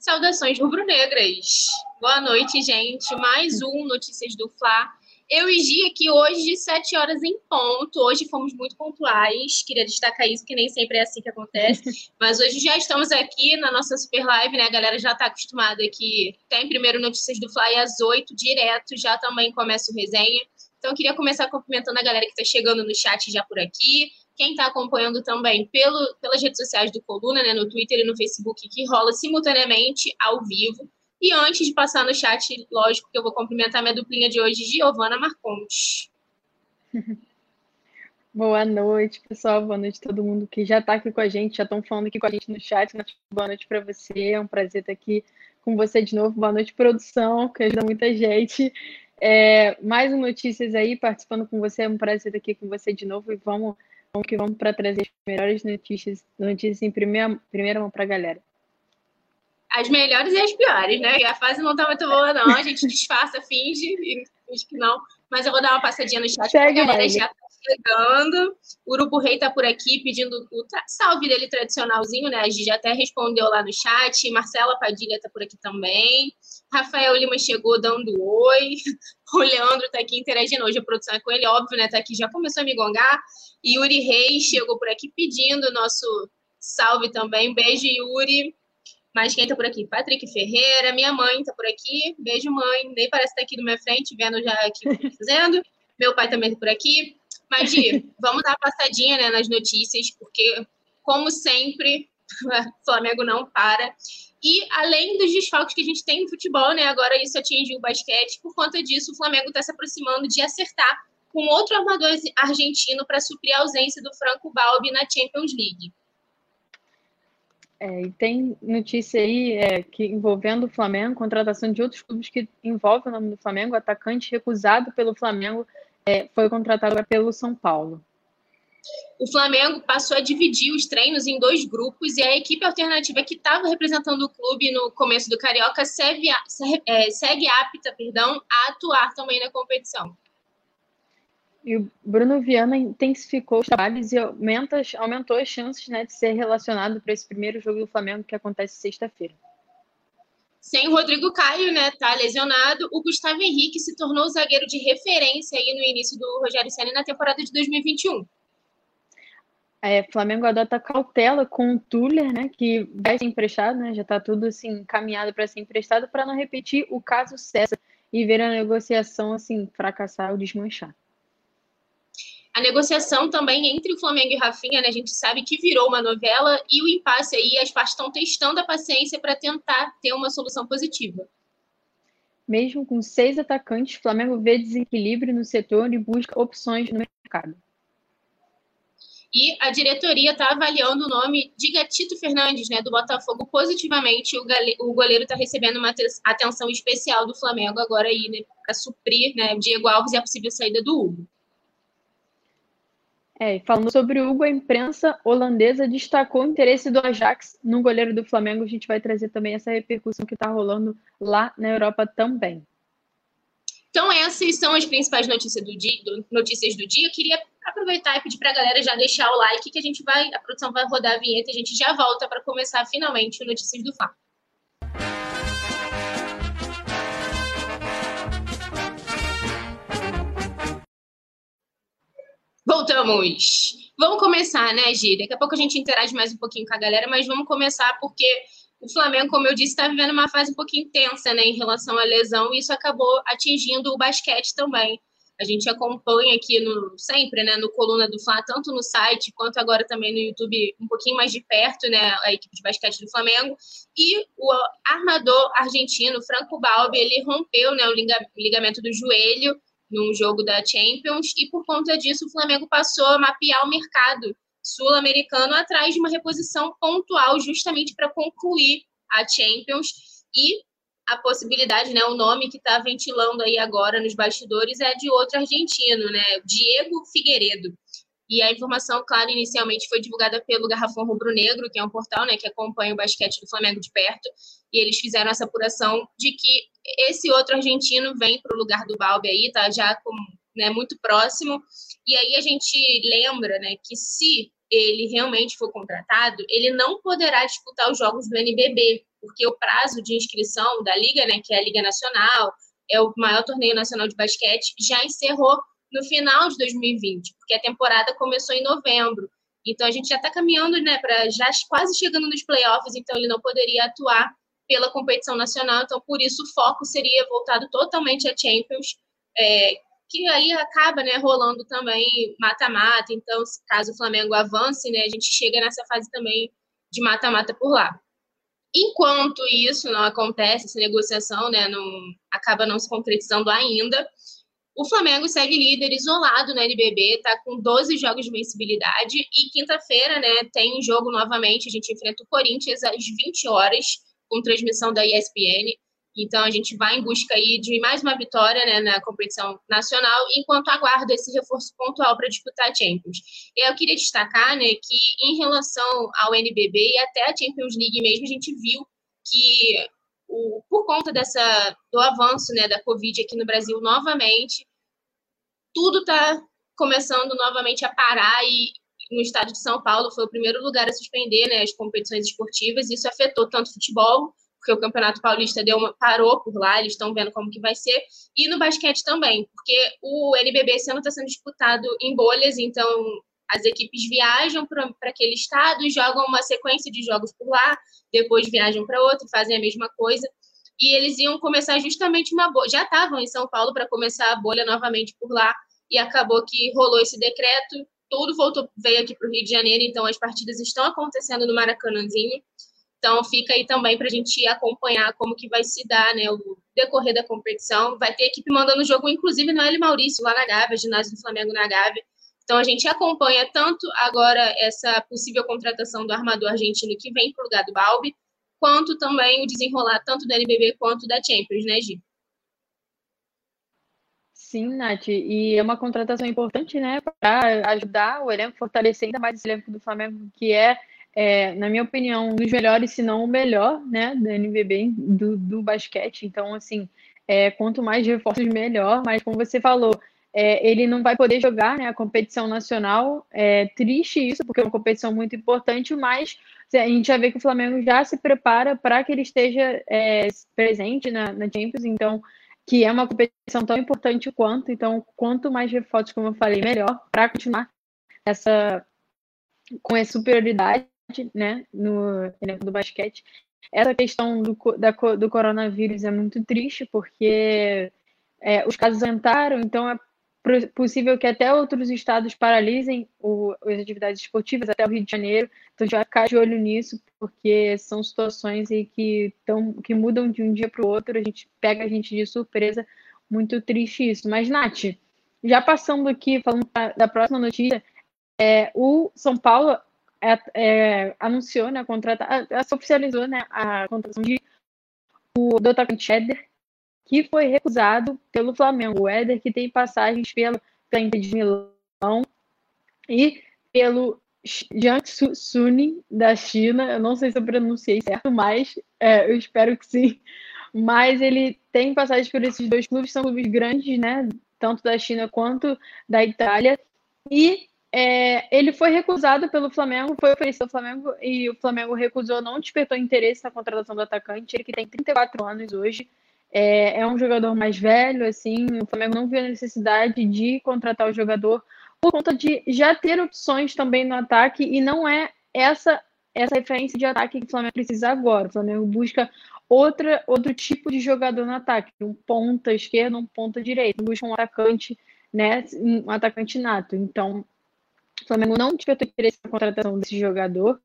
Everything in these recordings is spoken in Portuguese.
Saudações rubro-negras. Boa noite, gente. Mais um Notícias do Fla. Eu e Gi aqui hoje, sete horas em ponto. Hoje fomos muito pontuais. Queria destacar isso, que nem sempre é assim que acontece. Mas hoje já estamos aqui na nossa super live, né? A galera já está acostumada que tem primeiro Notícias do Fly às oito, direto. Já também começa o resenha. Então, eu queria começar cumprimentando a galera que está chegando no chat já por aqui quem está acompanhando também pelo, pelas redes sociais do Coluna, né, no Twitter e no Facebook, que rola simultaneamente ao vivo. E antes de passar no chat, lógico que eu vou cumprimentar minha duplinha de hoje, Giovana Marcondes. Boa noite, pessoal. Boa noite a todo mundo que já está aqui com a gente, já estão falando aqui com a gente no chat. Boa noite para você. É um prazer estar aqui com você de novo. Boa noite, produção, que ajuda muita gente. É, mais um Notícias aí, participando com você. É um prazer estar aqui com você de novo e Vamos que vamos para trazer as melhores notícias, notícias em primeira, primeira mão para a galera. As melhores e as piores, né? A fase não está muito boa, não. A gente disfarça, finge, finge que não. Mas eu vou dar uma passadinha no chat para a galera já tá chegando. O Urubu Rei tá por aqui pedindo o salve dele tradicionalzinho, né? A já até respondeu lá no chat. Marcela Padilha tá por aqui também. Rafael Lima chegou dando oi. O Leandro tá aqui interagindo. Hoje a produção é com ele, óbvio, né? Tá aqui, já começou a me gongar. Yuri Reis chegou por aqui pedindo o nosso salve também. Beijo, Yuri. Mas quem tá por aqui? Patrick Ferreira, minha mãe tá por aqui. Beijo, mãe. Nem parece estar tá aqui do minha frente, vendo já aqui o que tá fazendo. Meu pai também tá por aqui. Mas, vamos dar uma passadinha né, nas notícias, porque, como sempre, o Flamengo não para. E além dos desfalques que a gente tem no futebol, né? Agora isso atinge o basquete. Por conta disso, o Flamengo está se aproximando de acertar com outro armador argentino para suprir a ausência do Franco Balbi na Champions League. É, e tem notícia aí é, que envolvendo o Flamengo, contratação de outros clubes que envolvem o nome do Flamengo, atacante recusado pelo Flamengo é, foi contratado pelo São Paulo. O Flamengo passou a dividir os treinos em dois grupos e a equipe alternativa que estava representando o clube no começo do Carioca segue, é, segue apta perdão, a atuar também na competição. E o Bruno Viana intensificou os trabalhos e aumenta, aumentou as chances né, de ser relacionado para esse primeiro jogo do Flamengo que acontece sexta-feira. Sem o Rodrigo Caio, né, tá lesionado, o Gustavo Henrique se tornou o zagueiro de referência aí no início do Rogério Senna na temporada de 2021. É, Flamengo adota cautela com o Tuller, né, que vai ser emprestado, né, já está tudo assim encaminhado para ser emprestado, para não repetir o caso César e ver a negociação assim fracassar ou desmanchar. A negociação também entre o Flamengo e Rafinha, né, a gente sabe que virou uma novela e o impasse aí, as partes estão testando a paciência para tentar ter uma solução positiva. Mesmo com seis atacantes, o Flamengo vê desequilíbrio no setor e busca opções no mercado. E a diretoria está avaliando o nome de Gatito Fernandes, né, do Botafogo, positivamente. O, goleiro está recebendo uma atenção especial do Flamengo agora aí, né, para suprir né, Diego Alves e a possível saída do Hugo. É, falando sobre o Hugo, a imprensa holandesa destacou o interesse do Ajax no goleiro do Flamengo. A gente vai trazer também essa repercussão que está rolando lá na Europa também. Então, essas são as principais notícias do dia. Notícias do dia. Eu queria aproveitar e pedir para a galera já deixar o like, que a gente vai, a produção vai rodar a vinheta e a gente já volta para começar finalmente o Notícias do Fá. Voltamos. Vamos começar, né, Gi? Daqui a pouco a gente interage mais um pouquinho com a galera, mas vamos começar porque o Flamengo, como eu disse, está vivendo uma fase um pouquinho tensa, né, em relação à lesão, e isso acabou atingindo o basquete também. A gente acompanha aqui no sempre, né, no coluna do Fla, tanto no site quanto agora também no YouTube, um pouquinho mais de perto, né, a equipe de basquete do Flamengo. E o armador argentino Franco Balbi, ele rompeu, né, o ligamento do joelho num jogo da Champions, e por conta disso o Flamengo passou a mapear o mercado sul-americano atrás de uma reposição pontual, justamente para concluir a Champions. E a possibilidade, né, o nome que está ventilando aí agora nos bastidores é de outro argentino, né, Diego Figueiredo. E a informação, claro, inicialmente foi divulgada pelo Garrafão Rubro Negro, que é um portal né, que acompanha o basquete do Flamengo de perto, e eles fizeram essa apuração de que esse outro argentino vem para o lugar do Balbi aí, tá já com, né, muito próximo. E aí a gente lembra né, que se ele realmente for contratado, ele não poderá disputar os jogos do NBB, porque o prazo de inscrição da Liga, né, que é a Liga Nacional, é o maior torneio nacional de basquete, já encerrou no final de 2020, porque a temporada começou em novembro. Então a gente já está caminhando, né, para já quase chegando nos playoffs, então ele não poderia atuar pela competição nacional, então por isso o foco seria voltado totalmente a Champions, é, que aí acaba, né, rolando também mata-mata. Então, caso o Flamengo avance, né, a gente chega nessa fase também de mata-mata por lá. Enquanto isso não acontece, essa negociação, né, não acaba não se concretizando ainda, o Flamengo segue líder isolado na NBB, está com 12 jogos de vencibilidade e quinta-feira, né, tem jogo novamente, a gente enfrenta o Corinthians às 20 horas, com transmissão da ESPN. Então a gente vai em busca aí de mais uma vitória né, na competição nacional, enquanto aguarda esse reforço pontual para disputar a Champions. Eu queria destacar né, que em relação ao NBB e até a Champions League mesmo, a gente viu que o, por conta dessa do avanço né, da Covid aqui no Brasil novamente, tudo está começando novamente a parar e no estado de São Paulo foi o primeiro lugar a suspender né, as competições esportivas. Isso afetou tanto o futebol, porque o Campeonato Paulista deu uma, parou por lá, eles estão vendo como que vai ser, e no basquete também, porque o NBB esse ano está sendo disputado em bolhas, então as equipes viajam para aquele estado, jogam uma sequência de jogos por lá, depois viajam para outro, fazem a mesma coisa. E eles iam começar justamente uma bolha. Já estavam em São Paulo para começar a bolha novamente por lá, e acabou que rolou esse decreto, tudo voltou, veio aqui para o Rio de Janeiro, então as partidas estão acontecendo no Maracanãzinho. Então fica aí também para a gente acompanhar como que vai se dar né, o decorrer da competição. Vai ter equipe mandando jogo, inclusive no L Maurício, lá na Gávea, ginásio do Flamengo na Gávea. Então a gente acompanha tanto agora essa possível contratação do armador argentino que vem para o lugar do Balbi, quanto também o desenrolar tanto da NBB quanto da Champions, né, Gi? Sim, Nath, e é uma contratação importante, né, para ajudar o elenco, fortalecer ainda mais esse elenco do Flamengo, que é, é, na minha opinião, um dos melhores, se não o melhor, né, da NBB, do, do basquete. Então, assim, é, quanto mais reforços, melhor. Mas, como você falou, é, ele não vai poder jogar né, a competição nacional. É triste isso, porque é uma competição muito importante, mas a gente já vê que o Flamengo já se prepara para que ele esteja é, presente na, na Champions. Então, que é uma competição tão importante quanto. Então, quanto mais reforços, como eu falei, melhor para continuar essa com essa superioridade, né, no do basquete. Essa questão do, da, do coronavírus é muito triste porque é, os casos aumentaram, então é possível que até outros estados paralisem o, as atividades esportivas, até o Rio de Janeiro. Então, a gente vai ficar de olho nisso, porque são situações aí que, tão, que mudam de um dia para o outro, a gente pega a gente de surpresa. Muito triste isso. Mas, Nath, já passando aqui, falando da próxima notícia, é, o São Paulo é, é, anunciou, né, contrata, oficializou né, a contratação de o Dr. Cheder, que foi recusado pelo Flamengo. O Éder, que tem passagens pelo Inter de Milão e pelo Jiangsu Suning, da China. Eu não sei se eu pronunciei certo, mas é, eu espero que sim. Mas ele tem passagens por esses dois clubes, são clubes grandes, né? Tanto da China quanto da Itália. E é, ele foi recusado pelo Flamengo, foi oferecido ao Flamengo e o Flamengo recusou, não despertou interesse na contratação do atacante. Ele que tem 34 anos hoje. É, é um jogador mais velho, assim, o Flamengo não viu a necessidade de contratar o jogador por conta de já ter opções também no ataque e não é essa essa referência de ataque que o Flamengo precisa agora. O Flamengo busca outra, outro tipo de jogador no ataque, um ponta esquerda, um ponta direita, busca um atacante, né, um atacante nato. Então, o Flamengo não despertou interesse na contratação desse jogador.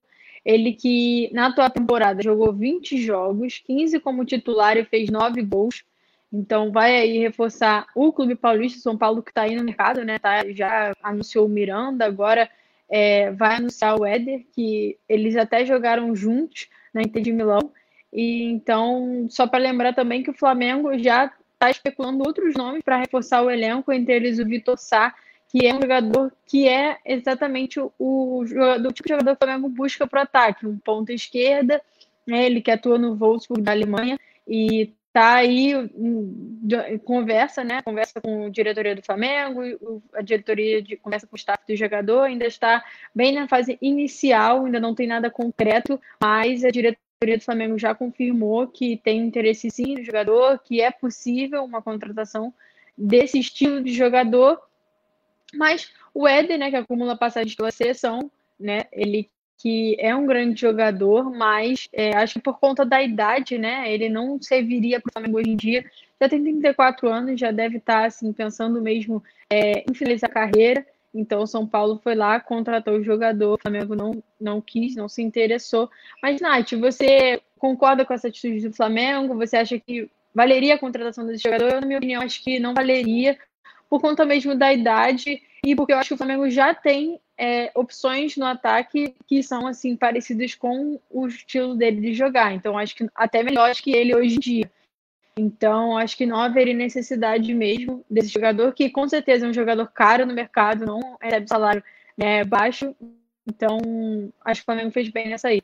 Ele que na atual temporada jogou 20 jogos, 15 como titular e fez 9 gols. Então vai aí reforçar o Clube Paulista, São Paulo que está aí no mercado, né? Tá, já anunciou o Miranda, agora é, vai anunciar o Éder, que eles até jogaram juntos na Inter de Milão. E então, só para lembrar também que o Flamengo já está especulando outros nomes para reforçar o elenco, entre eles o Vitor Sá, que é um jogador que é exatamente o, o, o tipo de jogador que o Flamengo busca para o ataque, um ponta esquerda, né, ele que atua no Wolfsburg da Alemanha e tá aí hum, conversa, né? Conversa com a diretoria do Flamengo, a diretoria de, conversa com o staff do jogador, ainda está bem na fase inicial, ainda não tem nada concreto, mas a diretoria do Flamengo já confirmou que tem interesse sim no jogador, que é possível uma contratação desse estilo de jogador, mas o Éder, né, que acumula passagem pela seleção, né, ele que é um grande jogador, mas é, acho que por conta da idade, né, ele não serviria para o Flamengo hoje em dia. Já tem 34 anos, já deve estar tá, assim pensando mesmo é, em finalizar a carreira. Então, o São Paulo foi lá, contratou o jogador, o Flamengo não, não quis, não se interessou. Mas, Nath, você concorda com essa atitude do Flamengo? Você acha que valeria a contratação desse jogador? Eu, na minha opinião, acho que não valeria, por conta mesmo da idade e porque eu acho que o Flamengo já tem é, opções no ataque que são assim parecidas com o estilo dele de jogar. Então, acho que até melhores que ele hoje em dia. Então, acho que não haveria necessidade mesmo desse jogador, que com certeza é um jogador caro no mercado, não recebe salário né, baixo. Então, acho que o Flamengo fez bem nessa aí.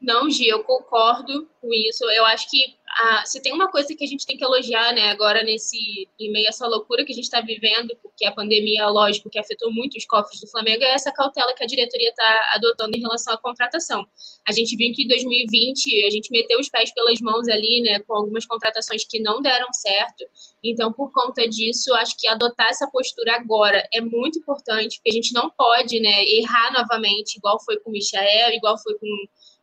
Não, Gi, eu concordo com isso. Eu acho que ah, se tem uma coisa que a gente tem que elogiar, né, agora nesse em meio a essa loucura que a gente está vivendo, porque a pandemia, lógico, que afetou muito os cofres do Flamengo, é essa cautela que a diretoria está adotando em relação à contratação. A gente viu que em 2020 a gente meteu os pés pelas mãos ali, né, com algumas contratações que não deram certo. Então, por conta disso, acho que adotar essa postura agora é muito importante, porque a gente não pode, né, errar novamente, igual foi com o Michael, igual foi com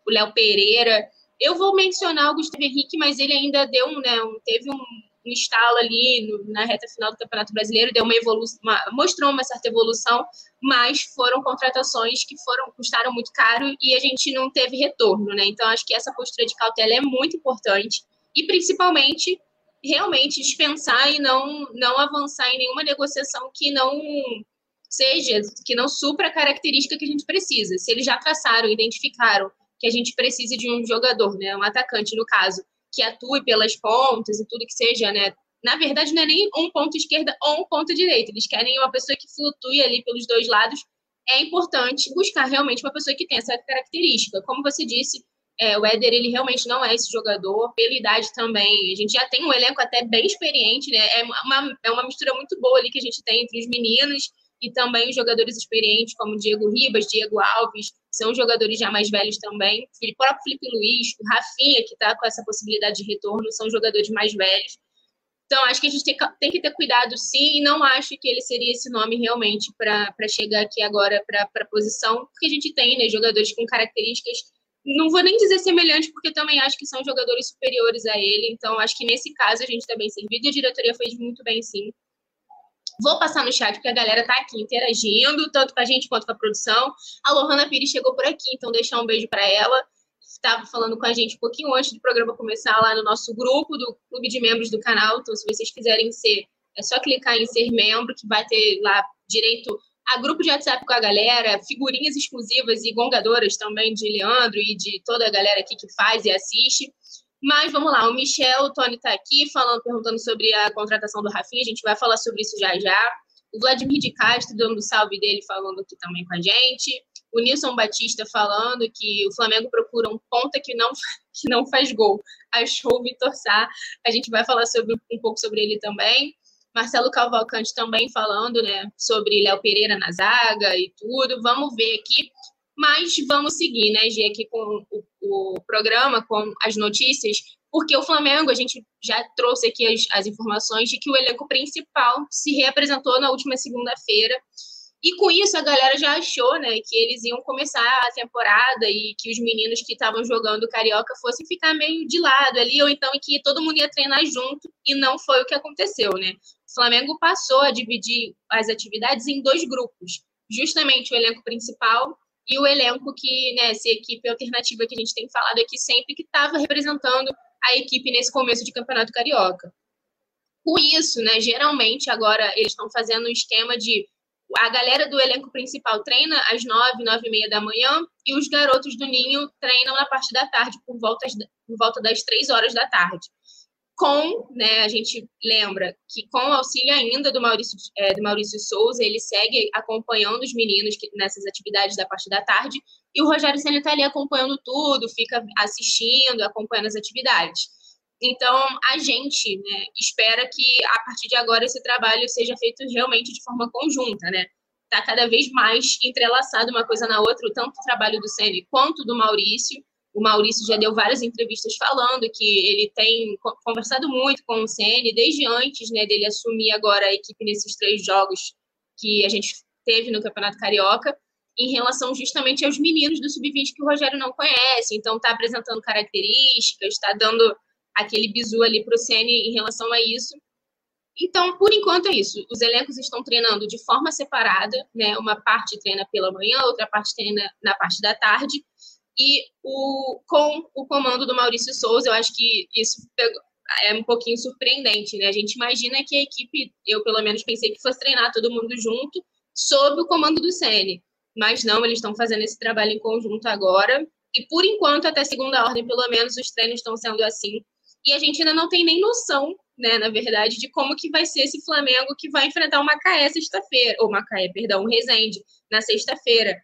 o Léo Pereira. Eu vou mencionar o Gustavo Henrique, mas ele ainda deu né, um teve um, um estalo ali no, na reta final do Campeonato Brasileiro, deu uma evolução, uma, mostrou uma certa evolução, mas foram contratações que foram custaram muito caro e a gente não teve retorno, né? Então acho que essa postura de cautela é muito importante e principalmente realmente dispensar e não não avançar em nenhuma negociação que não seja que não supra a característica que a gente precisa. Se eles já traçaram, identificaram que a gente precise de um jogador, né, um atacante no caso, que atue pelas pontas e tudo que seja, né? Na verdade, não é nem um ponto esquerda ou um ponto direito. Eles querem uma pessoa que flutue ali pelos dois lados. É importante buscar realmente uma pessoa que tenha essa característica. Como você disse, é, o Éder, ele realmente não é esse jogador, pela idade também. A gente já tem um elenco até bem experiente, né? É uma, é uma mistura muito boa ali que a gente tem entre os meninos e também os jogadores experientes, como Diego Ribas, Diego Alves, são jogadores já mais velhos também. O próprio Felipe Luiz, o Rafinha, que está com essa possibilidade de retorno, são jogadores mais velhos. Então, acho que a gente tem, que ter cuidado, sim, e não acho que ele seria esse nome realmente para chegar aqui agora para a posição, porque a gente tem né, jogadores com características, não vou nem dizer semelhantes, porque também acho que são jogadores superiores a ele. Então, acho que nesse caso a gente está bem servido e a diretoria fez muito bem, sim. Vou passar no chat, porque a galera tá aqui interagindo, tanto com a gente quanto com a produção. A Lohana Pires chegou por aqui, então deixar um beijo para ela. Estava falando com a gente um pouquinho antes do programa começar lá no nosso grupo do clube de membros do canal. Então, se vocês quiserem ser, é só clicar em ser membro, que vai ter lá direito a grupo de WhatsApp com a galera, figurinhas exclusivas e gongadoras também de Leandro e de toda a galera aqui que faz e assiste. Mas vamos lá, o Michel, o Tony está aqui falando, perguntando sobre a contratação do Rafinha, a gente vai falar sobre isso já já. O Vladimir de Castro dando o salve dele, falando aqui também com a gente. O Nilson Batista falando que o Flamengo procura um ponta que não, que não faz gol. Achou o Vitor Sá. A gente vai falar sobre, um pouco sobre ele também. Marcelo Cavalcante também falando né, sobre Léo Pereira na zaga e tudo. Vamos ver aqui. Mas vamos seguir, né, Gê, aqui com o, o, programa, com as notícias, porque o Flamengo, a gente já trouxe aqui as, as informações de que o elenco principal se reapresentou na última segunda-feira. E com isso a galera já achou, né, que eles iam começar a temporada e que os meninos que estavam jogando carioca fossem ficar meio de lado ali, ou então que todo mundo ia treinar junto, e não foi o que aconteceu, né? O Flamengo passou a dividir as atividades em dois grupos, justamente o elenco principal e o elenco que, né, essa equipe alternativa que a gente tem falado aqui sempre, que estava representando a equipe nesse começo de campeonato carioca. Com isso, né, geralmente agora eles estão fazendo um esquema de a galera do elenco principal treina às nove, nove e meia da manhã e os garotos do Ninho treinam na parte da tarde, por volta, por volta das três horas da tarde com, né, a gente lembra que com o auxílio ainda do Maurício, é, do Maurício Souza, ele segue acompanhando os meninos que, nessas atividades da parte da tarde, e o Rogério Senna está ali acompanhando tudo, fica assistindo, acompanhando as atividades. Então, a gente né, espera que, a partir de agora, esse trabalho seja feito realmente de forma conjunta, né? está cada vez mais entrelaçado uma coisa na outra, tanto o trabalho do Ceni quanto do Maurício. O Maurício já deu várias entrevistas falando que ele tem conversado muito com o Ceni desde antes né, dele assumir agora a equipe nesses três jogos que a gente teve no Campeonato Carioca, em relação justamente aos meninos do Sub-20 que o Rogério não conhece. Então, está apresentando características, está dando aquele bizu ali para o Ceni em relação a isso. Então, por enquanto é isso. Os elencos estão treinando de forma separada, né? Uma parte treina pela manhã, outra parte treina na parte da tarde. E o, com o comando do Maurício Souza, eu acho que isso é um pouquinho surpreendente, né? A gente imagina que a equipe, eu pelo menos pensei que fosse treinar todo mundo junto, sob o comando do Sene. Mas não, eles estão fazendo esse trabalho em conjunto agora. E por enquanto, até segunda ordem, pelo menos, os treinos estão sendo assim. E a gente ainda não tem nem noção né, na verdade, de como que vai ser esse Flamengo que vai enfrentar o Macaé sexta-feira, ou Macaé, perdão, o Resende, na sexta-feira.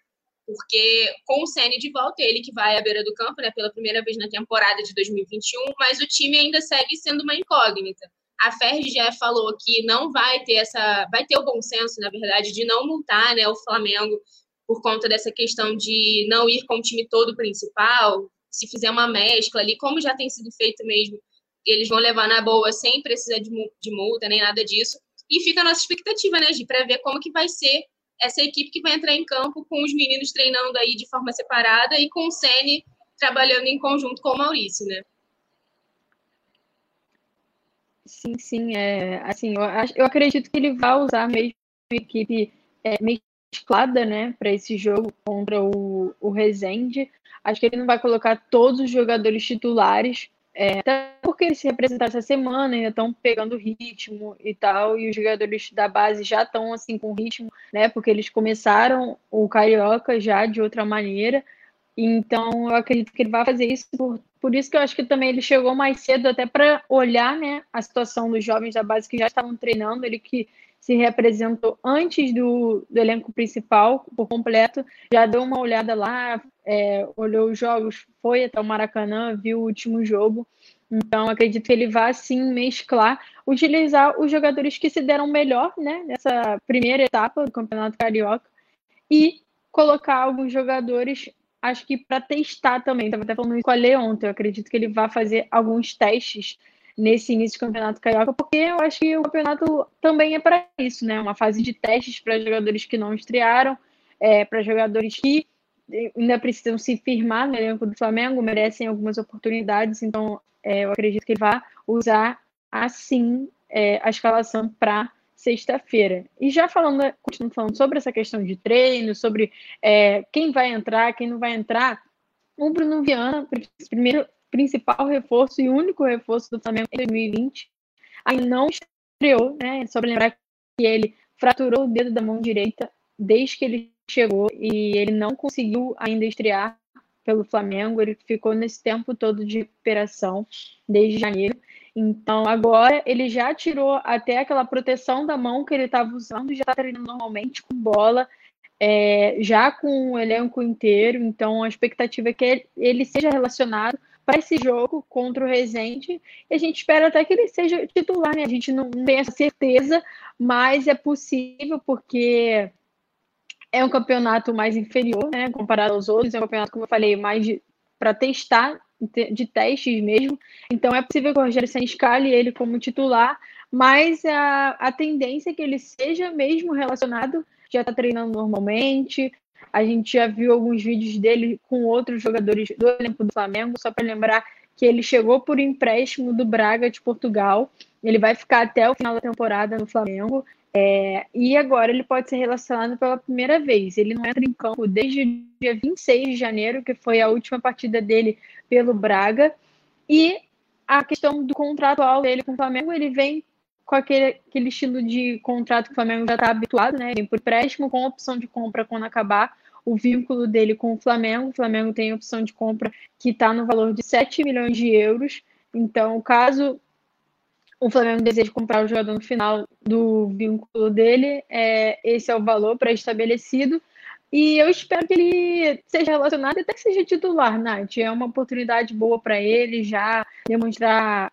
Porque com o Ceni de volta, ele que vai à beira do campo, né, pela primeira vez na temporada de 2021, mas o time ainda segue sendo uma incógnita. A Ferg já falou que não vai ter essa, vai ter o bom senso, na verdade, de não multar, né, o Flamengo por conta dessa questão de não ir com o time todo principal, se fizer uma mescla ali, como já tem sido feito mesmo eles vão levar na boa sem precisar de, de multa nem nada disso. E fica a nossa expectativa, né, Gi, para ver como que vai ser essa equipe que vai entrar em campo com os meninos treinando aí de forma separada e com o Sene trabalhando em conjunto com o Maurício, né? Sim, sim, é assim, eu, eu acredito que ele vai usar mesmo equipe é, mesclada, né, para esse jogo contra o, o Rezende. Acho que ele não vai colocar todos os jogadores titulares, é, até porque eles se representaram essa semana, ainda estão pegando ritmo e tal, e os jogadores da base já estão assim com ritmo, né? Porque eles começaram o Carioca já de outra maneira. Então eu acredito que ele vai fazer isso por, por isso que eu acho que também ele chegou mais cedo até para olhar, né, a situação dos jovens da base que já estavam treinando, ele que se representou antes do, do elenco principal por completo, já deu uma olhada lá, é, olhou os jogos, foi até o Maracanã, viu o último jogo. Então, acredito que ele vai sim mesclar, utilizar os jogadores que se deram melhor né, nessa primeira etapa do Campeonato Carioca e colocar alguns jogadores, acho que para testar também. Estava até falando isso com a Lê. Eu acredito que ele vai fazer alguns testes nesse início do Campeonato Carioca, porque eu acho que o campeonato também é para isso, né? Uma fase de testes para jogadores que não estrearam, é, para jogadores que ainda precisam se firmar no elenco do Flamengo, merecem algumas oportunidades, então é, eu acredito que ele vai usar assim é, a escalação para sexta-feira. E já falando, continuando falando sobre essa questão de treino, sobre é, quem vai entrar, quem não vai entrar, o Bruno Viana, primeiro principal reforço e único reforço do Flamengo em 2020. Ainda não estreou, né? Só para lembrar que ele fraturou o dedo da mão direita desde que ele chegou e ele não conseguiu ainda estrear pelo Flamengo. Ele ficou nesse tempo todo de recuperação desde janeiro. Então agora ele já tirou até aquela proteção da mão que ele estava usando, já está treinando normalmente com bola, é, já com o elenco inteiro. Então a expectativa é que ele seja relacionado para esse jogo contra o Rezende. E a gente espera até que ele seja titular, né? A gente não tem essa certeza, mas é possível porque é um campeonato mais inferior, né? Comparado aos outros, é um campeonato, como eu falei, mais para testar, de testes mesmo. Então é possível que o Rogério Senna escale ele como titular, mas a, a tendência é que ele seja mesmo relacionado, já está treinando normalmente, a gente já viu alguns vídeos dele com outros jogadores do elenco do Flamengo, só para lembrar que ele chegou por empréstimo do Braga de Portugal. Ele vai ficar até o final da temporada no Flamengo. É, e agora ele pode ser relacionado pela primeira vez. Ele não entra em campo desde o dia 26 de janeiro, que foi a última partida dele pelo Braga. E a questão do contrato atual dele com o Flamengo, ele vem com aquele, aquele estilo de contrato que o Flamengo já está habituado, né? Por empréstimo com opção de compra quando acabar o vínculo dele com o Flamengo. O Flamengo tem opção de compra que está no valor de 7 milhões de euros. Então, caso o Flamengo deseje comprar o jogador no final do vínculo dele, é, esse é o valor pré-estabelecido. E eu espero que ele seja relacionado até que seja titular, Nath. É uma oportunidade boa para ele já demonstrar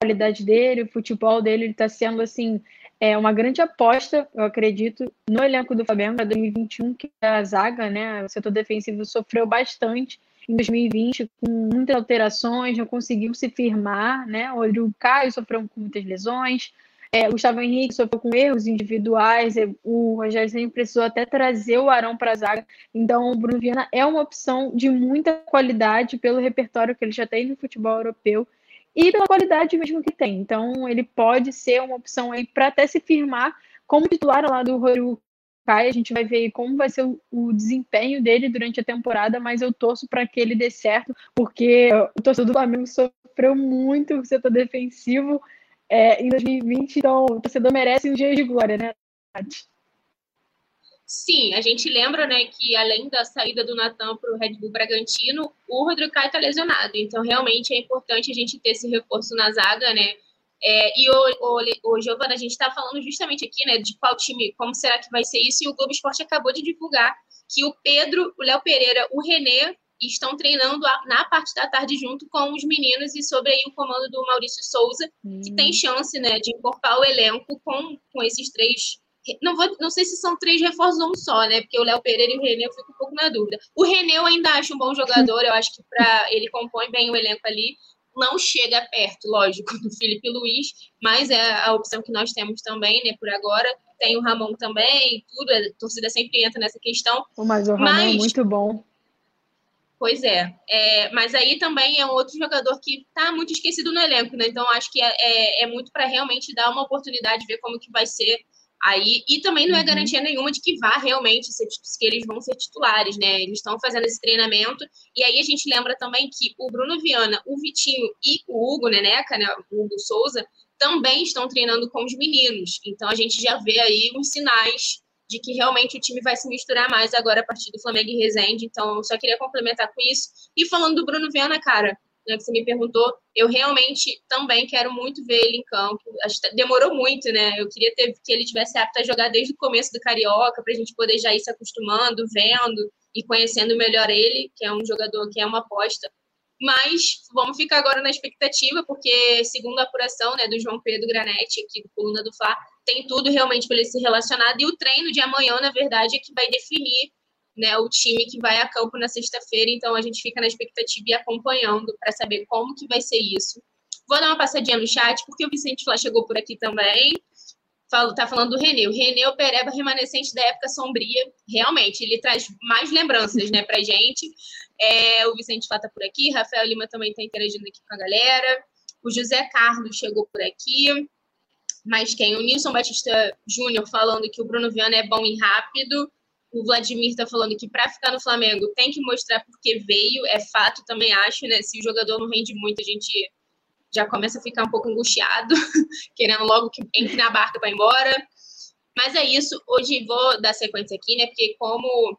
qualidade dele, o futebol dele está sendo assim é uma grande aposta, eu acredito, no elenco do Flamengo para 2021, que a zaga, né, o setor defensivo sofreu bastante em 2020 com muitas alterações, não conseguiu se firmar, né? O Caio sofreu com muitas lesões, é, o Gustavo Henrique sofreu com erros individuais, é, o Rogério sempre precisou até trazer o Arão para a zaga. Então, o Bruno Viana é uma opção de muita qualidade pelo repertório que ele já tem no futebol europeu e pela qualidade mesmo que tem. Então, ele pode ser uma opção aí para até se firmar como titular lá do Rodrigo Caio. A gente vai ver como vai ser o, o, desempenho dele durante a temporada, mas eu torço para que ele dê certo, porque o torcedor do Flamengo sofreu muito o setor defensivo é, em 2020, então o torcedor merece um dia de glória, né, Nath? Sim, a gente lembra, né, que além da saída do Natan para o Red Bull Bragantino, o Rodrigo Caio está lesionado. Então, realmente é importante a gente ter esse reforço na zaga, né? É, e o, o, o Giovana, a gente está falando justamente aqui, né, de qual time, como será que vai ser isso, e o Globo Esporte acabou de divulgar que o Pedro, o Léo Pereira, o René estão treinando na parte da tarde junto com os meninos e sobre aí o comando do Maurício Souza, hum. que tem chance, né, de incorporar o elenco com, com esses três não, vou, não sei se são três reforços ou um só, né? Porque o Léo Pereira e o René eu fico um pouco na dúvida. O René eu ainda acho um bom jogador, eu acho que pra, ele compõe bem o elenco ali. Não chega perto, lógico, do Felipe Luiz, mas é a opção que nós temos também, né, por agora. Tem o Ramon também, tudo, a torcida sempre entra nessa questão. Mas o Ramon é mas, é muito bom. Pois é, é, mas aí também é um outro jogador que está muito esquecido no elenco, né? Então acho que é, é, é muito para realmente dar uma oportunidade, ver como que vai ser Aí, e também não é uhum. garantia nenhuma de que vá realmente ser, que eles vão ser titulares, né? Eles estão fazendo esse treinamento. E aí a gente lembra também que o Bruno Viana, o Vitinho e o Hugo Neneca, né? O Hugo Souza, também estão treinando com os meninos. Então a gente já vê aí uns sinais de que realmente o time vai se misturar mais agora a partir do Flamengo e Resende. Então, eu só queria complementar com isso. E falando do Bruno Viana, cara, né, que você me perguntou, eu realmente também quero muito ver ele em campo. Demorou muito, né? Eu queria ter, que ele tivesse apto a jogar desde o começo do Carioca, para a gente poder já ir se acostumando, vendo e conhecendo melhor ele, que é um jogador que é uma aposta. Mas vamos ficar agora na expectativa, porque segundo a apuração né, do João Pedro Granete, aqui do Coluna do Fla, tem tudo realmente para ele se relacionado. E o treino de amanhã, na verdade, é que vai definir né, o time que vai a campo na sexta-feira, então a gente fica na expectativa e acompanhando para saber como que vai ser isso. Vou dar uma passadinha no chat, porque o Vicente Flá chegou por aqui também. Falo, tá falando do Renê. O Renê é o pereba remanescente da época sombria. Realmente, ele traz mais lembranças, né, pra gente. É, o Vicente Flá tá por aqui. Rafael Lima também tá interagindo aqui com a galera. O José Carlos chegou por aqui. Mas quem? O Nilson Batista Júnior falando que o Bruno Viana é bom e rápido. O Vladimir está falando que para ficar no Flamengo tem que mostrar porque veio, é fato, também acho, né? Se o jogador não rende muito, a gente já começa a ficar um pouco angustiado, querendo logo que entre na barca para ir embora. Mas é isso. Hoje vou dar sequência aqui, né? Porque como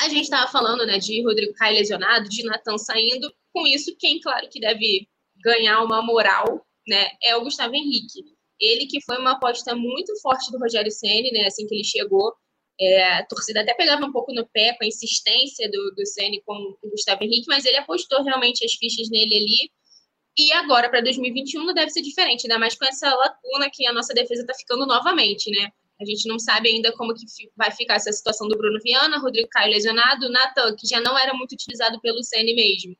a gente estava falando, né, de Rodrigo Caio lesionado, de Natan saindo, com isso, quem, claro, que deve ganhar uma moral, né, é o Gustavo Henrique. Ele que foi uma aposta muito forte do Rogério Ceni, né, assim que ele chegou. É, a torcida até pegava um pouco no pé com a insistência do, do Ceni com o Gustavo Henrique, mas ele apostou realmente as fichas nele ali. E agora, para 2021, não deve ser diferente, ainda mais com essa lacuna que a nossa defesa está ficando novamente, né? A gente não sabe ainda como que vai ficar essa situação do Bruno Viana, Rodrigo Caio lesionado, Natan, que já não era muito utilizado pelo Ceni mesmo,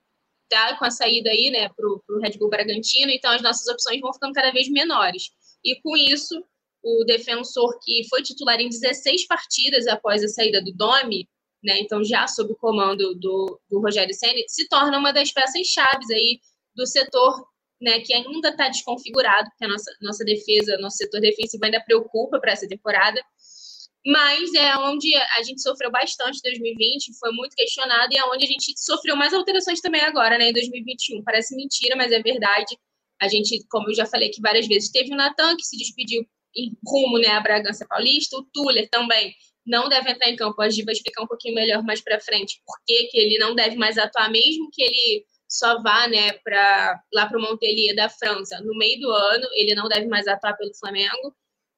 tá com a saída aí, né, para o Red Bull Bragantino, então as nossas opções vão ficando cada vez menores. E com isso, o defensor que foi titular em 16 partidas após a saída do Domi, né, então já sob o comando do, do Rogério Senna, se torna uma das peças chaves aí do setor né, que ainda está desconfigurado, porque a nossa, nossa defesa, nosso setor defensivo ainda preocupa para essa temporada, mas é onde a gente sofreu bastante em 2020, foi muito questionado, e é onde a gente sofreu mais alterações também agora, né, em 2021. Parece mentira, mas é verdade. A gente, como eu já falei aqui várias vezes, teve o Natan, que se despediu rumo né, à Bragança Paulista. O Tuller também não deve entrar em campo. A Gi vai explicar um pouquinho melhor mais para frente por que ele não deve mais atuar, mesmo que ele só vá né, pra, lá para o Montpellier da França no meio do ano. Ele não deve mais atuar pelo Flamengo.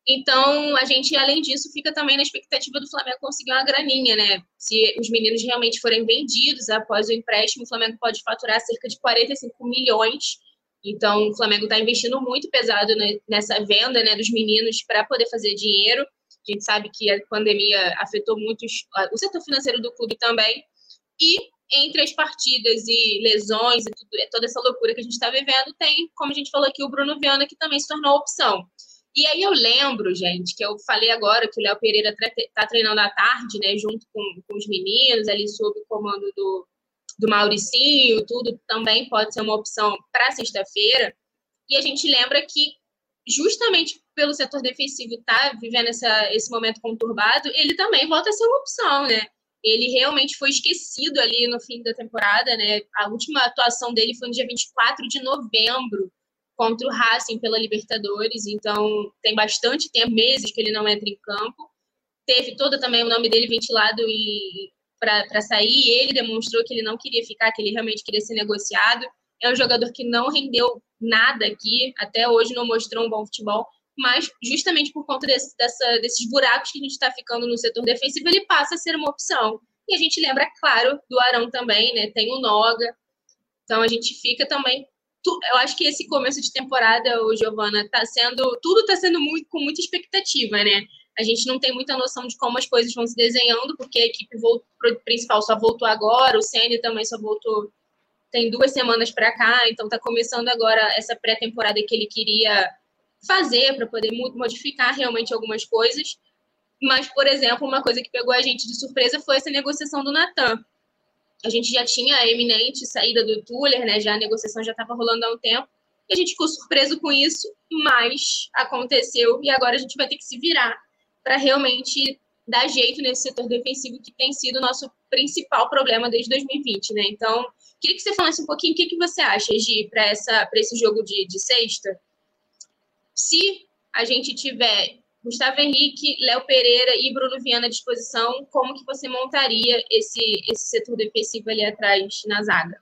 Então, a gente, além disso, fica também na expectativa do Flamengo conseguir uma graninha, né? Se os meninos realmente forem vendidos após o empréstimo, o Flamengo pode faturar cerca de 45 milhões Então, o Flamengo está investindo muito pesado nessa venda né, dos meninos para poder fazer dinheiro. A gente sabe que a pandemia afetou muito o setor financeiro do clube também. E entre as partidas e lesões e tudo, toda essa loucura que a gente está vivendo, tem, como a gente falou aqui, o Bruno Viana, que também se tornou opção. E aí eu lembro, gente, que eu falei agora que o Léo Pereira está treinando à tarde, né, junto com, com os meninos, ali sob o comando do, do Mauricinho, tudo também pode ser uma opção para sexta-feira. E a gente lembra que, justamente pelo setor defensivo estar tá vivendo essa, esse momento conturbado, ele também volta a ser uma opção, né? Ele realmente foi esquecido ali no fim da temporada, né? A última atuação dele foi no dia 24 de novembro contra o Racing pela Libertadores, então tem bastante tempo, meses que ele não entra em campo. Teve todo também o nome dele ventilado para sair, ele demonstrou que ele não queria ficar, que ele realmente queria ser negociado. É um jogador que não rendeu nada aqui, até hoje não mostrou um bom futebol, mas justamente por conta desse, dessa, desses buracos que a gente está ficando no setor defensivo, ele passa a ser uma opção. E a gente lembra, claro, do Arão também, né? Tem o Noga. Então a gente fica também. Eu acho que esse começo de temporada, o Giovana, tá sendo. Tudo está sendo muito com muita expectativa, né? A gente não tem muita noção de como as coisas vão se desenhando, porque a equipe principal só voltou agora, o Ceni também só voltou tem duas semanas para cá, então está começando agora essa pré-temporada que ele queria fazer para poder modificar realmente algumas coisas. Mas, por exemplo, uma coisa que pegou a gente de surpresa foi essa negociação do Natan. A gente já tinha a eminente saída do Tuller, né? Já a negociação já estava rolando há um tempo. E a gente ficou surpreso com isso, mas aconteceu e agora a gente vai ter que se virar para realmente dar jeito nesse setor defensivo que tem sido o nosso principal problema desde 2020, né? Então, queria que você falasse um pouquinho o que, que você acha, Gi, para esse jogo de, de sexta se a gente tiver Gustavo Henrique, Léo Pereira e Bruno Viana à disposição, como que você montaria esse, esse setor defensivo ali atrás na zaga?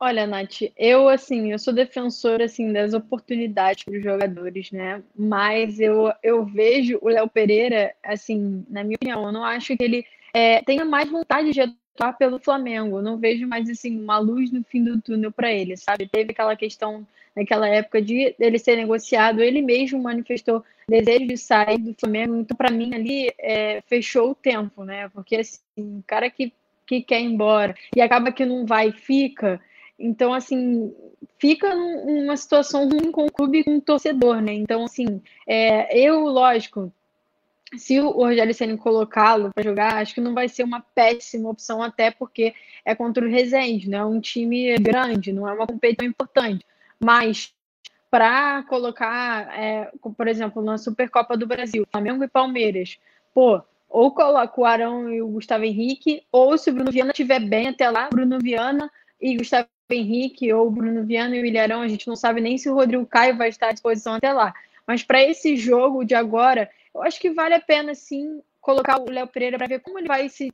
Olha, Nath, eu assim, eu sou defensora assim das oportunidades para os jogadores, né? Mas eu, eu vejo o Léo Pereira, assim, na minha opinião, eu não acho que ele é, tenha mais vontade de atuar pelo Flamengo. Não vejo mais assim uma luz no fim do túnel para ele, sabe? Teve aquela questão naquela época de ele ser negociado, ele mesmo manifestou desejo de sair do Flamengo. Então, para mim ali é, fechou o tempo, né? Porque assim, o cara que que quer ir embora e acaba que não vai e fica. Então, assim, fica numa situação ruim com o clube e com o torcedor, né? Então, assim, é, eu, lógico, se o Rogério Senna colocá-lo para jogar, acho que não vai ser uma péssima opção, até porque é contra o Resende, não é um time grande, não é uma competição importante. Mas para colocar, é, por exemplo, na Supercopa do Brasil, Flamengo e Palmeiras, pô, ou coloca o Arão e o Gustavo Henrique, ou se o Bruno Viana estiver bem até lá, Bruno Viana e Gustavo Henrique, ou Bruno Viana e o Ilharão, a gente não sabe nem se o Rodrigo Caio vai estar à disposição até lá. Mas para esse jogo de agora, eu acho que vale a pena, sim, colocar o Léo Pereira para ver como ele vai se,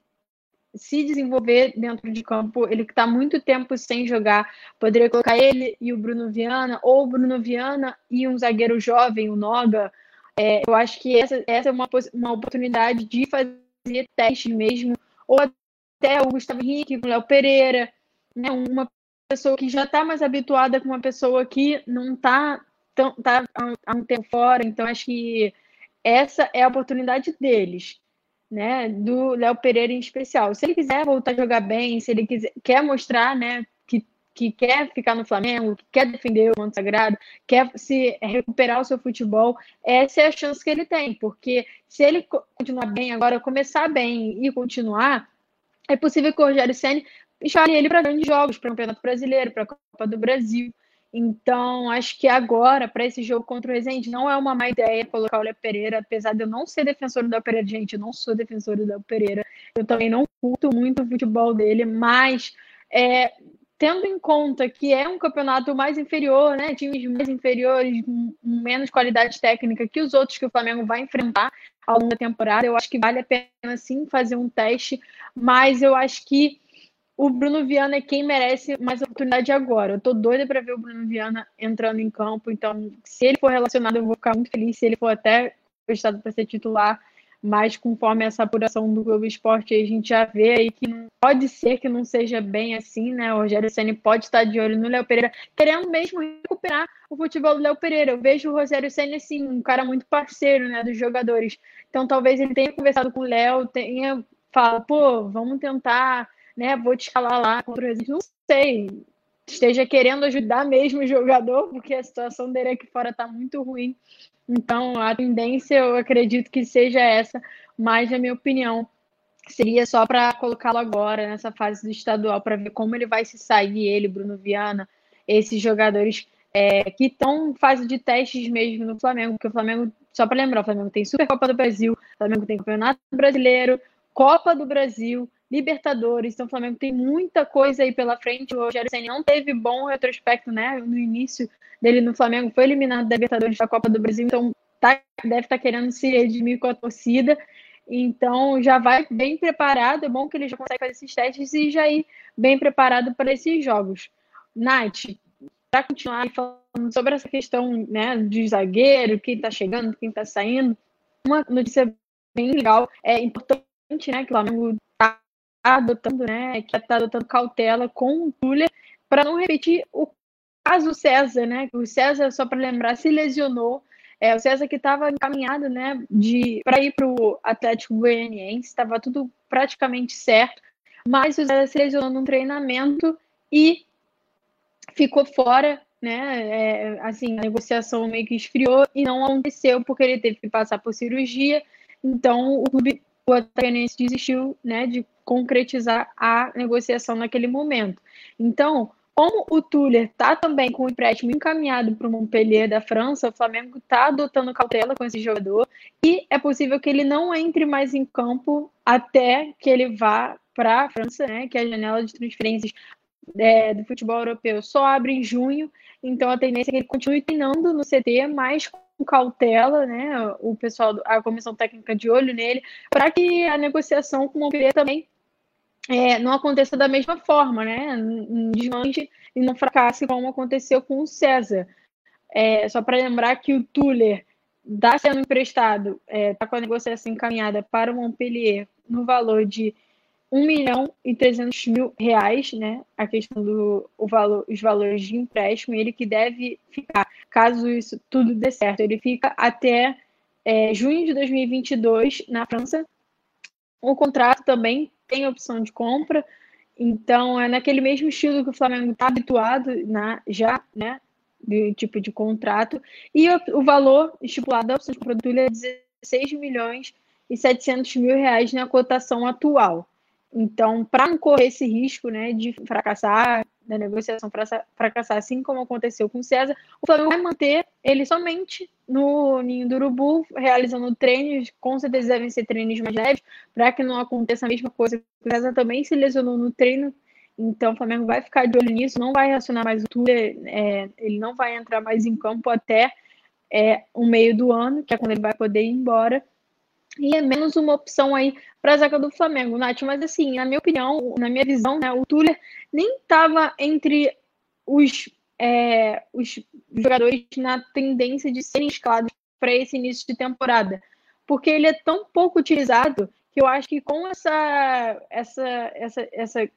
se desenvolver dentro de campo. Ele que está muito tempo sem jogar. Poderia colocar ele e o Bruno Viana, ou o Bruno Viana e um zagueiro jovem, o Noga. É, eu acho que essa, essa é uma, uma oportunidade de fazer teste mesmo, ou até o Gustavo Henrique, o Léo Pereira, né, uma pessoa que já está mais habituada com uma pessoa que não está tá há um tempo fora, então acho que essa é a oportunidade deles, né? Do Léo Pereira em especial. Se ele quiser voltar a jogar bem, se ele quiser, quer mostrar, né, que, que quer ficar no Flamengo, que quer defender o manto sagrado, quer se recuperar o seu futebol, essa é a chance que ele tem, porque se ele continuar bem agora, começar bem e continuar, é possível que o Rogério Senna chame ele para grandes jogos, para o Campeonato Brasileiro, para a Copa do Brasil. Então, acho que agora, para esse jogo contra o Resende, não é uma má ideia colocar o Léo Pereira, apesar de eu não ser defensor do Léo Pereira, gente, eu não sou defensor do Léo Pereira, eu também não culto muito o futebol dele, mas é, tendo em conta que é um campeonato mais inferior, né, times mais inferiores, menos qualidade técnica que os outros que o Flamengo vai enfrentar ao longo da temporada, eu acho que vale a pena sim fazer um teste, mas eu acho que o Bruno Viana é quem merece mais oportunidade agora. Eu tô doida para ver o Bruno Viana entrando em campo, então se ele for relacionado, eu vou ficar muito feliz. Se ele for até cogitado para ser titular, mas conforme essa apuração do Globo Esporte, a gente já vê aí que não, pode ser que não seja bem assim, né? O Rogério Ceni pode estar de olho no Léo Pereira, querendo mesmo recuperar o futebol do Léo Pereira. Eu vejo o Rogério Ceni assim, um cara muito parceiro, né, dos jogadores. Então talvez ele tenha conversado com o Léo, tenha falado, pô, vamos tentar, né? Vou te escalar lá Não sei, esteja querendo ajudar mesmo o jogador, porque a situação dele aqui fora está muito ruim. Então, a tendência eu acredito que seja essa, mas, na minha opinião, seria só para colocá-lo agora nessa fase do estadual, para ver como ele vai se sair, ele, Bruno Viana, esses jogadores é, que estão em fase de testes mesmo no Flamengo, porque o Flamengo, só para lembrar, o Flamengo tem Supercopa do Brasil, o Flamengo tem Campeonato Brasileiro, Copa do Brasil, Libertadores, então o Flamengo tem muita coisa aí pela frente. O Rogério Senna não teve bom retrospecto, né? No início dele no Flamengo, foi eliminado da Libertadores da Copa do Brasil, então tá, deve estar tá querendo se redimir com a torcida. Então já vai bem preparado. É bom que ele já consegue fazer esses testes e já ir bem preparado para esses jogos. Nath, para continuar falando sobre essa questão né, de zagueiro, quem está chegando, quem está saindo, uma notícia bem legal, é importante né, que o Flamengo adotando, né, que está adotando cautela com o Tuller para não repetir o caso César, né? O César, só para lembrar, se lesionou. É, o César que estava encaminhado, né, de para ir para o Atlético Goianiense, estava tudo praticamente certo, mas o César se lesionou num treinamento e ficou fora, né? É, assim, a negociação meio que esfriou e não aconteceu porque ele teve que passar por cirurgia. Então, o clube o Atlético desistiu, né, de concretizar a negociação naquele momento. Então, como o Tuller está também com o empréstimo encaminhado para o Montpellier da França, o Flamengo está adotando cautela com esse jogador e é possível que ele não entre mais em campo até que ele vá para a França, né, que a janela de transferências é, do futebol europeu só abre em junho, então a tendência é que ele continue treinando no CT, mas cautela, né, o pessoal, a comissão técnica de olho nele, para que a negociação com o Montpellier também é, não aconteça da mesma forma, né? Não desmanche e não fracasse como aconteceu com o César. É, só para lembrar que o Tuller está sendo emprestado, está é, tá com a negociação encaminhada para o Montpellier no valor de 1 milhão e 300 mil reais, né? A questão do o valor, os valores de empréstimo, ele que deve ficar, caso isso tudo dê certo, ele fica até é, junho de 2022 na França. O contrato também tem opção de compra. Então, é naquele mesmo estilo que o Flamengo está habituado na, já, né? De tipo de contrato. E o, o valor estipulado da opção de do é 16 milhões e 700 mil reais na cotação atual. Então, para não correr esse risco né, de fracassar, da negociação fracassar, assim como aconteceu com o César, o Flamengo vai manter ele somente no Ninho do Urubu, realizando treinos, com certeza devem ser treinos mais leves, para que não aconteça a mesma coisa. O César também se lesionou no treino, então o Flamengo vai ficar de olho nisso, não vai reacionar mais o Tuller, é, ele não vai entrar mais em campo até é, o meio do ano, que é quando ele vai poder ir embora. E é menos uma opção aí para a zaga do Flamengo, Nath. Mas assim, na minha opinião, na minha visão, né, o Tuller nem estava entre os, é, os jogadores na tendência de serem escalados para esse início de temporada. Porque ele é tão pouco utilizado que eu acho que com essa, essa, essa, essa,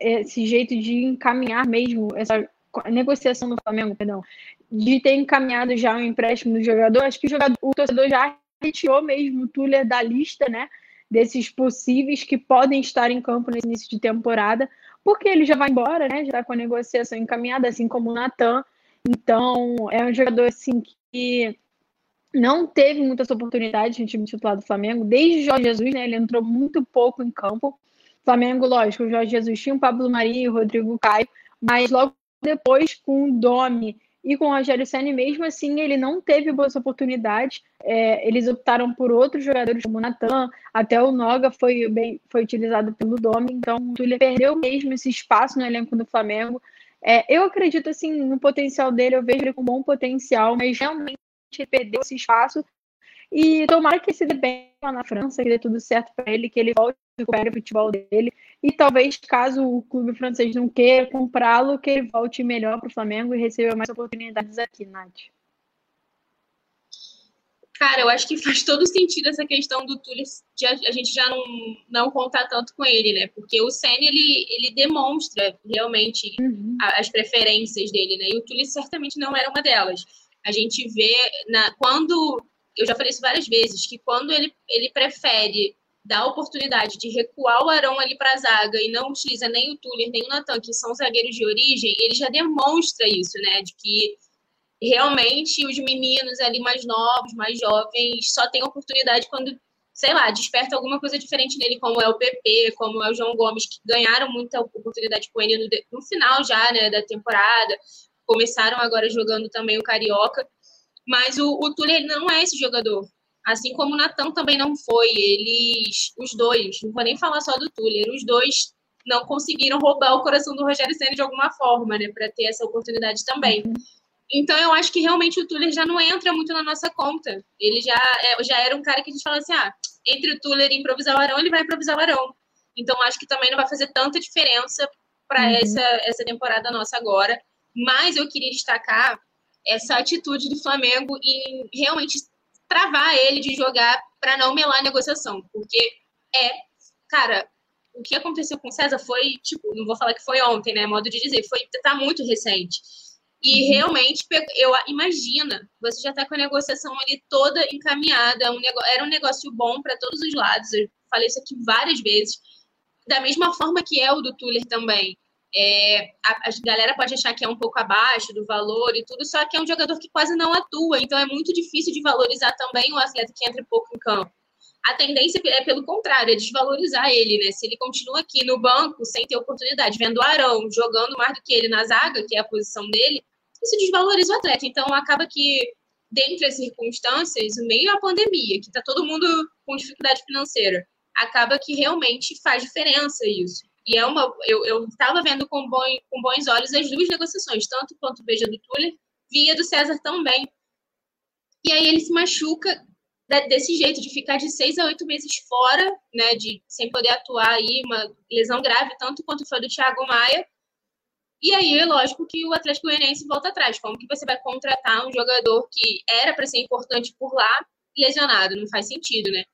esse jeito de encaminhar mesmo essa negociação do Flamengo, perdão, de ter encaminhado já o empréstimo do jogador, acho que o, jogador, o torcedor já retirou mesmo o Tuller da lista, né? Desses possíveis que podem estar em campo nesse início de temporada, porque ele já vai embora, né? Já está com a negociação encaminhada, assim como o Natan. Então, é um jogador assim que não teve muitas oportunidades no time titular do Flamengo, desde Jorge Jesus, né? Ele entrou muito pouco em campo. Flamengo, lógico, o Jorge Jesus tinha o Pablo Maria e o Rodrigo Caio, mas logo depois, com o Domi e com o Rogério Senna, mesmo assim, ele não teve boas oportunidades. É, eles optaram por outros jogadores, como o Natan, até o Noga foi, bem, foi utilizado pelo Domi. Então, ele perdeu mesmo esse espaço no elenco do Flamengo. É, eu acredito assim no potencial dele, eu vejo ele com bom potencial, mas realmente perdeu esse espaço. E tomara que se dê bem lá na França, que dê tudo certo para ele, que ele volte recupere o futebol dele. E talvez, caso o clube francês não queira comprá-lo, que ele volte melhor para o Flamengo e receba mais oportunidades aqui, Nath. Cara, eu acho que faz todo sentido essa questão do Túlio, a gente já não, não contar tanto com ele, né? Porque o Senna, ele, ele demonstra realmente uhum. as preferências dele, né? E o Túlio certamente não era uma delas. A gente vê, na, quando, eu já falei isso várias vezes, que quando ele, ele prefere dar a oportunidade de recuar o Arão ali para a zaga e não utiliza nem o Tuller, nem o Natan, que são zagueiros de origem, ele já demonstra isso, né? De que realmente os meninos ali mais novos, mais jovens, só têm oportunidade quando, sei lá, desperta alguma coisa diferente nele, como é o PP, como é o João Gomes, que ganharam muita oportunidade com ele no, no final já, né, da temporada, começaram agora jogando também o Carioca, mas o, o ele não é esse jogador, assim como o Natan também não foi, eles, os dois, não vou nem falar só do Túlio, os dois não conseguiram roubar o coração do Rogério Senna de alguma forma, né, para ter essa oportunidade também. Uhum. Então, eu acho que realmente o Tuller já não entra muito na nossa conta. Ele já, é, já era um cara que a gente fala assim: ah, entre o Tuller e improvisar o Arão, ele vai improvisar o Arão. Então, acho que também não vai fazer tanta diferença para uhum. essa, essa temporada nossa agora. Mas eu queria destacar essa atitude do Flamengo em realmente travar ele de jogar para não melar a negociação. Porque é, cara, o que aconteceu com o César foi, tipo, não vou falar que foi ontem, né? Modo de dizer, foi tá muito recente. E uhum. realmente, eu imagina, você já está com a negociação ali toda encaminhada, um negócio, era um negócio bom para todos os lados. Eu falei isso aqui várias vezes. Da mesma forma que é o do Tuller também. É, a, a, galera pode achar que é um pouco abaixo do valor e tudo, só que é um jogador que quase não atua, então é muito difícil de valorizar também o atleta que entra pouco em campo. A tendência é pelo contrário, é desvalorizar ele, né? Se ele continua aqui no banco sem ter oportunidade, vendo o Arão jogando mais do que ele na zaga, que é a posição dele, isso desvaloriza o atleta. Então, acaba que, dentre as circunstâncias, o meio à pandemia, que está todo mundo com dificuldade financeira, acaba que realmente faz diferença isso. E é uma. Eu estava vendo com, bom, com bons olhos as duas negociações, tanto quanto o Beija do Tuller, via do César também. E aí ele se machuca desse jeito, de ficar de seis a oito meses fora, né, de, sem poder atuar aí, uma lesão grave, tanto quanto foi do Thiago Maia, e aí, é lógico que o Atlético Goianiense volta atrás. Como que você vai contratar um jogador que era para ser importante por lá, lesionado? Não faz sentido, né?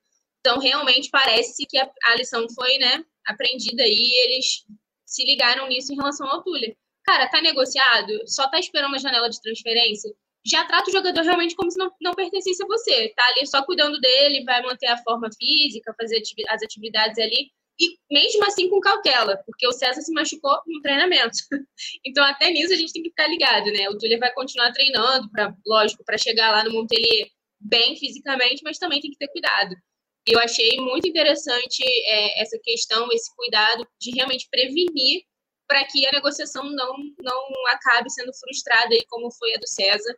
Então, realmente parece que a, a lição foi, né, aprendida e eles se ligaram nisso em relação ao Túlio. Cara, tá negociado, só tá esperando uma janela de transferência. Já trata o jogador realmente como se não, não pertencesse a você. Tá ali só cuidando dele, vai manter a forma física, fazer as atividades ali e mesmo assim com cautela, porque o César se machucou no treinamento. Então, até nisso a gente tem que ficar ligado, né? O Túlio vai continuar treinando, pra, lógico, para chegar lá no Montpellier bem fisicamente, mas também tem que ter cuidado. Eu achei muito interessante é, essa questão, esse cuidado de realmente prevenir para que a negociação não, não acabe sendo frustrada, aí, como foi a do César.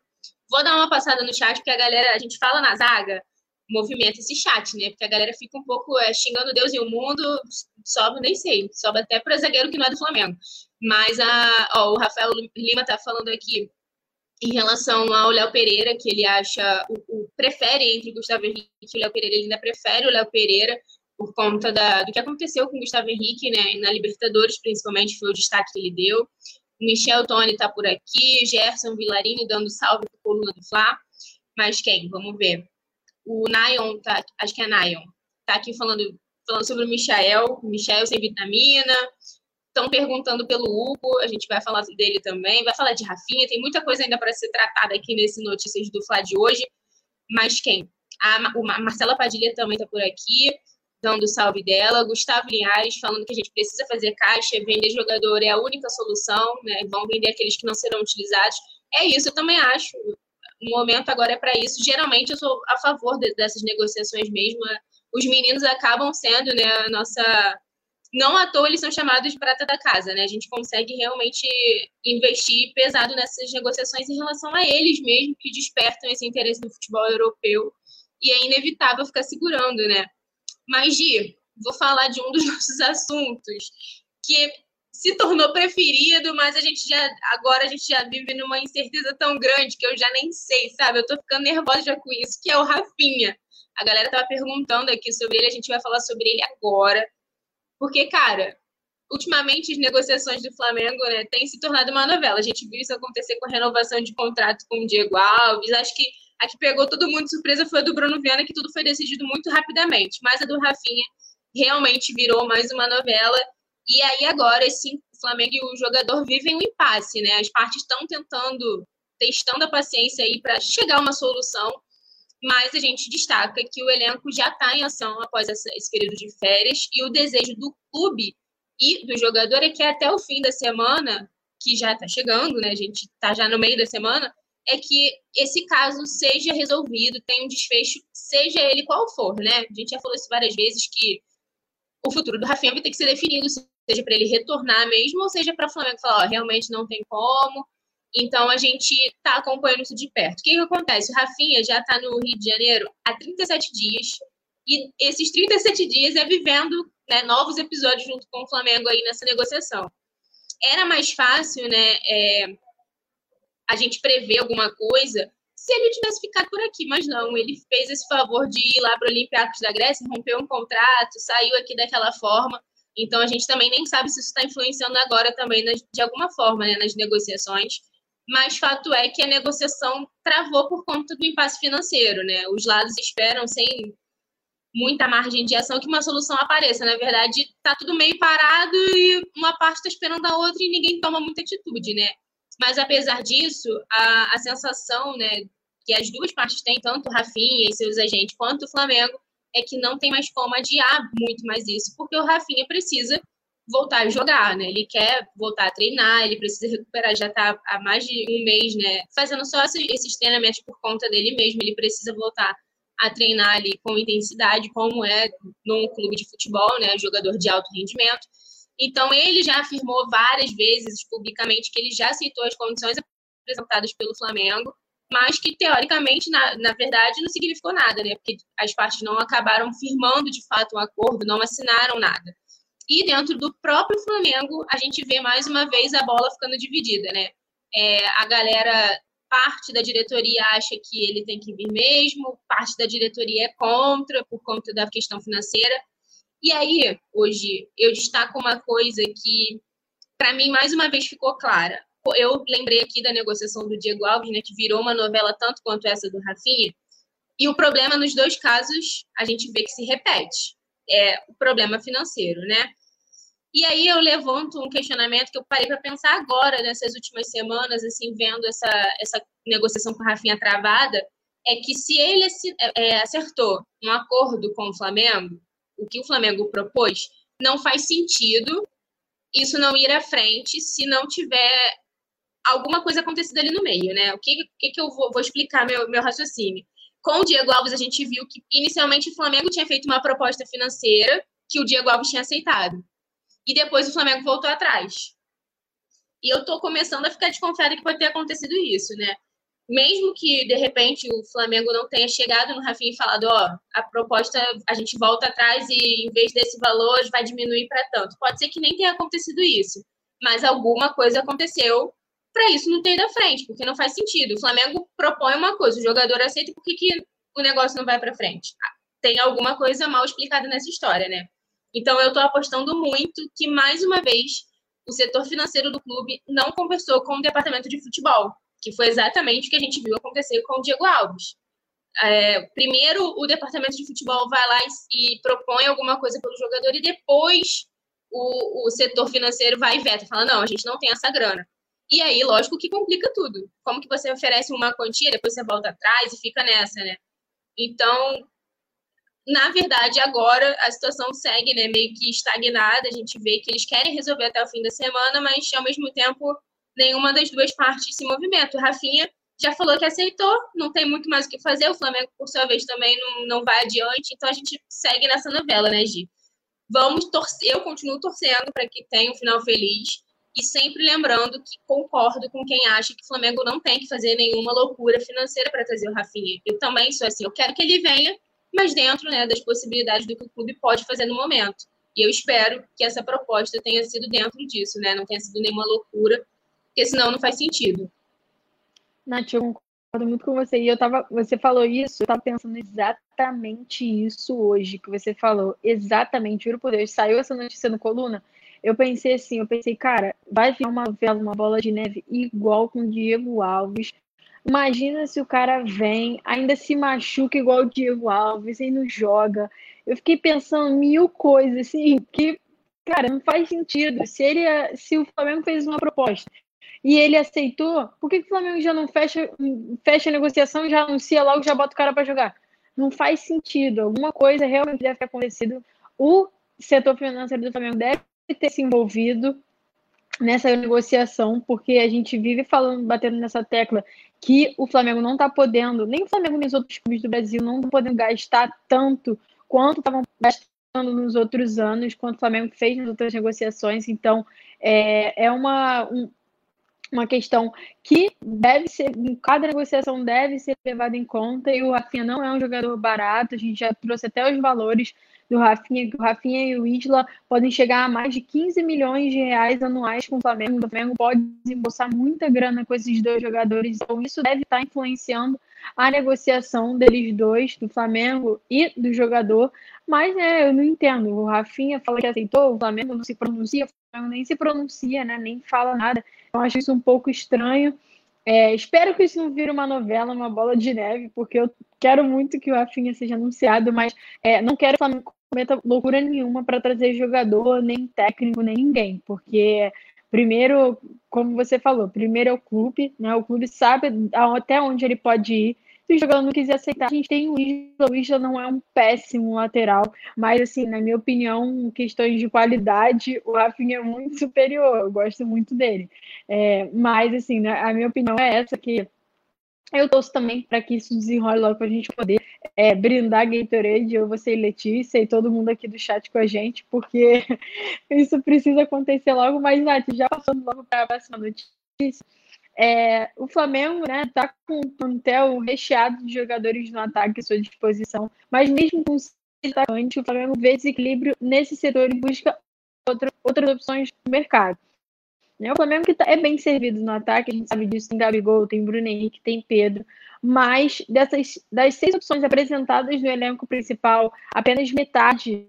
Vou dar uma passada no chat, porque a galera, a gente fala na zaga, movimenta esse chat, né? Porque a galera fica um pouco é, xingando Deus e o mundo, sobe, nem sei, sobe até para zagueiro que não é do Flamengo. Mas a, ó, o Rafael Lima tá falando aqui em relação ao Léo Pereira, que ele acha, o, o, prefere entre Gustavo Henrique e Léo Pereira, ele ainda prefere o Léo Pereira por conta da, do que aconteceu com o Gustavo Henrique, né? Na Libertadores, principalmente, foi o destaque que ele deu. O Michel Tony tá por aqui, Gerson Vilarini dando salve para coluna do Fla. Mas quem? Vamos ver. O Nayon, tá, acho que é Nayon, tá aqui falando, falando sobre o Michael, Michael sem vitamina. Estão perguntando pelo Hugo, a gente vai falar dele também, vai falar de Rafinha, tem muita coisa ainda para ser tratada aqui nesse Notícias do Fla de hoje. Mas quem? A, a Marcela Padilha também está por aqui, dando salve dela. Gustavo Linhares falando que a gente precisa fazer caixa, vender jogador é a única solução, né? Vão vender aqueles que não serão utilizados. É isso, eu também acho o momento agora é para isso. Geralmente eu sou a favor de, dessas negociações mesmo. Os meninos acabam sendo, né, a nossa. Não à toa eles são chamados de prata da casa, né? A gente consegue realmente investir pesado nessas negociações em relação a eles mesmo, que despertam esse interesse no futebol europeu. E é inevitável ficar segurando, né? Mas, Gi, vou falar de um dos nossos assuntos, que se tornou preferido, mas a gente já agora a gente já vive numa incerteza tão grande que eu já nem sei, sabe? Eu tô ficando nervosa já com isso, que é o Rafinha. A galera tava perguntando aqui sobre ele, a gente vai falar sobre ele agora. Porque, cara, ultimamente as negociações do Flamengo, né, têm se tornado uma novela. A gente viu isso acontecer com a renovação de contrato com o Diego Alves. Acho que A que pegou todo mundo de surpresa foi a do Bruno Viana, que tudo foi decidido muito rapidamente. Mas a do Rafinha realmente virou mais uma novela. E aí agora esse Flamengo e o jogador vivem um impasse, né? As partes estão tentando, testando a paciência aí para chegar a uma solução, mas a gente destaca que o elenco já está em ação após esse período de férias e o desejo do clube e do jogador é que até o fim da semana, que já está chegando, né? A gente está já no meio da semana, é que esse caso seja resolvido, tenha um desfecho, seja ele qual for, né? A gente já falou isso várias vezes que o futuro do Rafinha vai ter que ser definido, seja para ele retornar mesmo, ou seja para o Flamengo falar, realmente não tem como. Então a gente está acompanhando isso de perto. O que, que acontece? O Rafinha já está no Rio de Janeiro há 37 dias, e esses 37 dias é vivendo né, novos episódios junto com o Flamengo aí nessa negociação. Era mais fácil, né, é, a gente prever alguma coisa se ele tivesse ficado por aqui, mas não, ele fez esse favor de ir lá para o Olympiacos da Grécia, rompeu um contrato, saiu aqui daquela forma, então a gente também nem sabe se isso está influenciando agora também de alguma forma né, nas negociações, mas fato é que a negociação travou por conta do impasse financeiro, né? Os lados esperam sem muita margem de ação que uma solução apareça. Na verdade, está tudo meio parado e uma parte está esperando a outra e ninguém toma muita atitude, né? Mas apesar disso, a, a sensação, né, que as duas partes têm, tanto o Rafinha e seus agentes quanto o Flamengo, é que não tem mais como adiar muito mais isso, porque o Rafinha precisa voltar a jogar, né? Ele quer voltar a treinar, ele precisa recuperar, já está há mais de um mês, né? Fazendo só esses treinamentos por conta dele mesmo, ele precisa voltar a treinar ali com intensidade, como é num clube de futebol, né? Jogador de alto rendimento. Então, ele já afirmou várias vezes publicamente que ele já aceitou as condições apresentadas pelo Flamengo, mas que, teoricamente, na, na verdade, não significou nada, né? Porque as partes não acabaram firmando, de fato, um acordo, não assinaram nada. E dentro do próprio Flamengo, a gente vê mais uma vez a bola ficando dividida, né? É, a galera, parte da diretoria acha que ele tem que vir mesmo, parte da diretoria é contra, por conta da questão financeira. E aí, hoje, eu destaco uma coisa que, para mim, mais uma vez ficou clara. Eu lembrei aqui da negociação do Diego Alves, né, que virou uma novela tanto quanto essa do Rafinha. E o problema nos dois casos, a gente vê que se repete. É o problema financeiro, né? E aí eu levanto um questionamento que eu parei para pensar agora, nessas últimas semanas, assim, vendo essa, essa negociação com a Rafinha travada, é que se ele é, acertou um acordo com o Flamengo, o que o Flamengo propôs, não faz sentido isso não ir à frente se não tiver alguma coisa acontecida ali no meio, né? O que, que, que eu vou, vou explicar meu, meu raciocínio? Com o Diego Alves, a gente viu que inicialmente o Flamengo tinha feito uma proposta financeira que o Diego Alves tinha aceitado. E depois o Flamengo voltou atrás. E eu tô começando a ficar desconfiada que pode ter acontecido isso, né? mesmo que de repente o Flamengo não tenha chegado no Rafinha e falado, ó, a proposta a gente volta atrás e em vez desse valor vai diminuir para tanto. Pode ser que nem tenha acontecido isso, mas alguma coisa aconteceu para isso não ter à frente, porque não faz sentido. O Flamengo propõe uma coisa, o jogador aceita, por que, que o negócio não vai para frente? Tem alguma coisa mal explicada nessa história, né? Então eu estou apostando muito que mais uma vez o setor financeiro do clube não conversou com o departamento de futebol que foi exatamente o que a gente viu acontecer com o Diego Alves. É, primeiro, o departamento de futebol vai lá e, e, propõe alguma coisa pelo jogador, e depois o, o setor financeiro vai e veta, fala: não, a gente não tem essa grana. E aí, lógico que complica tudo. Como que você oferece uma quantia, depois você volta atrás e fica nessa, né? Então, na verdade, agora a situação segue né, meio que estagnada. A gente vê que eles querem resolver até o fim da semana, mas ao mesmo tempo nenhuma das duas partes se movimenta. O Rafinha já falou que aceitou, não tem muito mais o que fazer. O Flamengo, por sua vez, também não, não vai adiante. Então a gente segue nessa novela, né, Gi? Vamos torcer, eu continuo torcendo para que tenha um final feliz e sempre lembrando que concordo com quem acha que o Flamengo não tem que fazer nenhuma loucura financeira para trazer o Rafinha. Eu também sou assim, eu quero que ele venha, mas dentro né, das possibilidades do que o clube pode fazer no momento. E eu espero que essa proposta tenha sido dentro disso, né? Não tenha sido nenhuma loucura porque senão não faz sentido. Nath, eu concordo muito com você. E eu tava, você falou isso, eu tava pensando exatamente isso hoje que você falou. Exatamente, juro por Deus. Saiu essa notícia no coluna. Eu pensei assim, eu pensei, cara, vai vir uma vela, uma bola de neve igual com o Diego Alves. Imagina se o cara vem, ainda se machuca igual o Diego Alves e não joga. Eu fiquei pensando mil coisas, assim, que, cara, não faz sentido. Se ele, se o Flamengo fez uma proposta e ele aceitou, por que, que o Flamengo já não fecha, fecha a negociação, já anuncia logo, já bota o cara para jogar? Não faz sentido. Alguma coisa realmente deve ter acontecido. O setor financeiro do Flamengo deve ter se envolvido nessa negociação, porque a gente vive falando, batendo nessa tecla que o Flamengo não está podendo, nem o Flamengo nem os outros clubes do Brasil não estão podendo gastar tanto quanto estavam gastando nos outros anos, quanto o Flamengo fez nas outras negociações. Então, é, é uma, um, uma questão que deve ser, cada negociação deve ser levada em conta, e o Rafinha não é um jogador barato, a gente já trouxe até os valores do Rafinha, que o Rafinha e o Isla podem chegar a mais de 15 milhões de reais anuais com o Flamengo. O Flamengo pode desembolsar muita grana com esses dois jogadores, então isso deve estar influenciando a negociação deles dois, do Flamengo e do jogador. Mas né, eu não entendo. O Rafinha fala que aceitou, o Flamengo não se pronuncia, o Flamengo nem se pronuncia, né, nem fala nada. Eu acho isso um pouco estranho. É, espero que isso não vire uma novela, uma bola de neve, porque eu quero muito que o Rafinha seja anunciado, mas é, não quero que o Flamengo cometa loucura nenhuma para trazer jogador, nem técnico, nem ninguém, porque primeiro, como você falou, primeiro é o clube, né? O clube sabe até onde ele pode ir. Se o jogador não quiser aceitar, a gente tem o Isla. O Isla não é um péssimo lateral, mas, assim, na minha opinião, questões de qualidade, o Rafinha é muito superior. Eu gosto muito dele. É, mas, assim, né, a minha opinião é essa, que eu torço também para que isso desenrole logo para a gente poder é, brindar Gatorade, eu, você e Letícia e todo mundo aqui do chat com a gente, porque isso precisa acontecer logo. Mas, Nath, já passando logo para a próxima notícia. É, o Flamengo né, tá com um plantel recheado de jogadores no ataque à sua disposição, mas mesmo com atacante, o Flamengo vê desequilíbrio nesse setor e busca outra, outras opções no mercado. Né? O Flamengo que tá, é bem servido no ataque, a gente sabe disso, tem Gabigol, tem Bruno Henrique, tem Pedro, mas dessas, das seis opções apresentadas no elenco principal, apenas metade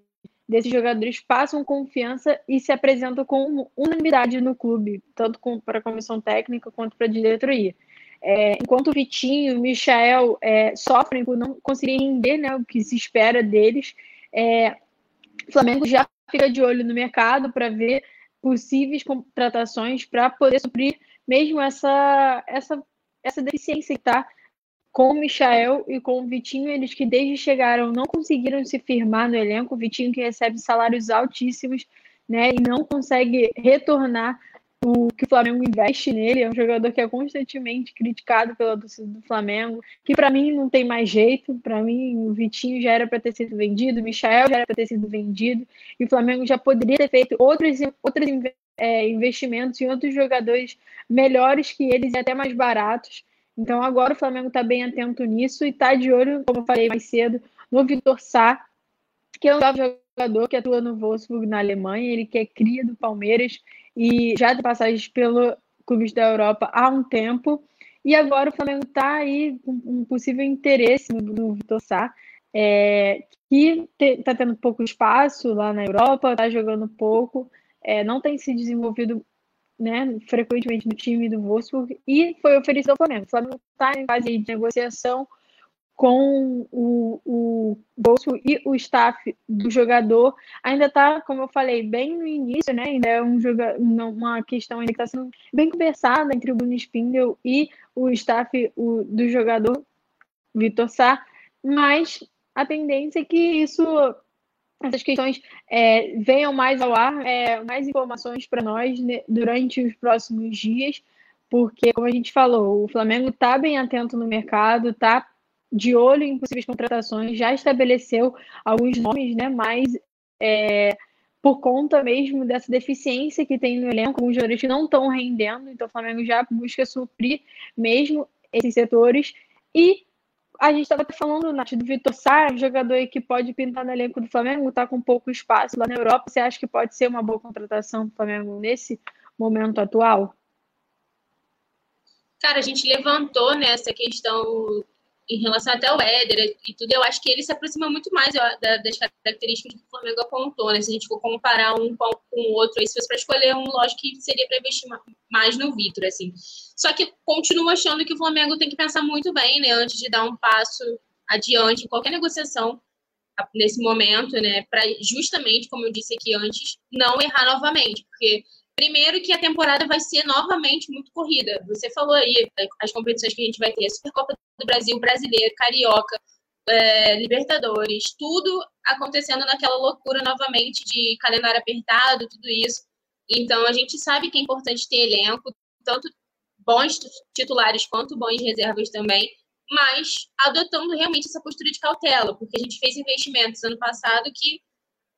desses jogadores passam confiança e se apresentam com unanimidade no clube, tanto para a comissão técnica quanto para a diretoria. É, enquanto o Vitinho e o Michael é, sofrem por não conseguirem render né, o que se espera deles, é, o Flamengo já fica de olho no mercado para ver possíveis contratações para poder suprir mesmo essa, essa, essa deficiência que está com o Michael e com o Vitinho, eles que desde chegaram não conseguiram se firmar no elenco, o Vitinho que recebe salários altíssimos, né, e não consegue retornar o que o Flamengo investe nele, é um jogador que é constantemente criticado pela torcida do Flamengo, que para mim não tem mais jeito, para mim o Vitinho já era para ter sido vendido, o Michael já era para ter sido vendido, e o Flamengo já poderia ter feito outros, outros é, investimentos em outros jogadores melhores que eles e até mais baratos. Então agora o Flamengo está bem atento nisso e está de olho, como eu falei mais cedo, no Vitor Sá, que é um jogador que atua no Wolfsburg na Alemanha, ele que é cria do Palmeiras e já de passagens pelo clubes da Europa há um tempo. E agora o Flamengo está aí com um possível interesse no, Vitor Sá, é, que está tendo pouco espaço lá na Europa, está jogando pouco, é, não tem se desenvolvido né, frequentemente no time do Wolfsburg e foi oferecido ao Flamengo. O Flamengo está em fase de negociação com o, o bolso e o staff do jogador ainda está, como eu falei, bem no início, né? Ainda é um joga uma questão ainda que está sendo bem conversada entre o Bruno Spindel e o staff o, do jogador Vitor Sá, mas a tendência é que isso essas questões é, venham mais ao ar, é, mais informações para nós né, durante os próximos dias, porque, como a gente falou, o Flamengo está bem atento no mercado, está de olho em possíveis contratações, já estabeleceu alguns nomes, né? Mas é, por conta mesmo dessa deficiência que tem no elenco, alguns jogadores que não estão rendendo, então o Flamengo já busca suprir mesmo esses setores. E a gente estava falando, Nath, do Vitor Sá, jogador que pode pintar no elenco do Flamengo, está com pouco espaço lá na Europa. Você acha que pode ser uma boa contratação do Flamengo nesse momento atual? Cara, a gente levantou nessa questão em relação até ao Éder e tudo, eu acho que ele se aproxima muito mais das características que o Flamengo apontou, né? Se a gente for comparar um com o outro, aí se fosse para escolher um, lógico que seria para investir mais no Vitor, assim. Só que continuo achando que o Flamengo tem que pensar muito bem, né? Antes de dar um passo adiante em qualquer negociação nesse momento, né? Para justamente, como eu disse aqui antes, não errar novamente, porque Primeiro que a temporada vai ser novamente muito corrida. Você falou aí as competições que a gente vai ter, Supercopa do Brasil, Brasileiro, Carioca, é, Libertadores, tudo acontecendo naquela loucura novamente de calendário apertado, tudo isso. Então a gente sabe que é importante ter elenco, tanto bons titulares quanto bons reservas também, mas adotando realmente essa postura de cautela, porque a gente fez investimentos ano passado que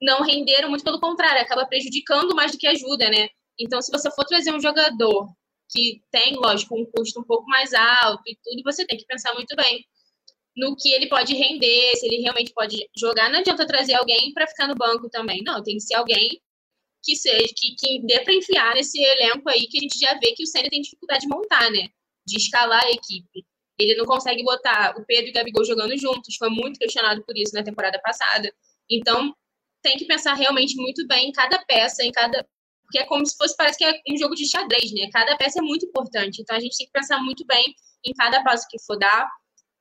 não renderam, muito pelo contrário, acaba prejudicando mais do que ajuda, né? Então, se você for trazer um jogador que tem, lógico, um custo um pouco mais alto e tudo, você tem que pensar muito bem no que ele pode render, se ele realmente pode jogar. Não adianta trazer alguém para ficar no banco também. Não, tem que ser alguém que seja que, que dê para enfiar nesse elenco aí que a gente já vê que o Senna tem dificuldade de montar, né? De escalar a equipe. Ele não consegue botar o Pedro e o Gabigol jogando juntos, foi muito questionado por isso na temporada passada. Então, tem que pensar realmente muito bem em cada peça, em cada porque é como se fosse, parece que é um jogo de xadrez, né? Cada peça é muito importante, então a gente tem que pensar muito bem em cada passo que for dar.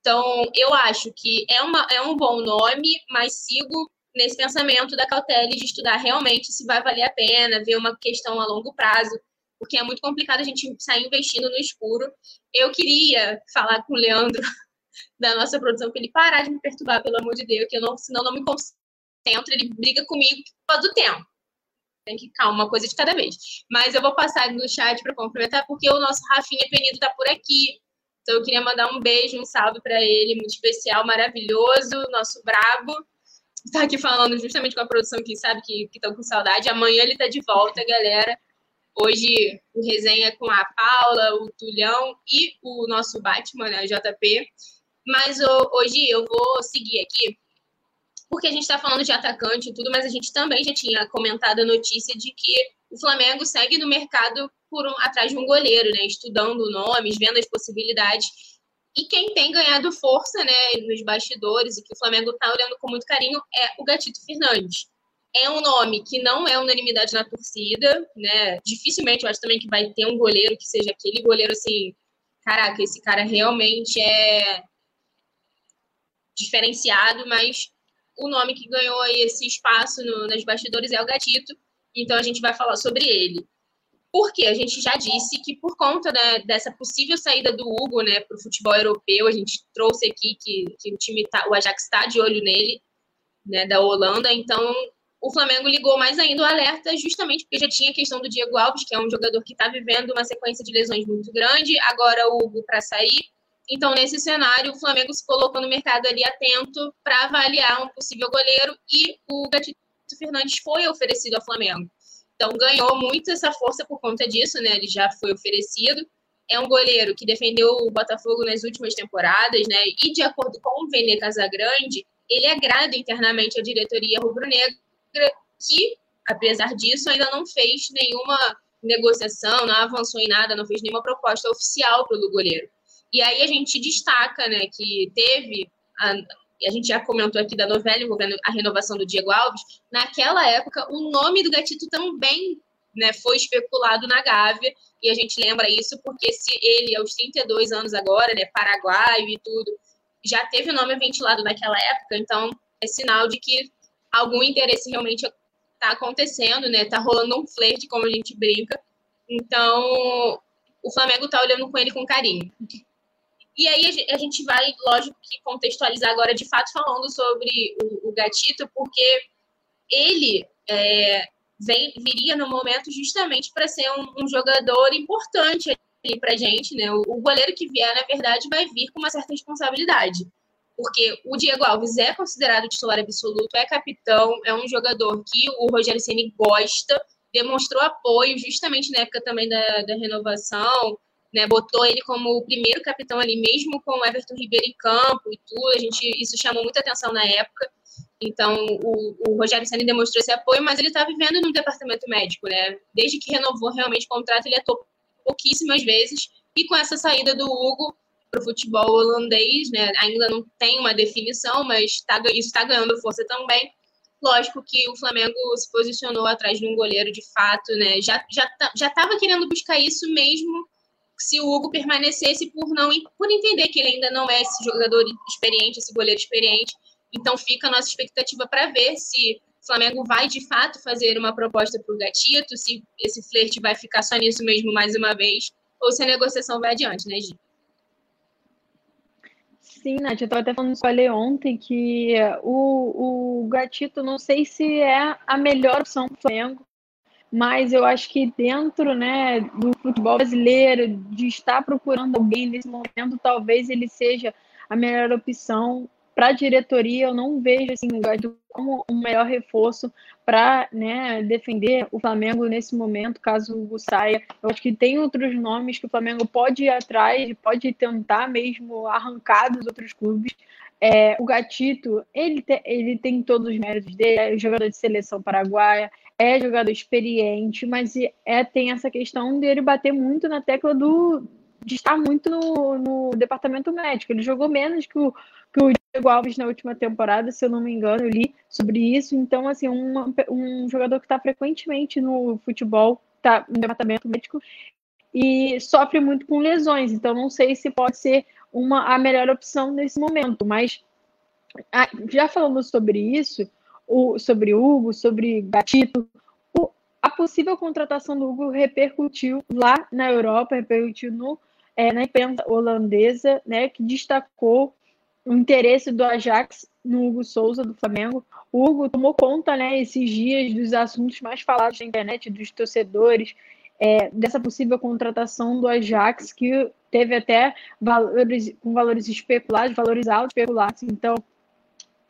Então, eu acho que é, uma, é um bom nome, mas sigo nesse pensamento da cautela de estudar realmente se vai valer a pena, ver uma questão a longo prazo, porque é muito complicado a gente sair investindo no escuro. Eu queria falar com o Leandro da nossa produção, para ele parar de me perturbar, pelo amor de Deus, que eu não, senão não me concentro, ele briga comigo todo o tempo tem que calma, uma coisa de cada vez. Mas eu vou passar no chat para complementar, porque o nosso Rafinha Penido está por aqui. Então eu queria mandar um beijo, um salve para ele, muito especial, maravilhoso, nosso brabo. Está aqui falando justamente com a produção que sabe que estão com saudade. Amanhã ele está de volta, galera. Hoje o resenha com a Paula, o Tulhão e o nosso Batman, né, o JP. Mas hoje eu vou seguir aqui porque a gente está falando de atacante e tudo, mas a gente também já tinha comentado a notícia de que o Flamengo segue no mercado por um, atrás de um goleiro, né? Estudando nomes, vendo as possibilidades. E quem tem ganhado força, né, nos bastidores e que o Flamengo está olhando com muito carinho é o Gatito Fernandes. É um nome que não é unanimidade na torcida, né? Dificilmente eu acho também que vai ter um goleiro que seja aquele goleiro assim, caraca, esse cara realmente é diferenciado, mas o nome que ganhou esse espaço no, nas bastidores é o Gatito, então a gente vai falar sobre ele. Porque a gente já disse que por conta né, dessa possível saída do Hugo né, para o futebol europeu, a gente trouxe aqui que, que o time tá, o Ajax está de olho nele, né, da Holanda, então o Flamengo ligou mais ainda o alerta, justamente porque já tinha a questão do Diego Alves, que é um jogador que está vivendo uma sequência de lesões muito grande, agora o Hugo para sair, então, nesse cenário, o Flamengo se colocou no mercado ali atento para avaliar um possível goleiro e o Gatito Fernandes foi oferecido ao Flamengo. Então, ganhou muito essa força por conta disso, né? Ele já foi oferecido. É um goleiro que defendeu o Botafogo nas últimas temporadas, né? E, de acordo com o Vene Casagrande, ele agrada internamente a diretoria rubro-negra, que, apesar disso, ainda não fez nenhuma negociação, não avançou em nada, não fez nenhuma proposta oficial pelo goleiro. E aí a gente destaca né, que teve, a, a gente já comentou aqui da novela envolvendo a renovação do Diego Alves, naquela época o nome do Gatito também né, foi especulado na Gávea, e a gente lembra isso porque se ele, aos 32 anos agora, né, paraguaio e tudo, já teve o nome ventilado naquela época, então é sinal de que algum interesse realmente está acontecendo, né? Tá rolando um flerte, como a gente brinca. Então, o Flamengo está olhando com ele com carinho. E aí a gente vai, lógico, que contextualizar agora de fato falando sobre o, o Gatito, porque ele é, vem, viria no momento justamente para ser um, um, jogador importante ali para gente, né? O, o, goleiro que vier, na verdade, vai vir com uma certa responsabilidade, porque o Diego Alves é considerado titular absoluto, é capitão, é um jogador que o Rogério Ceni gosta, demonstrou apoio justamente na época também da, da renovação né, botou ele como o primeiro capitão ali, mesmo com o Everton Ribeiro em campo e tudo, a gente, isso chamou muita atenção na época. Então, o, o Rogério Senna demonstrou esse apoio, mas ele está vivendo num departamento médico, né? Desde que renovou realmente o contrato, ele atuou pouquíssimas vezes, e com essa saída do Hugo, para o futebol holandês, né? Ainda não tem uma definição, mas tá, isso está ganhando força também. Lógico que o Flamengo se posicionou atrás de um goleiro de fato, né? Já já tá, já estava querendo buscar isso mesmo se o Hugo permanecesse por não por entender que ele ainda não é esse jogador experiente, esse goleiro experiente. Então fica a nossa expectativa para ver se o Flamengo vai de fato fazer uma proposta para o Gatito, se esse flerte vai ficar só nisso mesmo mais uma vez, ou se a negociação vai adiante, né, Gi? Sim, Nath, eu estava até falando com a ontem que o, o Gatito não sei se é a melhor opção do Flamengo, mas eu acho que dentro né, do futebol brasileiro, de estar procurando alguém nesse momento, talvez ele seja a melhor opção para a diretoria, eu não vejo assim, o Gatito como um melhor reforço para né, defender o Flamengo nesse momento, caso o saia. Eu acho que tem outros nomes que o Flamengo pode ir atrás, pode tentar mesmo arrancar dos outros clubes. É, o Gatito, ele, te, ele tem todos os méritos dele, é jogador de seleção paraguaia, é jogador experiente, mas é, tem essa questão dele bater muito na tecla do, de estar muito no, no departamento médico. Ele jogou menos que o, que o Diego Alves na última temporada, se eu não me engano, eu li sobre isso. Então, assim, um, um jogador que está frequentemente no futebol, está no departamento médico e sofre muito com lesões. Então, não sei se pode ser uma, a melhor opção nesse momento. Mas, já falando sobre isso, o, sobre Hugo, sobre Gatito, o, a possível contratação do Hugo repercutiu lá na Europa, repercutiu no, é, na imprensa holandesa, né, que destacou o interesse do Ajax no Hugo Souza, do Flamengo. O Hugo tomou conta, né, esses dias dos assuntos mais falados na internet, dos torcedores, é, dessa possível contratação do Ajax, que teve até valores com valores especulados, valores altos especulados. Então,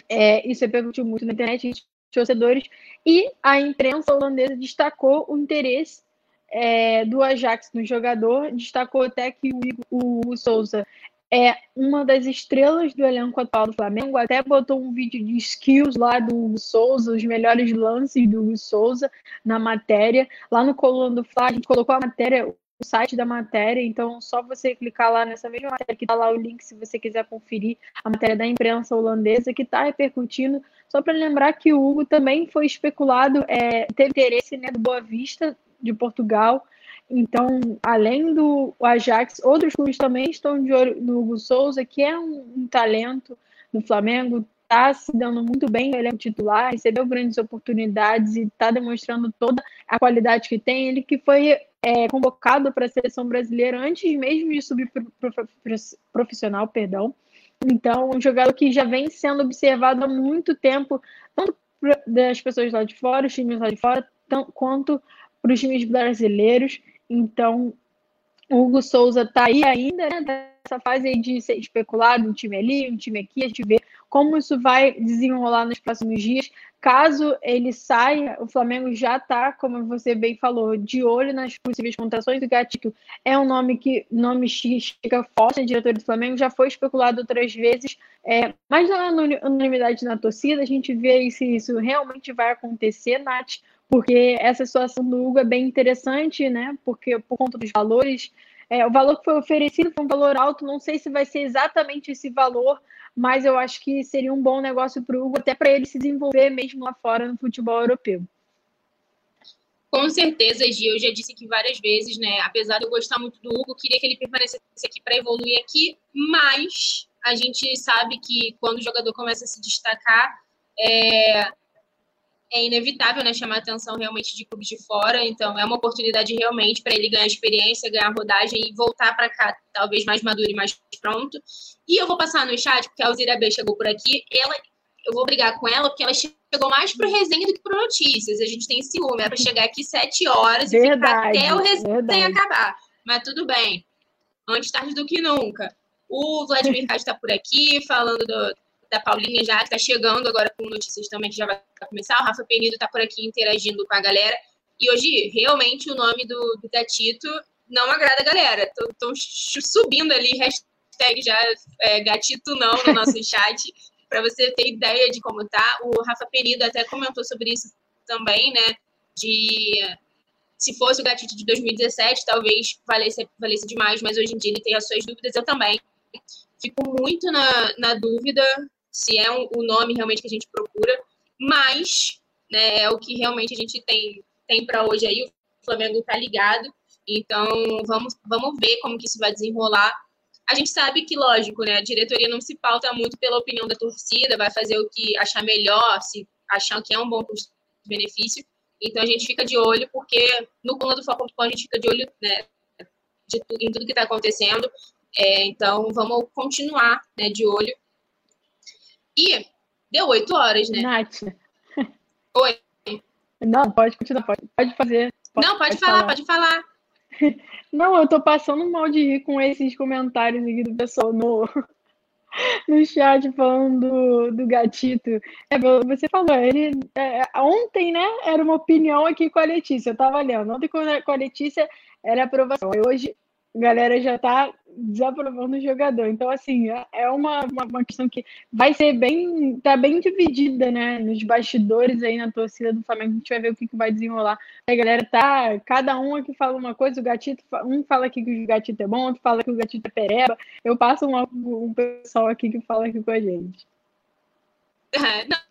é, isso repercutiu muito na internet, os torcedores, e a imprensa holandesa destacou o interesse é, do Ajax no jogador, destacou até que o, o, o Souza é uma das estrelas do elenco atual do Flamengo. Até botou um vídeo de skills lá do Souza, os melhores lances do Souza na matéria. Lá no Coluna do Fla, a gente colocou a matéria, site da matéria, então só você clicar lá nessa mesma matéria que está lá o link se você quiser conferir a matéria da imprensa holandesa que está repercutindo. Só para lembrar que o Hugo também foi especulado, é, teve interesse né, do Boa Vista de Portugal então, além do Ajax, outros clubes também estão de olho no Hugo Souza, que é um, um talento no Flamengo, está se dando muito bem, ele é titular, recebeu grandes oportunidades e está demonstrando toda a qualidade que tem. Ele que foi é, convocado para a seleção brasileira antes mesmo de subir para profissional, perdão. Então, um jogador que já vem sendo observado há muito tempo, tanto das pessoas lá de fora, os times lá de fora, quanto para os times brasileiros. Então, o Hugo Souza está aí ainda, né, nessa fase aí de ser especulado, um time ali, um time aqui, a gente vê como isso vai desenrolar nos próximos dias. Caso ele saia, o Flamengo já está, como você bem falou, de olho nas possíveis contratações. O Gatito é um nome que nome chega forte, a diretor do Flamengo já foi especulado outras vezes, é, mas não é unanimidade na torcida. A gente vê se isso realmente vai acontecer, Nath porque essa situação do Hugo é bem interessante, né? Porque por conta dos valores, é, o valor que foi oferecido foi um valor alto, não sei se vai ser exatamente esse valor, mas eu acho que seria um bom negócio para o Hugo, até para ele se desenvolver mesmo lá fora no futebol europeu. Com certeza, Gil, eu já disse aqui várias vezes, né? Apesar de eu gostar muito do Hugo, queria que ele permanecesse aqui para evoluir aqui, mas a gente sabe que quando o jogador começa a se destacar, é, é inevitável né, chamar a atenção realmente de clubes de fora, então é uma oportunidade realmente para ele ganhar experiência, ganhar rodagem e voltar para cá, talvez mais maduro e mais pronto. E eu vou passar no chat, porque a Alzira B chegou por aqui, ela, eu vou brigar com ela, porque ela chegou mais pro resenha do que pro notícias. A gente tem ciúme, é para chegar aqui sete horas verdade, e ficar até o resenha acabar. Mas tudo bem, antes tarde do que nunca. O Vladimir Castro está por aqui, falando do, da Paulinha já, está chegando agora com notícias também, que já vai começar. O Rafa Penido está por aqui interagindo com a galera. E hoje, realmente, o nome do, do gatito não agrada a galera. Estão subindo ali, hashtag já é, gatito não no nosso chat, para você ter ideia de como tá. O Rafa Penido até comentou sobre isso também, né? De se fosse o gatito de 2017, talvez valesse, valesse demais, mas hoje em dia ele tem as suas dúvidas, eu também. Fico muito na, na dúvida se é um, o nome realmente que a gente procura, mas né, é o que realmente a gente tem, tem para hoje aí. O Flamengo está ligado, então vamos, vamos ver como que isso vai desenrolar. A gente sabe que, lógico, né, a diretoria não se pauta muito pela opinião da torcida, vai fazer o que achar melhor, se achar que é um bom custo-benefício. Então a gente fica de olho, porque no coluna do Fla.com a gente fica de olho né, de, em tudo que está acontecendo. É, então vamos continuar né, de olho. E deu oito horas, né? Nath. Oi. Não, pode continuar, pode, pode fazer. Pode, não, pode, pode falar, falar, pode falar. Não, eu tô passando mal de rir com esses comentários aqui do pessoal no, no chat falando do, do gatito. É, você falou, ele é, ontem, né, era uma opinião aqui com a Letícia. Eu tava lendo. Ontem com a, com a Letícia era aprovação. Hoje a galera já tá desaprovando o jogador. Então, assim, é, é uma, uma, uma, questão que vai ser bem. tá bem dividida, né? Nos bastidores aí na torcida do Flamengo. A gente vai ver o que, que vai desenrolar. A galera tá. Cada um aqui fala uma coisa, o gatito. Um fala aqui que o gatito é bom, outro fala que o gatito é pereba. Eu passo um, um pessoal aqui que fala aqui com a gente.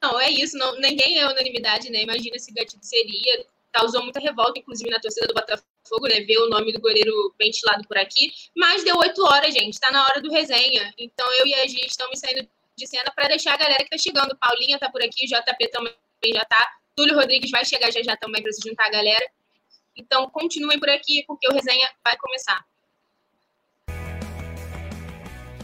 Não, é isso. Não, ninguém é unanimidade, né? Imagina se o gatito seria causou muita revolta, inclusive na torcida do Botafogo, né? Ver o nome do goleiro ventilado por aqui. Mas deu oito horas, gente. Tá na hora do resenha. Então eu e a Gi estamos saindo de cena para deixar a galera que tá chegando. Paulinha tá por aqui, JP também já tá. Túlio Rodrigues vai chegar já já também para se juntar a galera. Então continuem por aqui, porque o resenha vai começar.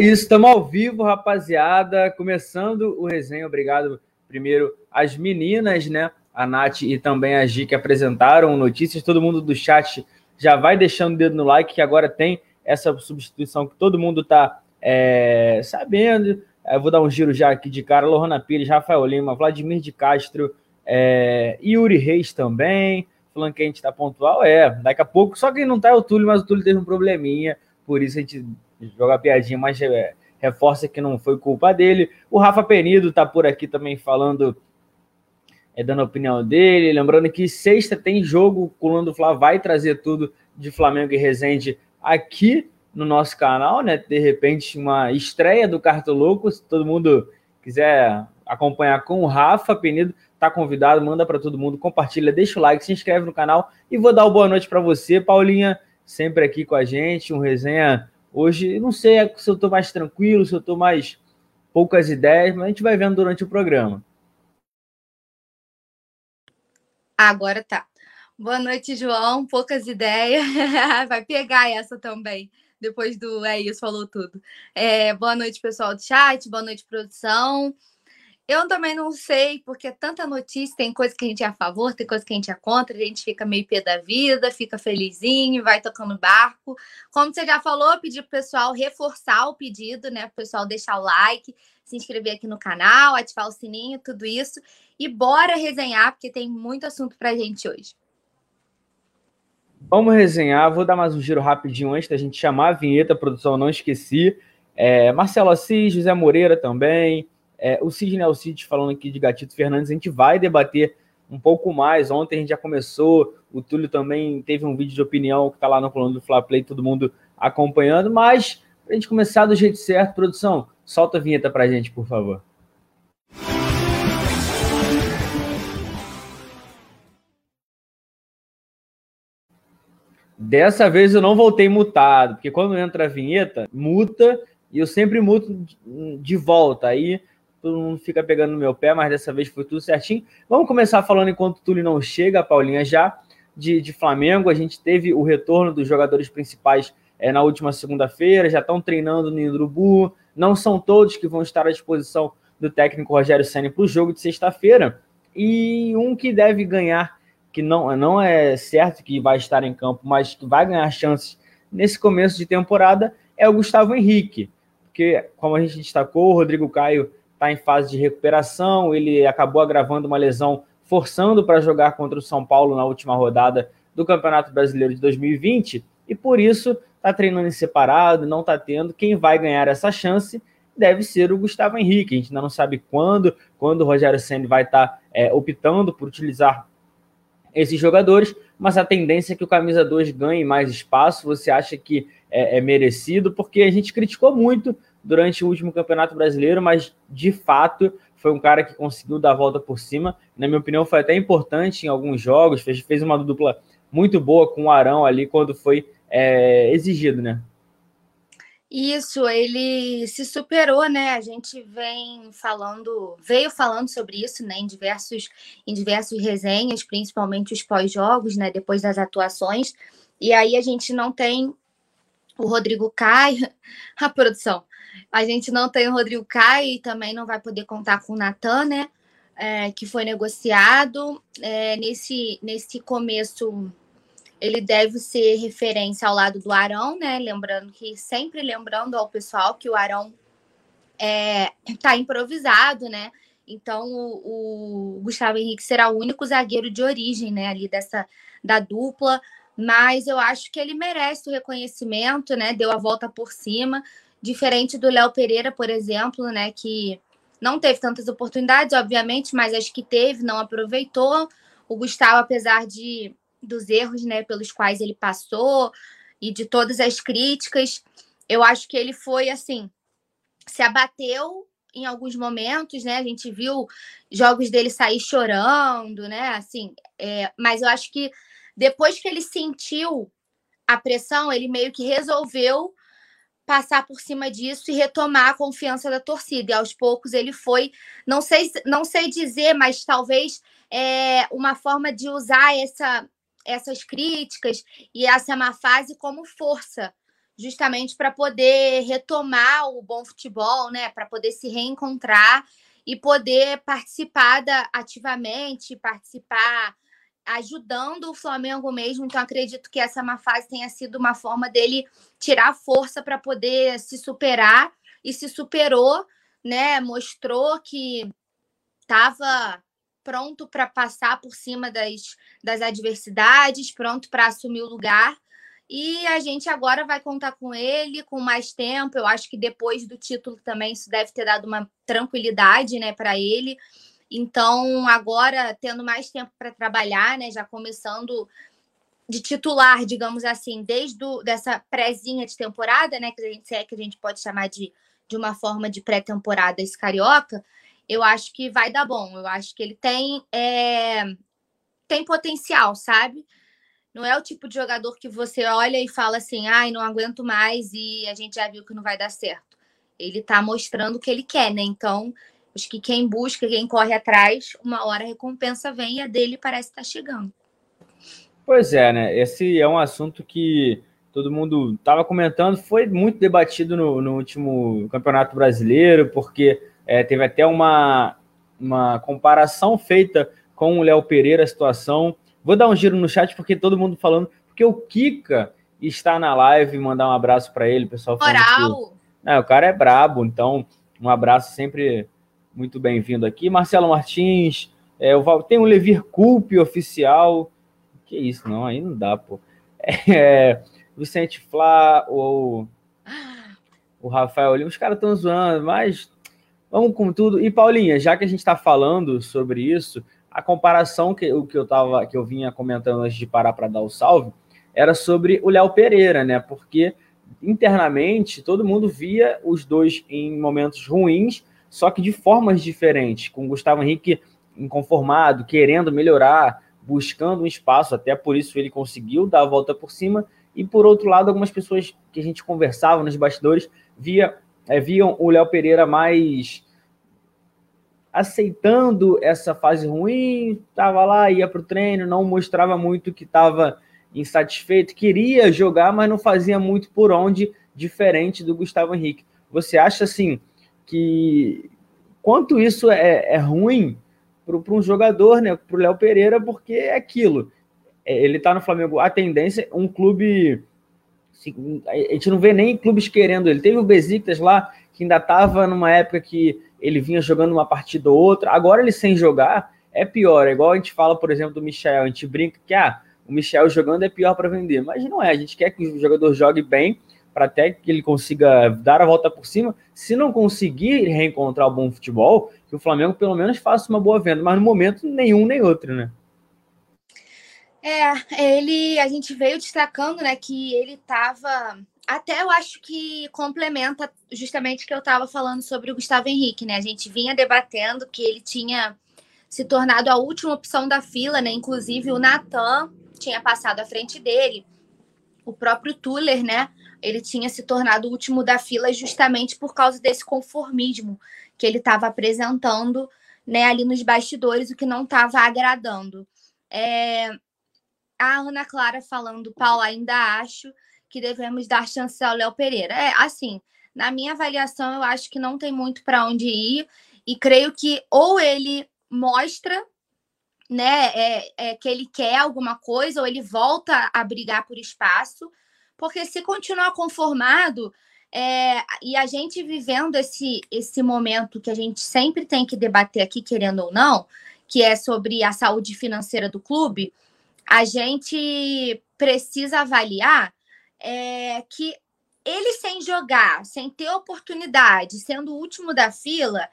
Isso, estamos ao vivo, rapaziada. Começando o resenha. Obrigado primeiro às meninas, né? A Nath e também a Gi que apresentaram notícias. Todo mundo do chat já vai deixando o dedo no like, que agora tem essa substituição que todo mundo está é, sabendo. Eu vou dar um giro já aqui de cara. Lohana Pires, Rafael Lima, Vladimir de Castro, é, Yuri Reis também. Falando que a gente está pontual. É, daqui a pouco. Só quem não está é o Túlio, mas o Túlio teve um probleminha. Por isso a gente joga piadinha, mas é, reforça que não foi culpa dele. O Rafa Penido tá por aqui também falando, é, dando a opinião dele. Lembrando que sexta tem jogo, o Lando Fla vai trazer tudo de Flamengo e Resende aqui no nosso canal, né? De repente, uma estreia do Cartoloco. Se todo mundo quiser acompanhar com o Rafa Penido, tá convidado, manda para todo mundo, compartilha, deixa o like, se inscreve no canal e vou dar uma boa noite para você, Paulinha, sempre aqui com a gente, um resenha Hoje, não sei se eu estou mais tranquilo, se eu estou mais poucas ideias, mas a gente vai vendo durante o programa. Agora tá. Boa noite, João. Poucas ideias. vai pegar essa também. Depois do É Isso, falou tudo. É, boa noite, pessoal do chat. Boa noite, produção. Eu também não sei, porque é tanta notícia, tem coisa que a gente é a favor, tem coisa que a gente é contra, a gente fica meio pé da vida, fica felizinho, vai tocando barco. Como você já falou, pedir pro pessoal reforçar o pedido, né? Pro pessoal deixar o like, se inscrever aqui no canal, ativar o sininho, tudo isso. E bora resenhar, porque tem muito assunto pra gente hoje. Vamos resenhar, vou dar mais um giro rapidinho antes da gente chamar a vinheta, produção, não esqueci. É, Marcelo Assis, José Moreira também, é, o Sidney Alcide falando aqui de Gatito Fernandes, a gente vai debater um pouco mais. Ontem a gente já começou, o Túlio também teve um vídeo de opinião que está lá no plano do Fla Play, todo mundo acompanhando. Mas, para a gente começar do jeito certo, produção, solta a vinheta para a gente, por favor. Dessa vez eu não voltei mutado, porque quando entra a vinheta, muta e eu sempre muto de volta. Aí todo mundo fica pegando no meu pé, mas dessa vez foi tudo certinho. Vamos começar falando enquanto o Túlio não chega, Paulinha, já de, de Flamengo. A gente teve o retorno dos jogadores principais é, na última segunda-feira, já estão treinando no Indrubu. Não são todos que vão estar à disposição do técnico Rogério Senna para o jogo de sexta-feira. E um que deve ganhar que não, não é certo que vai estar em campo, mas que vai ganhar chances nesse começo de temporada, é o Gustavo Henrique. Porque, como a gente destacou, o Rodrigo Caio está em fase de recuperação, ele acabou agravando uma lesão, forçando para jogar contra o São Paulo na última rodada do Campeonato Brasileiro de 2020, e por isso está treinando em separado, não está tendo. Quem vai ganhar essa chance deve ser o Gustavo Henrique. A gente ainda não sabe quando, quando o Rogério Senna vai estar tá, é, optando por utilizar esses jogadores, mas a tendência é que o camisa 2 ganhe mais espaço. Você acha que é, é, merecido? Porque a gente criticou muito durante o último Campeonato Brasileiro, mas de fato foi um cara que conseguiu dar a volta por cima. Na minha opinião, foi até importante em alguns jogos, fez, fez uma dupla muito boa com o Arão ali quando foi é, exigido, né? Isso, ele se superou, né? A gente vem falando, veio falando sobre isso, né, em diversos, em diversos resenhas, principalmente os pós-jogos, né, depois das atuações. E aí a gente não tem o Rodrigo Caio, a produção. A gente não tem o Rodrigo Caio e também não vai poder contar com o Natan, né? É, que foi negociado. É, nesse, nesse começo ele deve ser referência ao lado do Arão, né? Lembrando que, sempre lembrando ao pessoal que o Arão é, tá improvisado, né? Então o, o, Gustavo Henrique será o único zagueiro de origem, né? Ali dessa da dupla, mas eu acho que ele merece o reconhecimento, né? Deu a volta por cima, diferente do Léo Pereira, por exemplo, né? Que não teve tantas oportunidades, obviamente, mas acho que teve, não aproveitou. O Gustavo, apesar de dos erros né, pelos quais ele passou e de todas as críticas. Eu acho que ele foi assim, se abateu em alguns momentos, né? A gente viu jogos dele sair chorando, né? Assim, é, mas eu acho que depois que ele sentiu a pressão, ele meio que resolveu passar por cima disso e retomar a confiança da torcida. E aos poucos ele foi, não sei, não sei dizer, mas talvez é, uma forma de usar essa essas críticas e essa má fase como força, justamente para poder retomar o bom futebol, né? Para poder se reencontrar e poder participar da, ativamente, participar ajudando o Flamengo mesmo. Então, acredito que essa má fase tenha sido uma forma dele tirar força para poder se superar e se superou, né? Mostrou que estava pronto para passar por cima das, das adversidades, pronto para assumir o lugar. E a gente agora vai contar com ele com mais tempo. Eu acho que depois do título também isso deve ter dado uma tranquilidade, né, para ele. Então, agora tendo mais tempo para trabalhar, né, já começando de titular, digamos assim, desde do, dessa prézinha de temporada, né, que a gente é que a gente pode chamar de, de uma forma de pré-temporada esse carioca, eu acho que vai dar bom. Eu acho que ele tem, é, tem potencial, sabe? Não é o tipo de jogador que você olha e fala assim, ai, não aguento mais e a gente já viu que não vai dar certo. Ele tá mostrando o que ele quer, né? Então, que quem busca, quem corre atrás, uma hora a recompensa vem e a dele parece estar chegando. Pois é, né? Esse é um assunto que todo mundo estava comentando, foi muito debatido no, no último Campeonato Brasileiro, porque é, teve até uma, uma comparação feita com o Léo Pereira, a situação. Vou dar um giro no chat porque todo mundo falando, porque o Kika está na live, mandar um abraço para ele, pessoal. Moral! Que, é, o cara é brabo, então um abraço sempre muito bem-vindo aqui. Marcelo Martins, é, o, tem o Levir Culpe oficial. Que isso, não, aí não dá, pô. É, Vicente Flá, ou o Rafael Lima, os caras estão zoando, mas Vamos com tudo. E Paulinha, já que a gente está falando sobre isso, a comparação que, o que eu tava, que eu vinha comentando antes de parar para dar o salve, era sobre o Léo Pereira, né? Porque internamente todo mundo via os dois em momentos ruins, só que de formas diferentes, com o Gustavo Henrique inconformado, querendo melhorar, buscando um espaço, até por isso ele conseguiu dar a volta por cima. E por outro lado, algumas pessoas que a gente conversava nos bastidores via é, viam o Léo Pereira mais aceitando essa fase ruim, estava lá, ia para o treino, não mostrava muito que estava insatisfeito, queria jogar, mas não fazia muito por onde, diferente do Gustavo Henrique. Você acha assim que quanto isso é, é ruim para um jogador, né, para o Léo Pereira, porque é aquilo. É, ele está no Flamengo, a tendência, um clube. A gente não vê nem clubes querendo ele. Teve o Besiktas lá, que ainda estava numa época que ele vinha jogando uma partida ou outra. Agora ele sem jogar é pior. É igual a gente fala, por exemplo, do Michel. A gente brinca que ah, o Michel jogando é pior para vender. Mas não é. A gente quer que o jogador jogue bem para até que ele consiga dar a volta por cima. Se não conseguir reencontrar o bom futebol, que o Flamengo pelo menos faça uma boa venda. Mas no momento, nenhum nem outro, né? É, ele, a gente veio destacando, né, que ele estava até eu acho que complementa justamente o que eu estava falando sobre o Gustavo Henrique, né? A gente vinha debatendo que ele tinha se tornado a última opção da fila, né? Inclusive o Natan tinha passado à frente dele, o próprio Tuller, né? Ele tinha se tornado o último da fila justamente por causa desse conformismo que ele estava apresentando, né? Ali nos bastidores, o que não estava agradando. É... A Ana Clara falando, Paulo, ainda acho que devemos dar chance ao Léo Pereira. É, assim, na minha avaliação, eu acho que não tem muito para onde ir, e creio que ou ele mostra né, é, é, que ele quer alguma coisa, ou ele volta a brigar por espaço, porque se continuar conformado, é, e a gente vivendo esse, esse momento que a gente sempre tem que debater aqui, querendo ou não, que é sobre a saúde financeira do clube, a gente precisa avaliar é, que ele sem jogar, sem ter oportunidade, sendo o último da fila,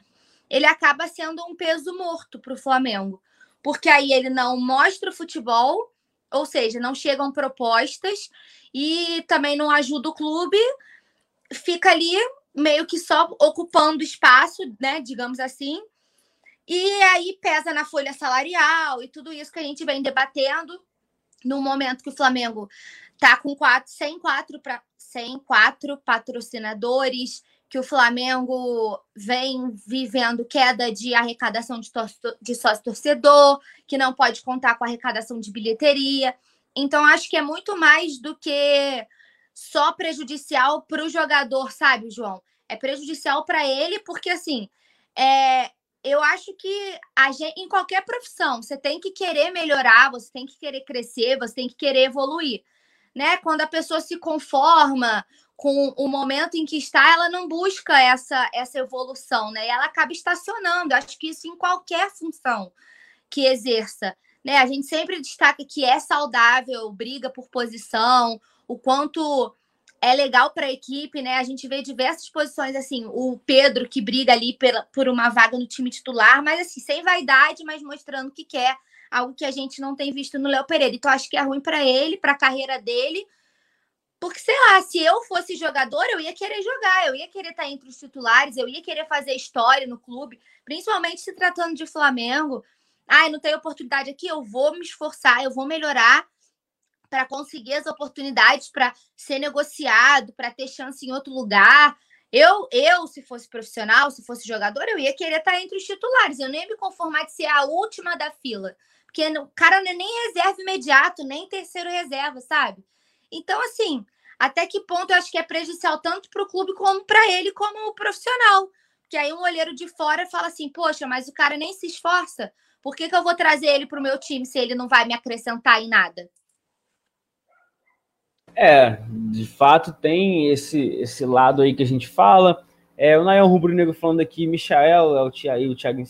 ele acaba sendo um peso morto para o Flamengo. Porque aí ele não mostra o futebol, ou seja, não chegam propostas e também não ajuda o clube, fica ali meio que só ocupando espaço, né, digamos assim. E aí pesa na folha salarial e tudo isso que a gente vem debatendo no momento que o Flamengo tá com quatro, sem quatro para sem quatro patrocinadores, que o Flamengo vem vivendo queda de arrecadação de, de sócio torcedor, que não pode contar com arrecadação de bilheteria. Então, acho que é muito mais do que só prejudicial para o jogador, sabe, João? É prejudicial para ele, porque assim, é, eu acho que gente, em qualquer profissão, você tem que querer melhorar, você tem que querer crescer, você tem que querer evoluir né? Quando a pessoa se conforma com o momento em que está, ela não busca essa, essa evolução, né? Ela acaba estacionando. Acho que isso em qualquer função que exerça. Né? A gente sempre destaca que é saudável, briga por posição, o quanto é legal para a equipe, né? A gente vê diversas posições, assim, o Pedro que briga ali pela, por uma vaga no time titular, mas assim, sem vaidade, mas mostrando que quer algo que a gente não tem visto no Léo Pereira. Então, acho que é ruim para ele, para a carreira dele. Porque, sei lá, se eu fosse jogador, eu ia querer jogar, eu ia querer estar entre os titulares, eu ia querer fazer história no clube, principalmente se tratando de Flamengo. Ai, não tenho oportunidade aqui, eu vou me esforçar, eu vou melhorar para conseguir as oportunidades, para ser negociado, para ter chance em outro lugar. Eu, eu, se fosse profissional, se fosse jogador, eu ia querer estar entre os titulares. Eu nem ia me conformar de ser a última da fila. Porque o cara não é nem reserva imediato, nem terceiro reserva, sabe? Então, assim, até que ponto eu acho que é prejudicial tanto para o clube como para ele, como o profissional. Porque aí um olheiro de fora fala assim: poxa, mas o cara nem se esforça. Por que, que eu vou trazer ele para o meu time se ele não vai me acrescentar em nada? É, de fato tem esse, esse lado aí que a gente fala. É, o Nael Rubro Negro falando aqui, Michael é o Thiago, o Thiago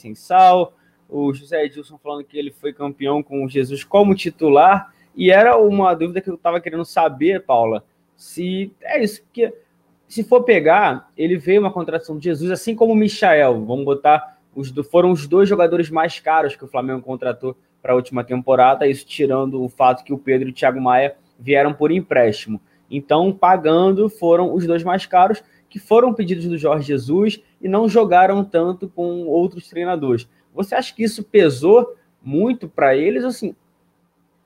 o José Edilson falando que ele foi campeão com Jesus como titular, e era uma dúvida que eu estava querendo saber, Paula, se é isso, porque se for pegar, ele veio uma contratação de Jesus, assim como o Michael, vamos botar, os, foram os dois jogadores mais caros que o Flamengo contratou para a última temporada, isso tirando o fato que o Pedro e o Thiago Maia vieram por empréstimo. Então, pagando, foram os dois mais caros, que foram pedidos do Jorge Jesus e não jogaram tanto com outros treinadores. Você acha que isso pesou muito para eles? Assim,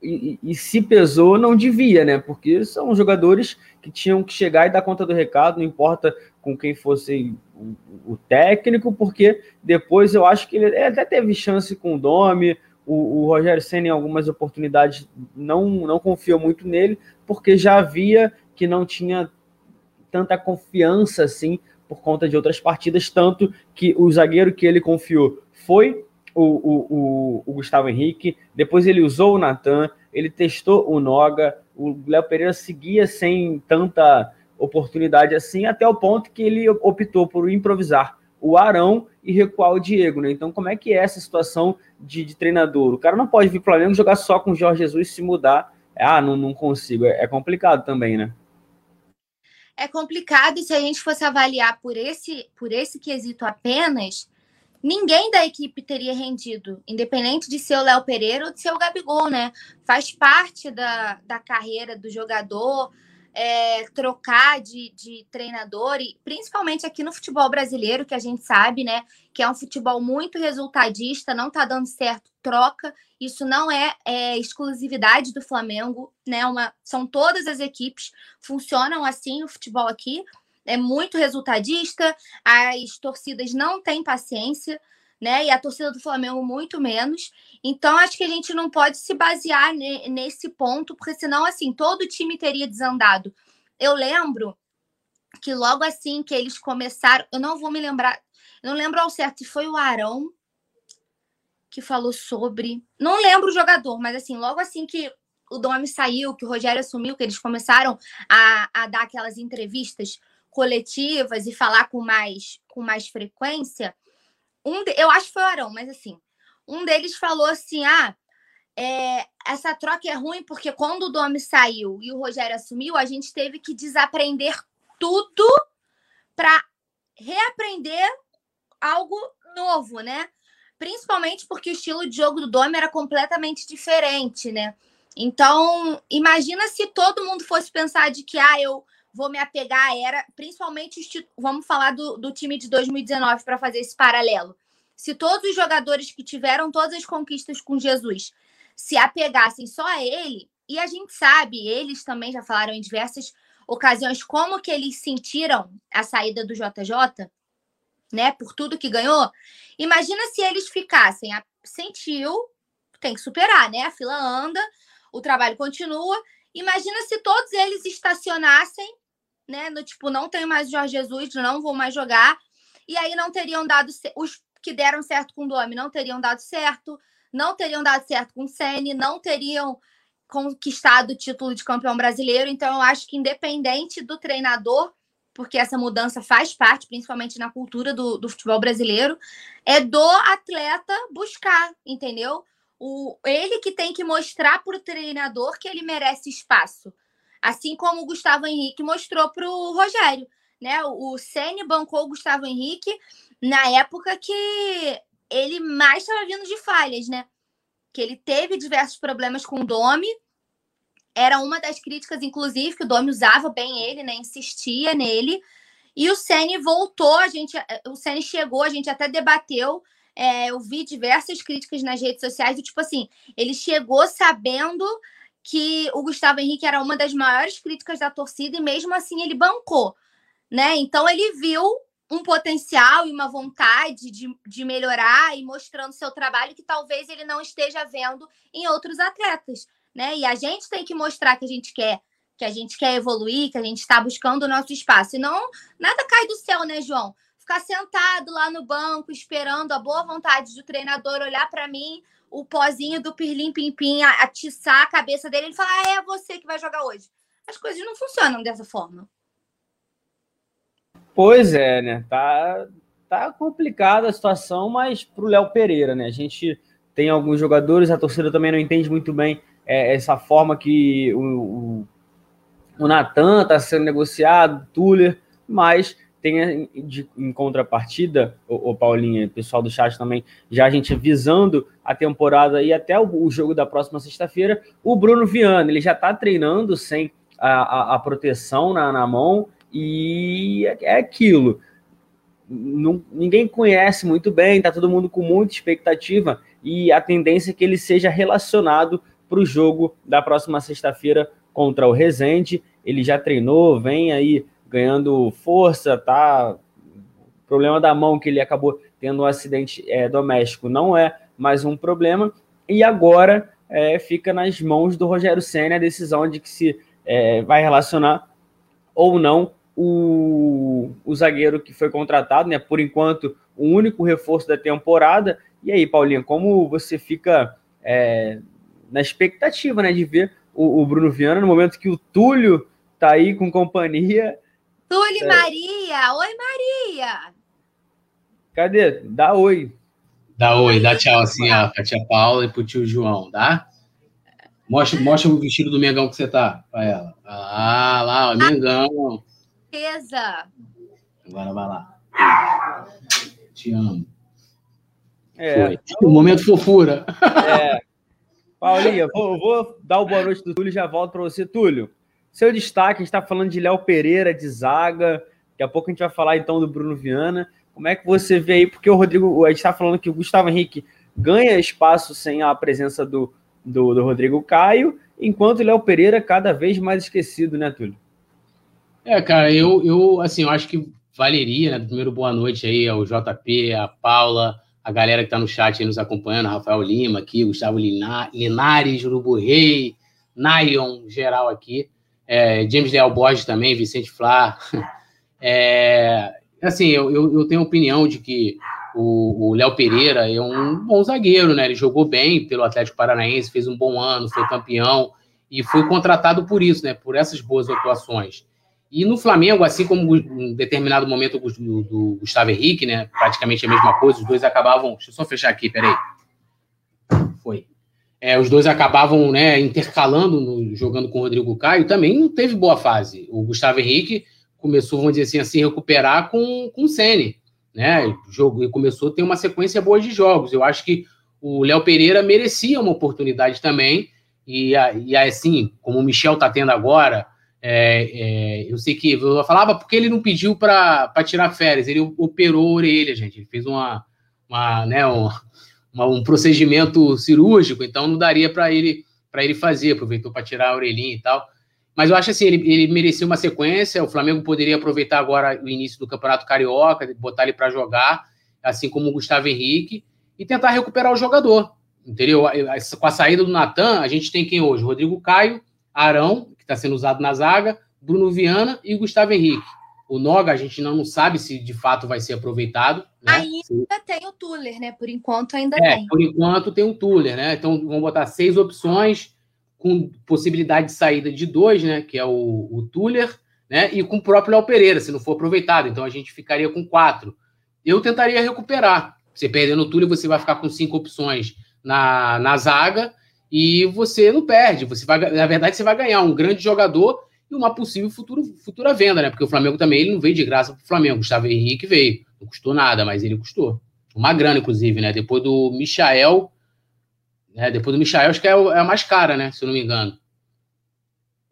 e, e, se pesou, não devia, né? Porque são jogadores que tinham que chegar e dar conta do recado, não importa com quem fosse o, o técnico, porque depois eu acho que ele, ele até teve chance com o Domi, o, o Rogério Senna em algumas oportunidades não, não confiou muito nele, porque já via que não tinha tanta confiança assim por conta de outras partidas, tanto que o zagueiro que ele confiou foi o, o, o, o Gustavo Henrique, depois ele usou o Natan, ele testou o Noga, o Léo Pereira seguia sem tanta oportunidade assim, até o ponto que ele optou por improvisar o Arão e recuar o Diego, né? Então, como é que é essa situação de, de treinador? O cara não pode vir para o Flamengo jogar só com o Jorge Jesus se mudar. Ah, não, não consigo. É, é complicado também, né? É complicado e se a gente fosse avaliar por esse, por esse quesito apenas, ninguém da equipe teria rendido, independente de ser o Léo Pereira ou de ser o Gabigol, né? Faz parte da, da carreira do jogador é, trocar de, de treinador, e principalmente aqui no futebol brasileiro, que a gente sabe, né? Que é um futebol muito resultadista, não tá dando certo, troca. Isso não é, é exclusividade do Flamengo, né? Uma, são todas as equipes funcionam assim o futebol aqui é muito resultadista, as torcidas não têm paciência, né? E a torcida do Flamengo muito menos. Então, acho que a gente não pode se basear nesse ponto, porque senão, assim, todo o time teria desandado. Eu lembro que logo assim que eles começaram, eu não vou me lembrar, não lembro ao certo se foi o Arão que falou sobre, não lembro o jogador, mas assim, logo assim que o Domi saiu, que o Rogério assumiu, que eles começaram a, a dar aquelas entrevistas coletivas e falar com mais, com mais frequência, um de, eu acho que foi o Arão, mas assim, um deles falou assim: ah, é, essa troca é ruim porque quando o Domi saiu e o Rogério assumiu, a gente teve que desaprender tudo para reaprender algo novo, né? Principalmente porque o estilo de jogo do Domi era completamente diferente, né? Então, imagina se todo mundo fosse pensar de que ah, eu vou me apegar à era, principalmente vamos falar do, do time de 2019 para fazer esse paralelo. Se todos os jogadores que tiveram todas as conquistas com Jesus se apegassem só a ele, e a gente sabe, eles também já falaram em diversas ocasiões como que eles sentiram a saída do JJ, né, por tudo que ganhou. Imagina se eles ficassem, sentiu, tem que superar, né? A fila anda, o trabalho continua. Imagina se todos eles estacionassem né? No tipo, não tenho mais o Jorge Jesus, não vou mais jogar. E aí não teriam dado os que deram certo com o Domi não teriam dado certo, não teriam dado certo com o Sene, não teriam conquistado o título de campeão brasileiro. Então eu acho que independente do treinador, porque essa mudança faz parte, principalmente na cultura do, do futebol brasileiro, é do atleta buscar, entendeu? O, ele que tem que mostrar para o treinador que ele merece espaço. Assim como o Gustavo Henrique mostrou para o Rogério. Né? O Ceni bancou o Gustavo Henrique na época que ele mais estava vindo de falhas, né? Que ele teve diversos problemas com o Domi. Era uma das críticas, inclusive, que o Domi usava bem ele, né? Insistia nele. E o Ceni voltou, a gente, o Ceni chegou, a gente até debateu. É, eu vi diversas críticas nas redes sociais do tipo assim, ele chegou sabendo que o Gustavo Henrique era uma das maiores críticas da torcida e mesmo assim ele bancou, né? Então ele viu um potencial e uma vontade de, de melhorar e mostrando seu trabalho que talvez ele não esteja vendo em outros atletas, né? E a gente tem que mostrar que a gente quer, que a gente quer evoluir, que a gente está buscando o nosso espaço. E não nada cai do céu, né, João? Ficar sentado lá no banco esperando a boa vontade do treinador olhar para mim, o pozinho do Pirlim Pimpim atiçar a cabeça dele e falar: ah, é você que vai jogar hoje. As coisas não funcionam dessa forma. Pois é, né? Tá, tá complicada a situação, mas pro Léo Pereira, né? A gente tem alguns jogadores, a torcida também não entende muito bem é, essa forma que o, o, o Natan tá sendo negociado, Tuller, mas tem de, em contrapartida, o, o Paulinha, pessoal do chat também, já a gente visando a temporada e até o, o jogo da próxima sexta-feira, o Bruno Viana, ele já está treinando sem a, a, a proteção na, na, mão e é, é aquilo. Não, ninguém conhece muito bem, está todo mundo com muita expectativa e a tendência é que ele seja relacionado para o jogo da próxima sexta-feira contra o Rezende. Ele já treinou, vem aí ganhando força, tá? O problema da mão que ele acabou tendo um acidente é, doméstico não é mais um problema. E agora é, fica nas mãos do Rogério Senna a decisão de que se é, vai relacionar ou não o, o, zagueiro que foi contratado, né? Por enquanto, o único reforço da temporada. E aí, Paulinha, como você fica é, na expectativa, né, de ver o, o, Bruno Viana no momento que o Túlio tá aí com companhia? Túlio é... Maria! Oi, Maria! Cadê? Dá oi. Dá oi, dá tchau assim, ó, pra tia Paula e pro tio João, tá? Mostra, mostra o vestido do Mengão que você tá pra ela. Ah, lá, ó, Mengão. Beleza. Agora vai lá. Te amo. É. Foi. momento fofura. É. Paulinha, vou, vou dar o boa noite do Túlio e já volto para você. Túlio, seu destaque, a gente está falando de Léo Pereira, de zaga. Daqui a pouco a gente vai falar então do Bruno Viana. Como é que você vê aí? Porque o Rodrigo, a gente está falando que o Gustavo Henrique ganha espaço sem a presença do, do, do Rodrigo Caio, enquanto o Léo Pereira cada vez mais esquecido, né, Túlio? É, cara, eu, eu assim, eu acho que valeria, né? Primeiro, boa noite aí ao JP, a Paula, a galera que está no chat aí nos acompanhando, Rafael Lima aqui, Gustavo Linares, Urubu Rei, Nayon, geral aqui, é, James Leal Borges também, Vicente Flá. É, assim, eu, eu, eu, tenho a opinião de que o Léo Pereira é um bom zagueiro, né? Ele jogou bem pelo Atlético Paranaense, fez um bom ano, foi campeão e foi contratado por isso, né? Por essas boas atuações. E no Flamengo, assim como em determinado momento do, do Gustavo Henrique, né? Praticamente a mesma coisa, os dois acabavam. Deixa eu só fechar aqui, peraí. Foi. É, os dois acabavam né, intercalando, no, jogando com o Rodrigo Caio, também não teve boa fase. O Gustavo Henrique começou, vamos dizer assim, a se recuperar com, com o Sene. Né? Jogo, e começou a ter uma sequência boa de jogos. Eu acho que o Léo Pereira merecia uma oportunidade também. E, e assim, como o Michel está tendo agora, é, é, eu sei que eu falava porque ele não pediu para tirar férias, ele operou a orelha, gente. Ele fez uma, uma, né, um, um procedimento cirúrgico, então não daria para ele para ele fazer, aproveitou para tirar a orelhinha e tal. Mas eu acho assim, ele, ele merecia uma sequência. O Flamengo poderia aproveitar agora o início do Campeonato Carioca, botar ele para jogar, assim como o Gustavo Henrique, e tentar recuperar o jogador. Entendeu? Com a saída do Natan, a gente tem quem hoje? Rodrigo Caio, Arão está sendo usado na zaga, Bruno Viana e Gustavo Henrique. O Noga, a gente não sabe se de fato vai ser aproveitado. Né? Ainda tem o Tuller, né? Por enquanto ainda é, tem. Por enquanto tem o Tuller, né? Então vamos botar seis opções com possibilidade de saída de dois, né? Que é o, o Tuller, né? E com o próprio Léo Pereira, se não for aproveitado. Então a gente ficaria com quatro. Eu tentaria recuperar. Você perdendo o Tuller, você vai ficar com cinco opções na, na zaga e você não perde. Você vai, na verdade, você vai ganhar um grande jogador e uma possível futuro, futura venda, né? Porque o Flamengo também ele não veio de graça para o Flamengo. Gustavo Henrique veio, não custou nada, mas ele custou uma grana, inclusive, né? Depois do Michael, né? Depois do Michael, acho que é, é a mais cara, né? Se eu não me engano.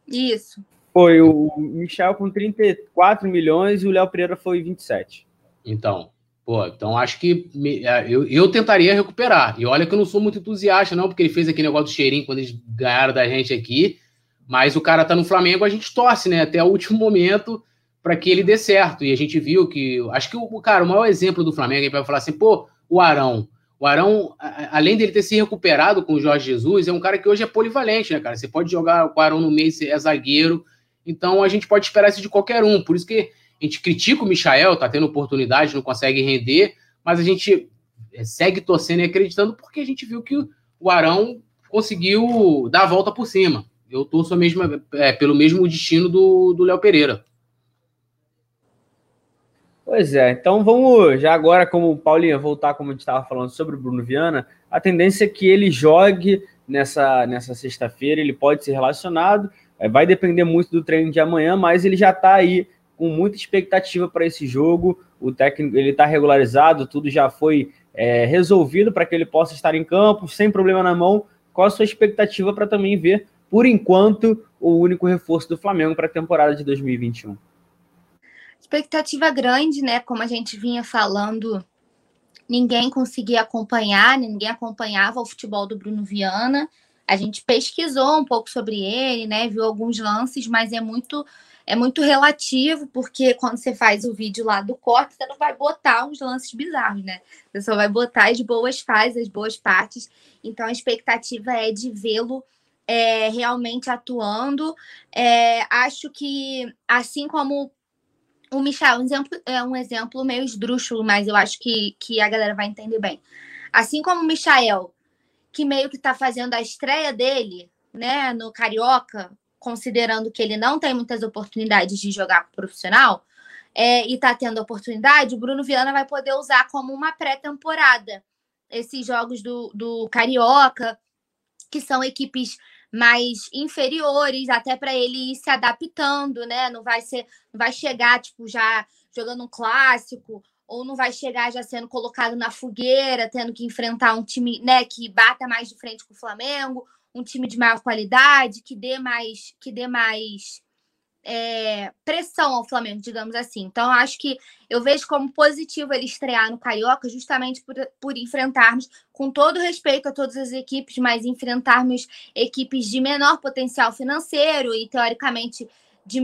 Isso. Foi o Michel com 34 milhões e o Léo Pereira foi 27. Então, Pô, então acho que me, é, eu, eu tentaria recuperar. E olha que eu não sou muito entusiasta, não, porque ele fez aquele negócio do cheirinho quando eles ganharam da gente aqui. Mas o cara tá no Flamengo, a gente torce, né? Até o último momento para que ele dê certo. E a gente viu que. Acho que o cara, o maior exemplo do Flamengo, aí vai falar assim, pô, o Arão. O Arão, além dele ter se recuperado com o Jorge Jesus, é um cara que hoje é polivalente, né, cara? Você pode jogar com o Arão no meio, é zagueiro. Então a gente pode esperar isso de qualquer um. Por isso que a gente critica o Michael, tá tendo oportunidade, não consegue render, mas a gente é, segue torcendo e acreditando porque a gente viu que o Arão conseguiu dar a volta por cima. Eu torço mesmo, é, pelo mesmo destino do Léo Pereira. Pois é, então vamos já agora, como o Paulinho, voltar como a gente estava falando sobre o Bruno Viana, a tendência é que ele jogue nessa, nessa sexta-feira, ele pode ser relacionado, é, vai depender muito do treino de amanhã, mas ele já está aí com muita expectativa para esse jogo. O técnico ele está regularizado, tudo já foi é, resolvido para que ele possa estar em campo sem problema na mão. Qual a sua expectativa para também ver, por enquanto, o único reforço do Flamengo para a temporada de 2021? Expectativa grande, né? Como a gente vinha falando, ninguém conseguia acompanhar, ninguém acompanhava o futebol do Bruno Viana. A gente pesquisou um pouco sobre ele, né? Viu alguns lances, mas é muito é muito relativo, porque quando você faz o vídeo lá do corte, você não vai botar uns lances bizarros, né? Você só vai botar as boas fases, as boas partes. Então a expectativa é de vê-lo é, realmente atuando. É, acho que, assim como o Michel um exemplo, é um exemplo meio esdrúxulo, mas eu acho que, que a galera vai entender bem. Assim como o Michael, que meio que está fazendo a estreia dele, né, no Carioca, considerando que ele não tem muitas oportunidades de jogar profissional, é, e está tendo oportunidade, o Bruno Viana vai poder usar como uma pré-temporada esses jogos do, do Carioca, que são equipes mais inferiores, até para ele ir se adaptando, né? Não vai ser, não vai chegar tipo já jogando um clássico ou não vai chegar já sendo colocado na fogueira, tendo que enfrentar um time, né, que bata mais de frente com o Flamengo, um time de maior qualidade, que dê mais, que dê mais é, pressão ao Flamengo, digamos assim. Então, acho que eu vejo como positivo ele estrear no Carioca, justamente por, por enfrentarmos, com todo respeito a todas as equipes, mas enfrentarmos equipes de menor potencial financeiro e, teoricamente, de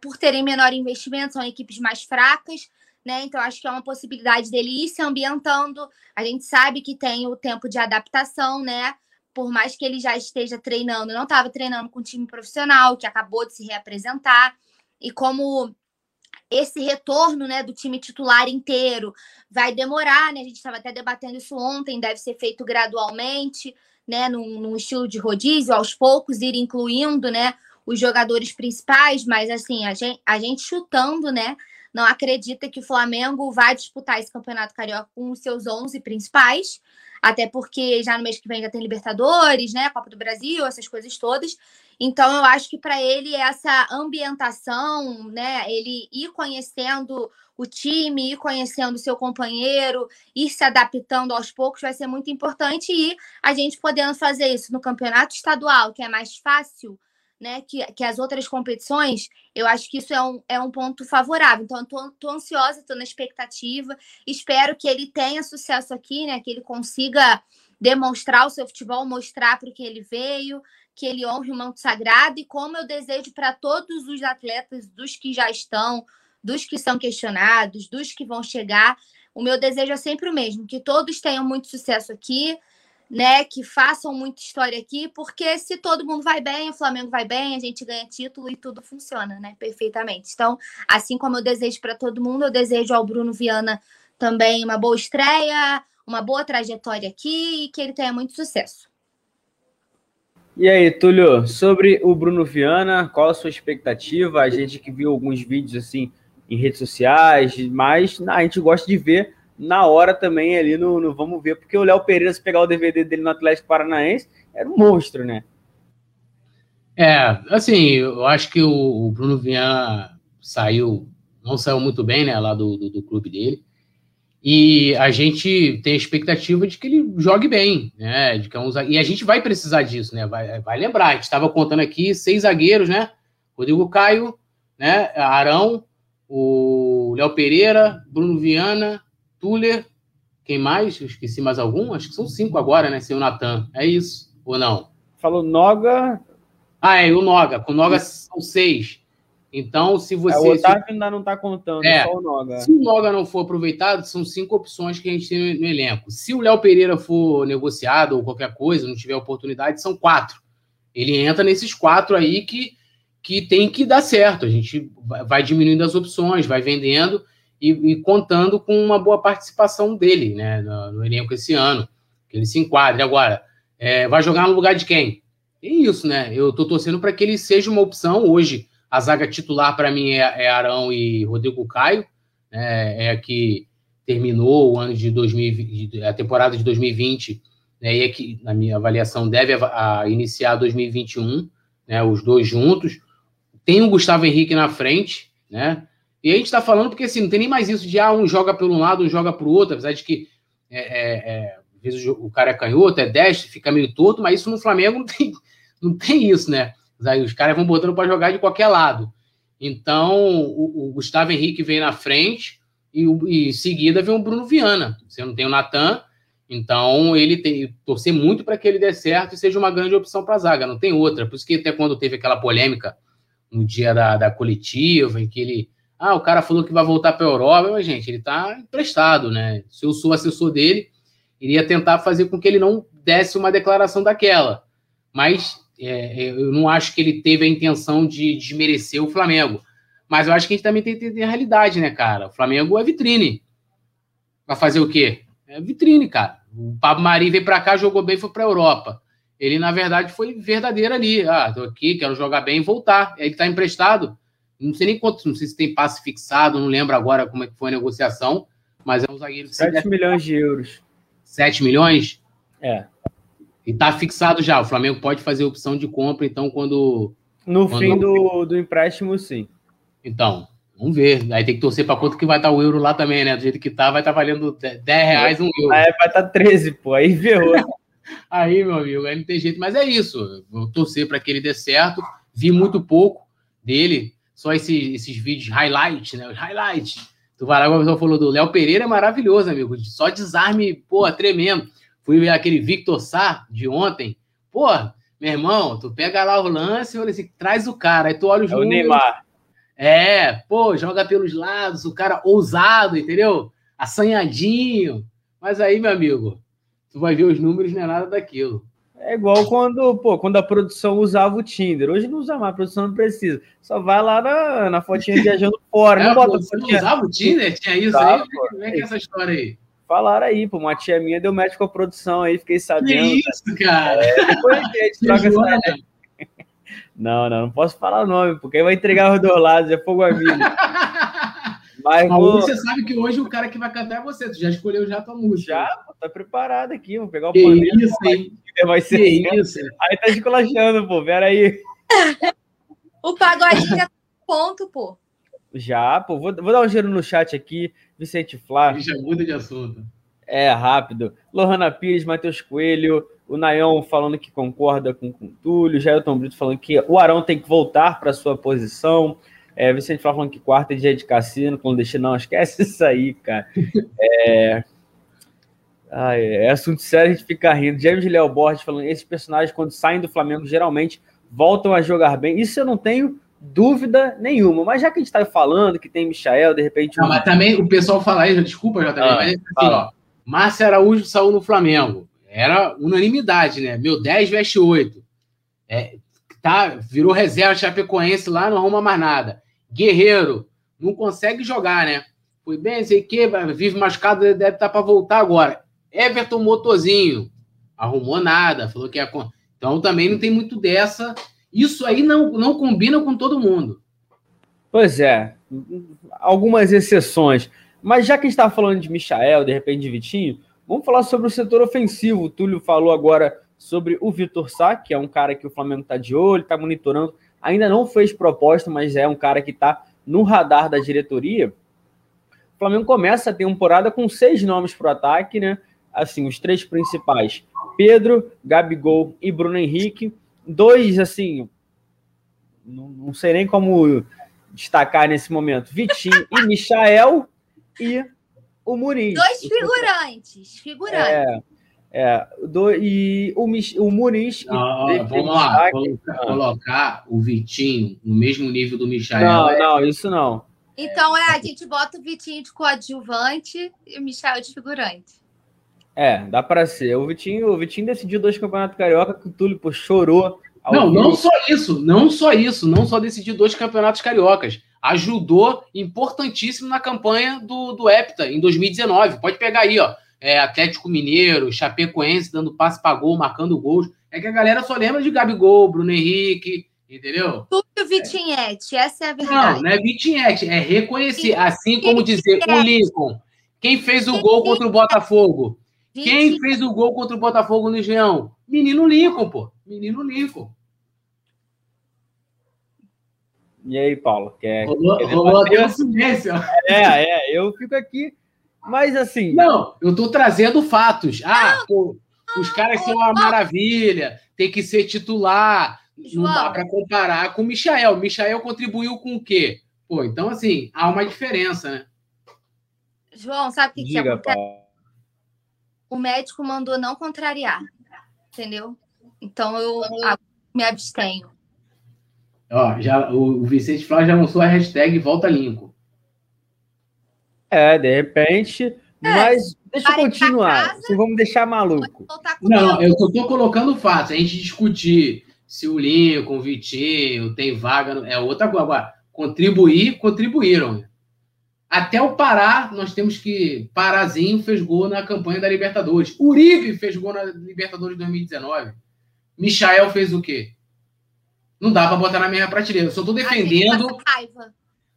por terem menor investimento, são equipes mais fracas. Né? Então, acho que é uma possibilidade dele ir se ambientando. A gente sabe que tem o tempo de adaptação, né? Por mais que ele já esteja treinando, não estava treinando com um time profissional, que acabou de se reapresentar, e como esse retorno né, do time titular inteiro vai demorar, né? A gente estava até debatendo isso ontem, deve ser feito gradualmente, né? Num, num, estilo de rodízio, aos poucos, ir incluindo né, os jogadores principais, mas assim, a gente, a gente chutando, né? Não acredita que o Flamengo vai disputar esse campeonato carioca com os seus 11 principais até porque já no mês que vem já tem Libertadores, né, Copa do Brasil, essas coisas todas. Então eu acho que para ele essa ambientação, né, ele ir conhecendo o time, ir conhecendo o seu companheiro, ir se adaptando aos poucos vai ser muito importante e a gente podendo fazer isso no campeonato estadual, que é mais fácil, né, que, que as outras competições, eu acho que isso é um, é um ponto favorável. Então, tô, ansiosa, estou na expectativa. Espero que ele tenha sucesso aqui, né, que ele consiga demonstrar o seu futebol, mostrar para o que ele veio, que ele honre o manto sagrado e como eu desejo para todos os atletas, dos que já estão, dos que são questionados, dos que vão chegar, o meu desejo é sempre o mesmo, que todos tenham muito sucesso aqui, né, que façam muita história aqui, porque se todo mundo vai bem, o Flamengo vai bem, a gente ganha título e tudo funciona, né, perfeitamente. Então, assim como eu desejo para todo mundo, eu desejo ao Bruno Viana também uma boa estreia, uma boa trajetória aqui e que ele tenha muito sucesso. E aí, Túlio, sobre o Bruno Viana, qual a sua expectativa? A gente que viu alguns vídeos assim em redes sociais, mas a gente gosta de ver na hora também ali no, no Vamos Ver, porque o Léo Pereira, se pegar o DVD dele no Atlético Paranaense, era um monstro, né? É, assim, eu acho que o, Bruno Viana saiu, não saiu muito bem, né, lá do, do, do, clube dele. E a gente tem a expectativa de que ele jogue bem, né? De que é um, e a gente vai precisar disso, né? Vai, vai lembrar, a gente estava contando aqui seis zagueiros, né? Rodrigo Caio, né? Arão, o Léo Pereira, Bruno Viana, Tuller, quem mais? Eu esqueci mais algum? Acho que são cinco agora, né? Sem o Natan. É isso? Ou não? Falou Noga. Ah, é, o Noga. Com o Noga são seis. Então, se você. É, o Otávio se... ainda não está contando, é, só o Noga. Se o Noga não for aproveitado, são cinco opções que a gente tem no elenco. Se o Léo Pereira for negociado ou qualquer coisa, não tiver oportunidade, são quatro. Ele entra nesses quatro aí que, que tem que dar certo. A gente vai diminuindo as opções, vai vendendo e, e, contando com uma boa participação dele né, no, no elenco esse ano, que ele se enquadre. Agora, é, vai jogar no lugar de quem? É isso, né? Eu estou torcendo para que ele seja uma opção. Hoje, a zaga titular para mim é, é, Arão e Rodrigo Caio, né, é a que terminou o ano de 2020, a temporada de 2020, né, e é que, na minha avaliação, deve a, a iniciar 2021, né, os dois juntos. Tem o Gustavo Henrique na frente, né? E a gente está falando porque assim, não tem nem mais isso de ah, um joga por um lado, um joga para o outro, apesar de que é, é, é, às vezes o cara é canhoto, é destro, fica meio torto, mas isso no Flamengo não tem, não tem isso, né? Os caras vão botando para jogar de qualquer lado. Então, o, o, Gustavo Henrique vem na frente e, e em seguida vem o Bruno Viana. Você não tem o Natan, então ele tem torcer muito para que ele dê certo e seja uma grande opção para a zaga, não tem outra. Por isso que até quando teve aquela polêmica no dia da, da coletiva, em que ele ah, o cara falou que vai voltar para a Europa, mas, gente, ele está emprestado, né? Se eu sou assessor dele, iria tentar fazer com que ele não desse uma declaração daquela. Mas é, é eu não acho que ele teve a intenção de desmerecer o Flamengo. Mas eu acho que a gente também tem que ter a realidade, né, cara? O Flamengo é vitrine. Vai fazer o quê? É vitrine, cara. O Pablo Mari veio para cá, jogou bem, foi para Europa. Ele, na verdade, foi verdadeiro ali. Ah, tô aqui, quero jogar bem e voltar. Ele tá emprestado. Não sei nem quanto, não sei se tem passe fixado, não lembro agora como é que foi a negociação, mas é um zagueiro. 7 milhões de euros. 7 milhões? É. E tá fixado já. O Flamengo pode fazer opção de compra, então, quando. No quando... fim do, do empréstimo, sim. Então, vamos ver. Aí tem que torcer para quanto que vai estar o euro lá também, né? Do jeito que tá, vai estar tá valendo 10 reais um euro. Aí vai estar tá 13, pô. Aí ferrou. aí, meu amigo, aí não tem jeito. Mas é isso. Vou torcer para que ele dê certo. Vi muito pouco dele. Só esses, esses vídeos highlight, né? Os highlights. Tu vai lá, como pessoa falou do Léo Pereira, é maravilhoso, amigo. Só desarme, pô, tremendo. Fui ver aquele Victor Sá de ontem. Pô, meu irmão, tu pega lá o lance e olha assim, traz o cara. Aí tu olha os é números. O Neymar. É, pô, joga pelos lados, o cara ousado, entendeu? Assanhadinho. Mas aí, meu amigo, tu vai ver os números, não é nada daquilo. É igual quando, pô, quando a produção usava o Tinder. Hoje não usa mais, a produção não precisa. Só vai lá na, na fotinha viajando fora. É, não bota pô, fotinha. usava o Tinder? Tinha isso aí? Pô, Como é que é essa história aí? Falaram aí, pô, uma tia minha deu match com a produção aí, fiquei sabendo. Que isso, cara? É, depois a gente troca essa... Não, não, não posso falar o nome, porque aí vai entregar os dois lados, é fogo amigo. Mas, vou... você sabe que hoje o cara que vai cantar é você, tu já escolheu já a tua música. Já, pô, tá preparado aqui, vou pegar o que pandeiro. Isso, hein? Vai ser que assim. isso? Aí tá esculachando, pô, pera aí. o pagodinho já tá ponto, pô. Já, pô, vou, vou dar um giro no chat aqui, Vicente Flávio. Já muda de assunto. É, rápido. Lohana Pires, Matheus Coelho, o Nayon falando que concorda com o Túlio, Jailton Brito falando que o Arão tem que voltar para sua posição. É, Vicente falando que quarta é dia de cassino, clandestino, não, esquece isso aí, cara. É, ah, é, é assunto sério, a gente fica rindo. James Léo Borges falando esses personagens, quando saem do Flamengo, geralmente voltam a jogar bem. Isso eu não tenho dúvida nenhuma. Mas já que a gente está falando que tem Michael, de repente. Não, mas também o pessoal fala aí, desculpa, JB, ah, mas assim, ó, Márcio Araújo saiu no Flamengo. Era unanimidade, né? Meu 10 veste 8. É, tá, virou reserva Chapecoense lá, não arruma mais nada. Guerreiro, não consegue jogar, né? Foi bem, sei que, vive machucado, deve estar tá para voltar agora. Everton Motozinho, arrumou nada, falou que ia. Então também não tem muito dessa. Isso aí não, não combina com todo mundo. Pois é, algumas exceções. Mas já que está falando de Michael, de repente de Vitinho, vamos falar sobre o setor ofensivo. O Túlio falou agora sobre o Vitor Sá, que é um cara que o Flamengo está de olho, está monitorando. Ainda não fez proposta, mas é um cara que está no radar da diretoria. O Flamengo começa a temporada com seis nomes para o ataque, né? assim, os três principais: Pedro, Gabigol e Bruno Henrique. Dois, assim, não, não sei nem como destacar nesse momento: Vitinho e Michael e o Muniz. Dois figurantes, figurantes. É, é do, e o, o Muniz. Não, vamos lá, colocar, colocar o Vitinho no mesmo nível do Michael. Não, é... não, isso não. Então é, a gente bota o Vitinho de coadjuvante e o Michel de figurante. É, dá para ser. O Vitinho, o Vitinho decidiu dois campeonatos carioca que o Túlio pô, chorou. Não, não só isso, não só isso, não só decidiu dois campeonatos cariocas. Ajudou importantíssimo na campanha do, do Hepta em 2019. Pode pegar aí, ó. É, Atlético Mineiro, Chapecoense dando passe para gol, marcando gols. É que a galera só lembra de Gabigol, Bruno Henrique, entendeu? Túlio Vitinhete, essa é a verdade. Não, não é Vitinhete, é reconhecer. Assim como dizer o Lincoln. Quem fez o gol contra o Botafogo? Quem fez o gol contra o Botafogo no Engenhão? Menino Lincoln, pô. Menino Lincoln. E aí, Paulo? Quer, rolou, quer rolou até o silêncio. É, é, eu fico aqui. Mas assim. Não, eu tô trazendo fatos. Ah, pô, os caras são uma maravilha, tem que ser titular. João. Não dá para comparar com o Michael. O Michael contribuiu com o quê? Pô, então, assim, há uma diferença, né? João, sabe o que, Diga, que acontece? Paulo o médico mandou não contrariar, entendeu? Então eu me abstenho. Ó, já, o Vicente Flávio já lançou a hashtag Volta Lincoln. É, de repente. É, mas deixa eu continuar. Casa, vamos deixar maluco. Não, eu só tô colocando fato. A gente discutir se o Lincoln, o Vitinho, tem vaga. É outra coisa. Agora, Contribuir, contribuíram. Até o Pará, nós temos que. Parazinho fez gol na campanha da Libertadores. Uribe fez gol na Libertadores 2019. Michael fez o quê? Não dá para botar na minha prateleira. Eu só estou defendendo.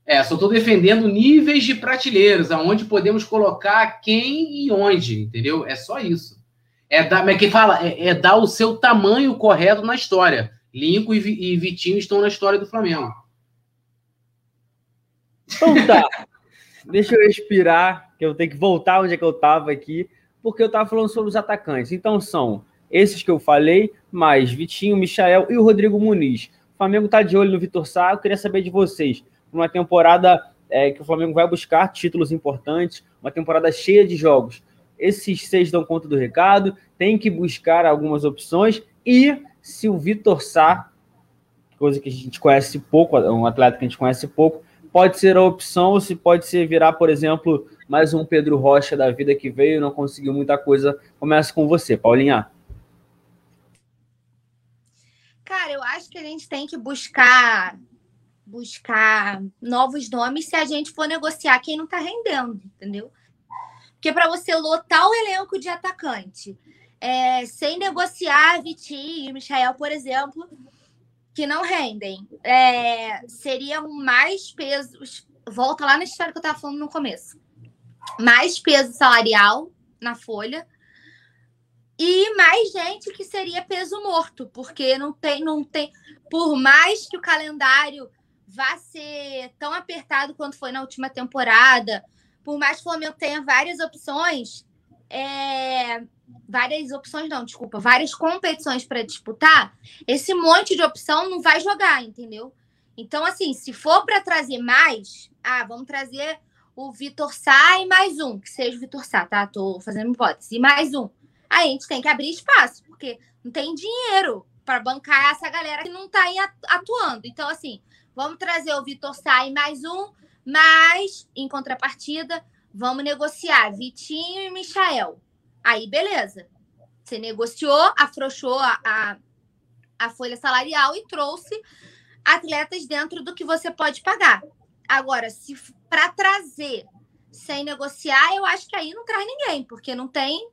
É, só estou defendendo níveis de prateleiras, aonde podemos colocar quem e onde, entendeu? É só isso. É dar, como é que fala? É, é dar o seu tamanho correto na história. Lincoln e, e Vitinho estão na história do Flamengo. Então tá. Deixa eu respirar, que eu tenho que voltar onde é que eu estava aqui, porque eu estava falando sobre os atacantes. Então são esses que eu falei, mais Vitinho, Michael e o Rodrigo Muniz. O Flamengo está de olho no Vitor Sá. Eu queria saber de vocês. Uma temporada é, que o Flamengo vai buscar títulos importantes, uma temporada cheia de jogos. Esses seis dão conta do recado, tem que buscar algumas opções. E se o Vitor Sá, coisa que a gente conhece pouco, um atleta que a gente conhece pouco, pode ser a opção, ou se pode ser virar, por exemplo, mais um Pedro Rocha da vida que veio não conseguiu muita coisa. Começa com você, Paulinha. Cara, eu acho que a gente tem que buscar buscar novos nomes se a gente for negociar quem não tá rendendo, entendeu? Porque para você lotar o elenco de atacante, é, sem negociar Vitinho e Michael, por exemplo, que não rendem, é, seriam mais pesos. Volta lá na história que eu estava falando no começo. Mais peso salarial na folha e mais gente que seria peso morto, porque não tem, não tem. Por mais que o calendário vá ser tão apertado quanto foi na última temporada, por mais que o Flamengo tenha várias opções, é, várias opções não, desculpa, várias competições para disputar, esse monte de opção não vai jogar, entendeu? Então, assim, se for para trazer mais, ah, vamos trazer o Vitor Sá e mais um, que seja o Vitor Sá, tá? Tô fazendo hipótese. E mais um. Aí a gente tem que abrir espaço, porque não tem dinheiro para bancar essa galera que não tá aí atuando. Então, assim, vamos trazer o Vitor e mais um, mas, em contrapartida, vamos negociar Vitinho e Michael. Aí, beleza. Você negociou, afrouxou a, a, a folha salarial e trouxe atletas dentro do que você pode pagar. Agora, se para trazer sem negociar, eu acho que aí não traz ninguém, porque não tem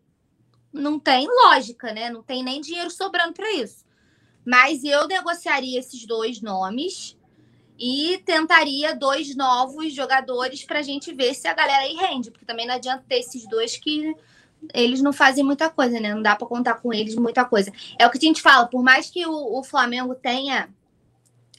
não tem lógica, né? Não tem nem dinheiro sobrando para isso. Mas eu negociaria esses dois nomes e tentaria dois novos jogadores para a gente ver se a galera aí rende, porque também não adianta ter esses dois que eles não fazem muita coisa, né? Não dá para contar com eles muita coisa. É o que a gente fala, por mais que o, o Flamengo tenha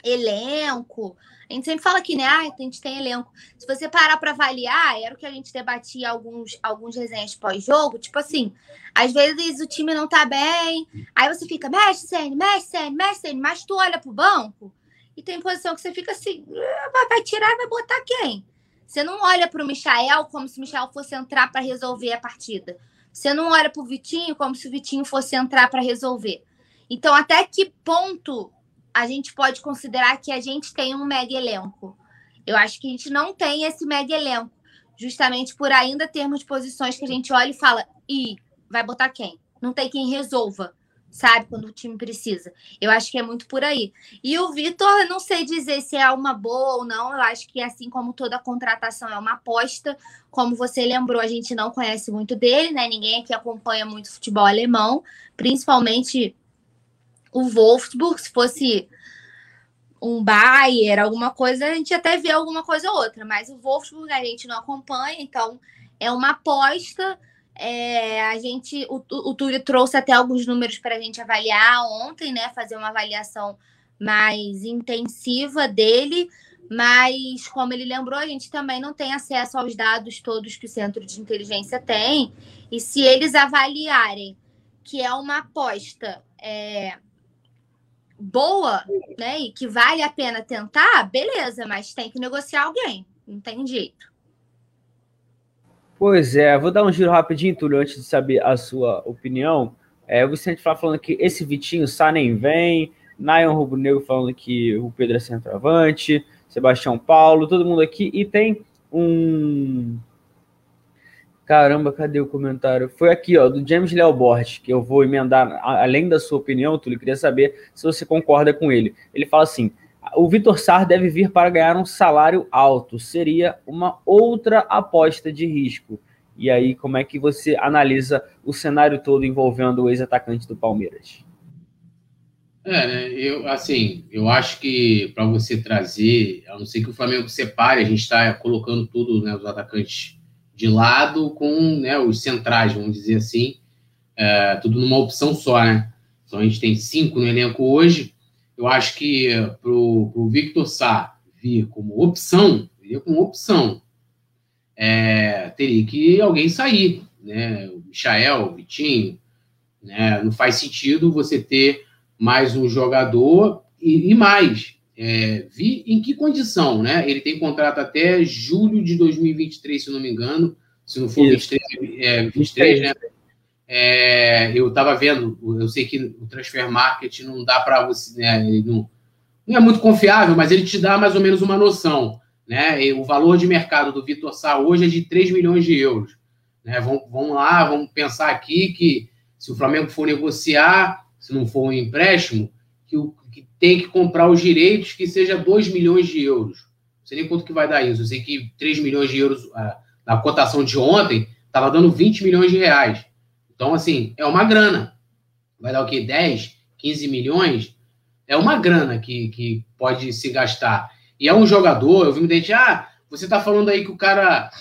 elenco, a gente sempre fala aqui, né? Ah, a gente tem elenco. Se você parar para avaliar, era o que a gente debatia alguns, alguns resenhas pós-jogo, tipo assim, às vezes o time não tá bem, aí você fica, mexe, Sene, mexe, Sene, mexe, Sene, mas tu olha pro banco e tem posição que você fica assim, ah, vai tirar e vai botar quem? Você não olha para o Michael como se o Michael fosse entrar para resolver a partida. Você não olha para o Vitinho como se o Vitinho fosse entrar para resolver. Então, até que ponto a gente pode considerar que a gente tem um mega elenco? Eu acho que a gente não tem esse mega elenco, justamente por ainda termos posições que a gente olha e fala: e vai botar quem? Não tem quem resolva sabe? Quando o time precisa. Eu acho que é muito por aí. E o Vitor, não sei dizer se é uma boa ou não. Eu acho que, assim como toda contratação é uma aposta, como você lembrou, a gente não conhece muito dele, né? Ninguém aqui acompanha muito futebol alemão, principalmente o Wolfsburg. Se fosse um Bayer, alguma coisa, a gente até vê alguma coisa ou outra, mas o Wolfsburg a gente não acompanha, então é uma aposta. É, a gente, o, o Túlio trouxe até alguns números para a gente avaliar ontem, né? Fazer uma avaliação mais intensiva dele, mas como ele lembrou, a gente também não tem acesso aos dados todos que o centro de inteligência tem. E se eles avaliarem que é uma aposta é, boa, né? E que vale a pena tentar, beleza, mas tem que negociar alguém, não tem jeito. Pois é, vou dar um giro rapidinho, Túlio, antes de saber a sua opinião. É, o Vicente Flá falando que esse Vitinho Sá nem vem, Nayon Rubro Negro falando que o Pedro é centroavante, Sebastião Paulo, todo mundo aqui, e tem um. Caramba, cadê o comentário? Foi aqui, ó, do James Léo Borges, que eu vou emendar, além da sua opinião, Túlio, queria saber se você concorda com ele. Ele fala assim: o Vitor Sar deve vir para ganhar um salário alto. Seria uma outra aposta de risco. E aí, como é que você analisa o cenário todo envolvendo o ex-atacante do Palmeiras? É, né? Eu, assim, eu acho que para você trazer, a não ser que o Flamengo separe, a gente está colocando tudo, né, os atacantes de lado com né, os centrais, vamos dizer assim, é, tudo numa opção só, né? Então a gente tem cinco no elenco hoje. Eu acho que para o Victor Sá vir como opção, viria como opção, é, teria que alguém sair, né? O Michael, o Vitinho, né? Não faz sentido você ter mais um jogador e, e mais. É, vi em que condição, né? Ele tem contrato até julho de 2023, se não me engano. Se não for 23, é, 23, né? É, eu estava vendo, eu sei que o transfer market não dá para você, né, não, não, é muito confiável, mas ele te dá mais ou menos uma noção. Né? E o valor de mercado do Vitor Sá hoje é de 3 milhões de euros. Né? Vamos, vamos lá, vamos pensar aqui que se o Flamengo for negociar, se não for um empréstimo, que, o, que tem que comprar os direitos que seja 2 milhões de euros. Não sei nem quanto que vai dar isso. Eu sei que 3 milhões de euros, a, na cotação de ontem, estava dando 20 milhões de reais. Então, assim, é uma grana. Vai dar o quê? 10, 15 milhões? É uma grana que, que pode se gastar. E é um jogador, eu vi me dizer, ah, você está falando aí que o cara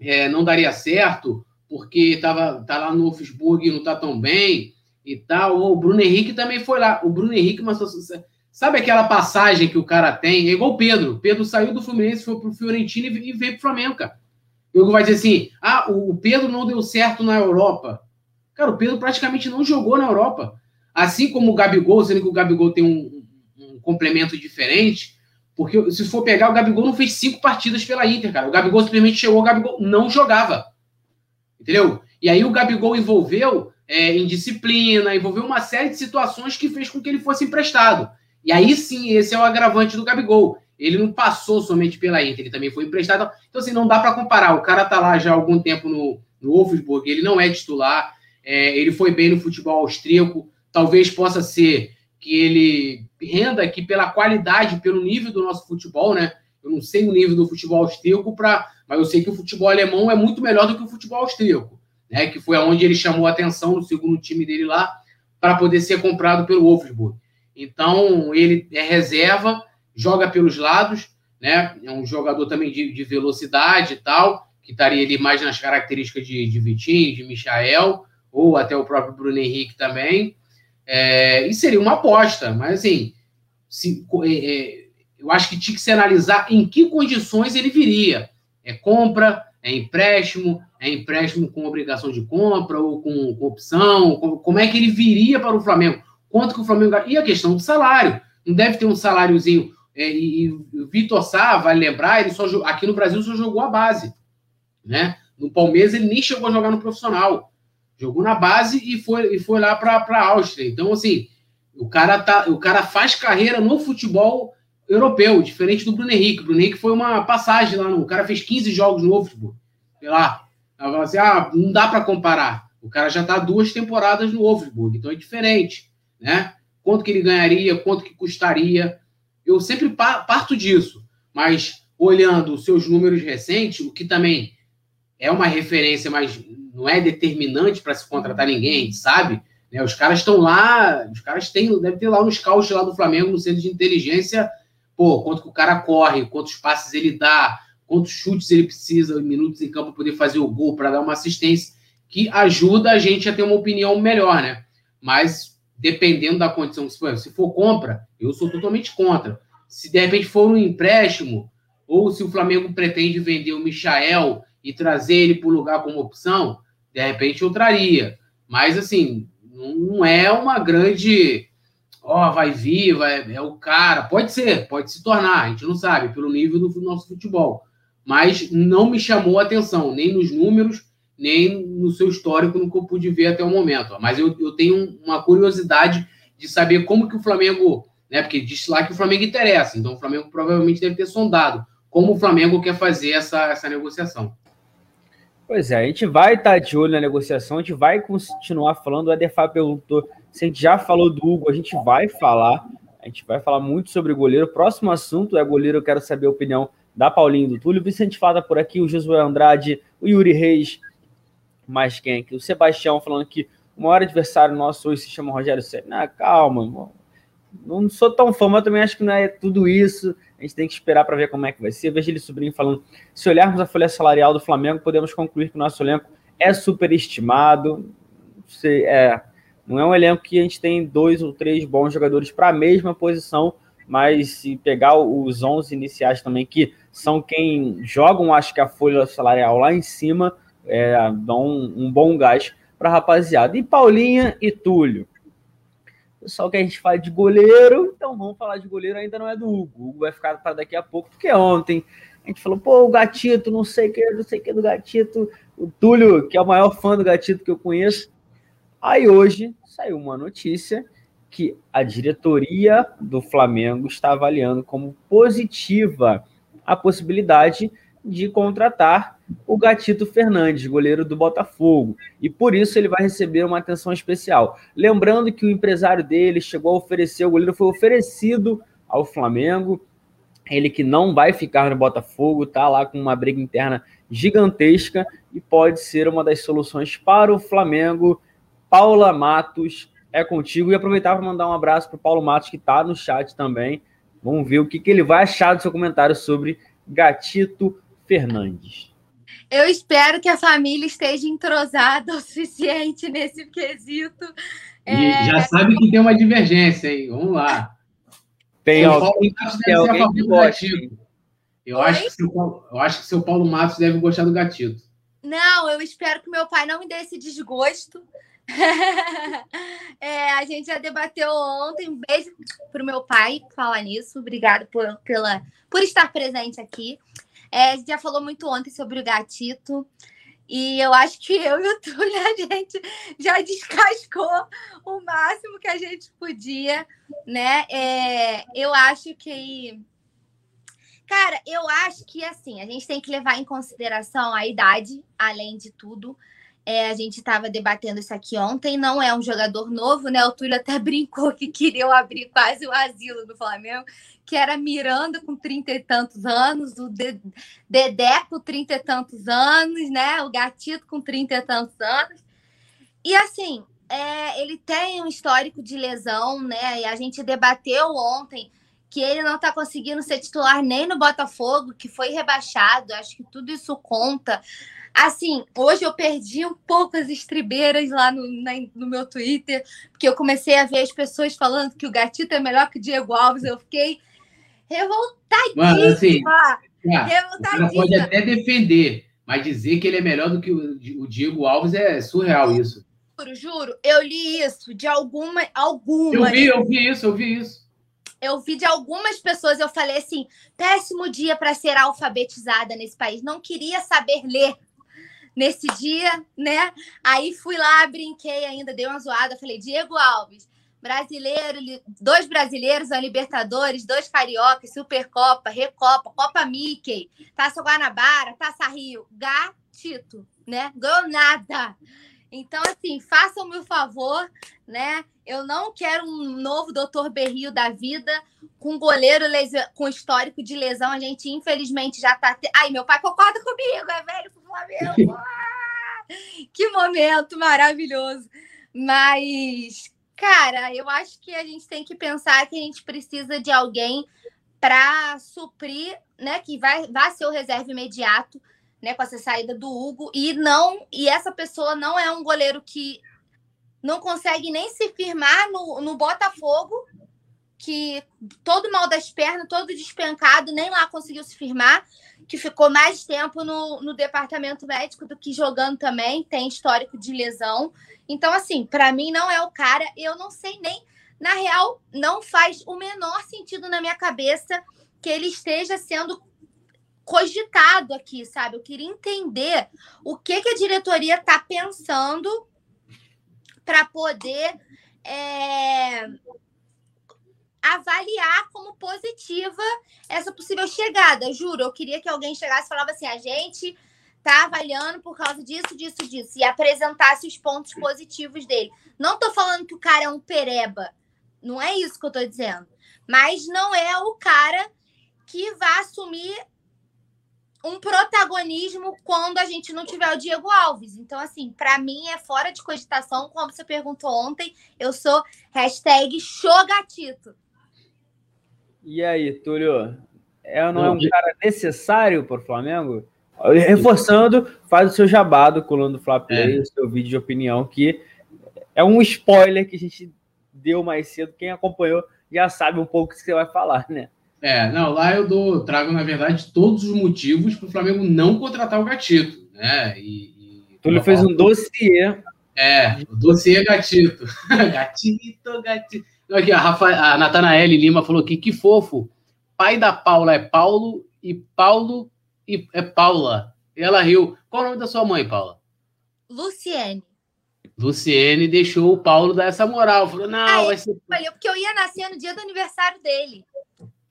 é, não daria certo porque tava, tá lá no Wolfsburg e não tá tão bem e tal. O Bruno Henrique também foi lá. O Bruno Henrique, mas sabe aquela passagem que o cara tem? É igual o Pedro. Pedro saiu do Fluminense, foi pro Fiorentino e veio pro Flamengo, cara. O Hugo vai dizer assim: ah, o Pedro não deu certo na Europa. Cara, o Pedro praticamente não jogou na Europa. Assim como o Gabigol, sendo que o Gabigol tem um, um complemento diferente, porque se for pegar, o Gabigol não fez cinco partidas pela Inter, cara. O Gabigol simplesmente chegou, o Gabigol não jogava. Entendeu? E aí o Gabigol envolveu é, indisciplina, envolveu uma série de situações que fez com que ele fosse emprestado. E aí sim, esse é o agravante do Gabigol. Ele não passou somente pela Inter, ele também foi emprestado. Então, assim, não dá para comparar. O cara tá lá já há algum tempo no, no Wolfsburg, ele não é titular, é, ele foi bem no futebol austríaco. Talvez possa ser que ele renda aqui pela qualidade, pelo nível do nosso futebol, né? Eu não sei o nível do futebol austríaco, pra, mas eu sei que o futebol alemão é muito melhor do que o futebol austríaco, né? Que foi aonde ele chamou a atenção no segundo time dele lá para poder ser comprado pelo Wolfsburg. Então, ele é reserva, joga pelos lados, né? É um jogador também de, de velocidade e tal, que estaria ali mais nas características de, de Vitinho, de Michael, ou até o próprio Bruno Henrique também. É, e seria uma aposta, mas assim, se, é, é, eu acho que tinha que se analisar em que condições ele viria. É compra, é empréstimo, é empréstimo com obrigação de compra ou com, com opção, como, como é que ele viria para o Flamengo? Quanto que o Flamengo. E a questão do salário. Não deve ter um saláriozinho e, o Vitor Sá, vai lembrar, ele só aqui no Brasil só jogou a base. Né? No Palmeiras ele nem chegou a jogar no profissional. Jogou na base e foi, e foi lá para a Áustria. Então, assim, o cara, tá, o cara faz carreira no futebol europeu, diferente do Bruno Henrique. O Bruno Henrique foi uma passagem lá no. O cara fez 15 jogos no Wolfsburg. Sei lá. Assim, ah, não dá para comparar. O cara já está duas temporadas no Wolfsburg, então é diferente, né? Quanto que ele ganharia, quanto que custaria. Eu sempre parto disso, mas olhando os seus números recentes, o que também é uma referência, mas não é determinante para se contratar ninguém, sabe? Né? Os caras estão lá, os caras têm, deve ter lá um scout lá do Flamengo no centro de inteligência, pô, quanto que o cara corre, quantos passes ele dá, quantos chutes ele precisa, minutos em campo para poder fazer o gol, para dar uma assistência, que ajuda a gente a ter uma opinião melhor, né? Mas dependendo da condição, se for compra, eu sou totalmente contra. Se de repente for um empréstimo, ou se o Flamengo pretende vender o Michael e trazer ele para o lugar como opção, de repente eu traria. Mas assim, não é uma grande. Ó, oh, vai vir, vai, é o cara. Pode ser, pode se tornar, a gente não sabe, pelo nível do nosso futebol. Mas não me chamou a atenção, nem nos números, nem no seu histórico, que eu pude ver até o momento. Mas eu, eu tenho uma curiosidade de saber como que o Flamengo, né? Porque diz lá que o Flamengo interessa, então o Flamengo provavelmente deve ter sondado como o Flamengo quer fazer essa, essa negociação. Pois é, a gente vai estar tá de olho na negociação, a gente vai continuar falando. O Adefá perguntou se a gente já falou do Hugo, a gente vai falar. A gente vai falar muito sobre goleiro. Próximo assunto é goleiro. Eu quero saber a opinião da Paulinho do Túlio. Vicente Fada por aqui, o Josué Andrade, o Yuri Reis, mais quem aqui? O Sebastião falando que o maior adversário nosso hoje se chama Rogério Senna. Ah, calma. Não sou tão fã, mas também acho que não é tudo isso. A gente tem que esperar para ver como é que vai ser. Veja ele sobrinho falando: se olharmos a folha salarial do Flamengo, podemos concluir que o nosso elenco é superestimado. É, não é um elenco que a gente tem dois ou três bons jogadores para a mesma posição, mas se pegar os 11 iniciais também, que são quem jogam, acho que a folha salarial lá em cima, é, dão um, um bom gás para rapaziada. E Paulinha e Túlio. Pessoal que a gente fala de goleiro, então vamos falar de goleiro, ainda não é do Hugo. O Hugo vai ficar para daqui a pouco, porque ontem a gente falou, pô, o Gatito, não sei o que, não sei o que do Gatito. O Túlio, que é o maior fã do Gatito que eu conheço. Aí hoje saiu uma notícia que a diretoria do Flamengo está avaliando como positiva a possibilidade de contratar o Gatito Fernandes, goleiro do Botafogo, e por isso ele vai receber uma atenção especial. Lembrando que o empresário dele chegou a oferecer, o goleiro foi oferecido ao Flamengo, ele que não vai ficar no Botafogo, tá lá com uma briga interna gigantesca e pode ser uma das soluções para o Flamengo. Paula Matos é contigo e aproveitar para mandar um abraço para o Paulo Matos que está no chat também. Vamos ver o que, que ele vai achar do seu comentário sobre Gatito Fernandes. Eu espero que a família esteja entrosada o suficiente nesse quesito. E é... já sabe que tem uma divergência, hein? Vamos lá. Tem alguém, tem alguém que gosta. Eu acho, que seu Paulo, eu acho que seu Paulo Matos deve gostar do gatito. Não, eu espero que meu pai não me dê esse desgosto. é, a gente já debateu ontem. Um beijo para o meu pai falar nisso. Obrigado por, pela, por estar presente aqui. É, a gente já falou muito ontem sobre o gatito. E eu acho que eu e o Túlio, a gente já descascou o máximo que a gente podia, né? É, eu acho que. Cara, eu acho que assim, a gente tem que levar em consideração a idade, além de tudo. É, a gente estava debatendo isso aqui ontem. Não é um jogador novo, né? O Túlio até brincou que queriam abrir quase o asilo do Flamengo, que era Miranda com trinta e tantos anos, o Dedé com trinta e tantos anos, né? O Gatito com trinta e tantos anos. E assim, é, ele tem um histórico de lesão, né? E a gente debateu ontem que ele não está conseguindo ser titular nem no Botafogo, que foi rebaixado. Acho que tudo isso conta. Assim, hoje eu perdi um pouco as estribeiras lá no, na, no meu Twitter, porque eu comecei a ver as pessoas falando que o Gatito é melhor que o Diego Alves. Eu fiquei revoltadíssima. Mano, assim, revoltadíssima. pode até defender, mas dizer que ele é melhor do que o, o Diego Alves é surreal isso. Juro, juro, eu li isso de alguma, algumas. Eu vi, eu vi isso, eu vi isso. Eu vi de algumas pessoas, eu falei assim: péssimo dia para ser alfabetizada nesse país. Não queria saber ler nesse dia, né? Aí fui lá, brinquei ainda, dei uma zoada, falei, Diego Alves, brasileiro, dois brasileiros, a Libertadores, dois cariocas, Supercopa, Recopa, Copa Mickey, Taça Guanabara, Taça Rio, gatito, né? Ganhou nada. Então, assim, façam-me o favor, né? Eu não quero um novo doutor Berrio da vida com goleiro com histórico de lesão. A gente, infelizmente, já tá. Te... Ai, meu pai concorda comigo, é velho pro Flamengo. Ah, que momento maravilhoso. Mas, cara, eu acho que a gente tem que pensar que a gente precisa de alguém para suprir, né? Que vai, vai ser o reserva imediato né, com essa saída do Hugo e não e essa pessoa não é um goleiro que não consegue nem se firmar no, no Botafogo, que todo mal das pernas, todo despencado, nem lá conseguiu se firmar, que ficou mais tempo no, no departamento médico do que jogando também, tem histórico de lesão. Então, assim, para mim não é o cara, eu não sei nem, na real, não faz o menor sentido na minha cabeça que ele esteja sendo cogitado aqui, sabe? Eu queria entender o que, que a diretoria está pensando para poder é, avaliar como positiva essa possível chegada. Juro, eu queria que alguém chegasse e falava assim: a gente está avaliando por causa disso, disso, disso, e apresentasse os pontos positivos dele. Não estou falando que o cara é um pereba. Não é isso que eu estou dizendo. mas não é o cara que vai assumir um protagonismo quando a gente não tiver o Diego Alves. Então, assim, para mim é fora de cogitação, como você perguntou ontem, eu sou hashtag Xogatito. E aí, Túlio? É ou não é um cara necessário para o Flamengo? Reforçando, faz o seu jabado colando do Fla Play, é. o seu vídeo de opinião, que é um spoiler que a gente deu mais cedo. Quem acompanhou já sabe um pouco o que você vai falar, né? É, não, lá eu dou, trago, na verdade, todos os motivos para o Flamengo não contratar o Gatito, né? E, e Túlio fez um dossiê. É, o dossiê Gatito. gatito, Gatito. Aqui, a, Rafa, a Natanaele Lima falou aqui, que fofo. Pai da Paula é Paulo e Paulo e é Paula. E ela riu. Qual o nome da sua mãe, Paula? Luciene. Luciene deixou o Paulo dar essa moral. Falou, não, Aí, vai ser. Falei, porque eu ia nascer no dia do aniversário dele.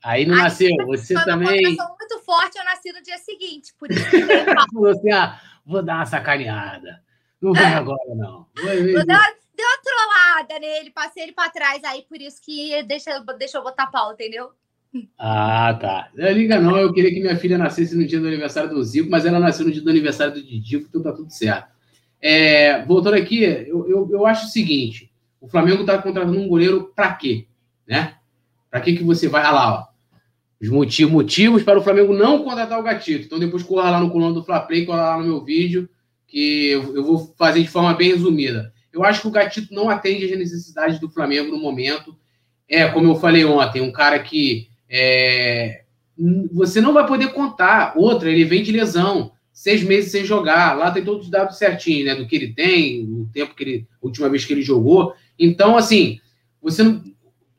Aí não Aí, nasceu. Você também. Uma muito forte, eu nasci no dia seguinte. Por isso que Falou assim: ah, vou dar uma sacaneada. Não vai agora, não. Vai. Deu uma trollada nele, passei ele para trás, aí por isso que deixa, deixa eu botar pau, entendeu? Ah, tá. Não liga não, eu queria que minha filha nascesse no dia do aniversário do Zico, mas ela nasceu no dia do aniversário do Didico, então tá tudo certo. É, voltando aqui, eu, eu, eu, acho o seguinte: o Flamengo tá contratando um goleiro para quê? Né? Para que que você vai? Ah lá, ó. Os motivos, motivos para o Flamengo não contratar o Gatito. Então depois corra lá no coluna do Fla Play, corra lá no meu vídeo, que eu, eu vou fazer de forma bem resumida. Eu acho que o Gatito não atende às necessidades do Flamengo no momento. É, como eu falei ontem, um cara que é, você não vai poder contar. Outra, ele vem de lesão, seis meses sem jogar. Lá tem todos os dados certinhos, né? Do que ele tem, o tempo que ele, última vez que ele jogou. Então, assim, você não,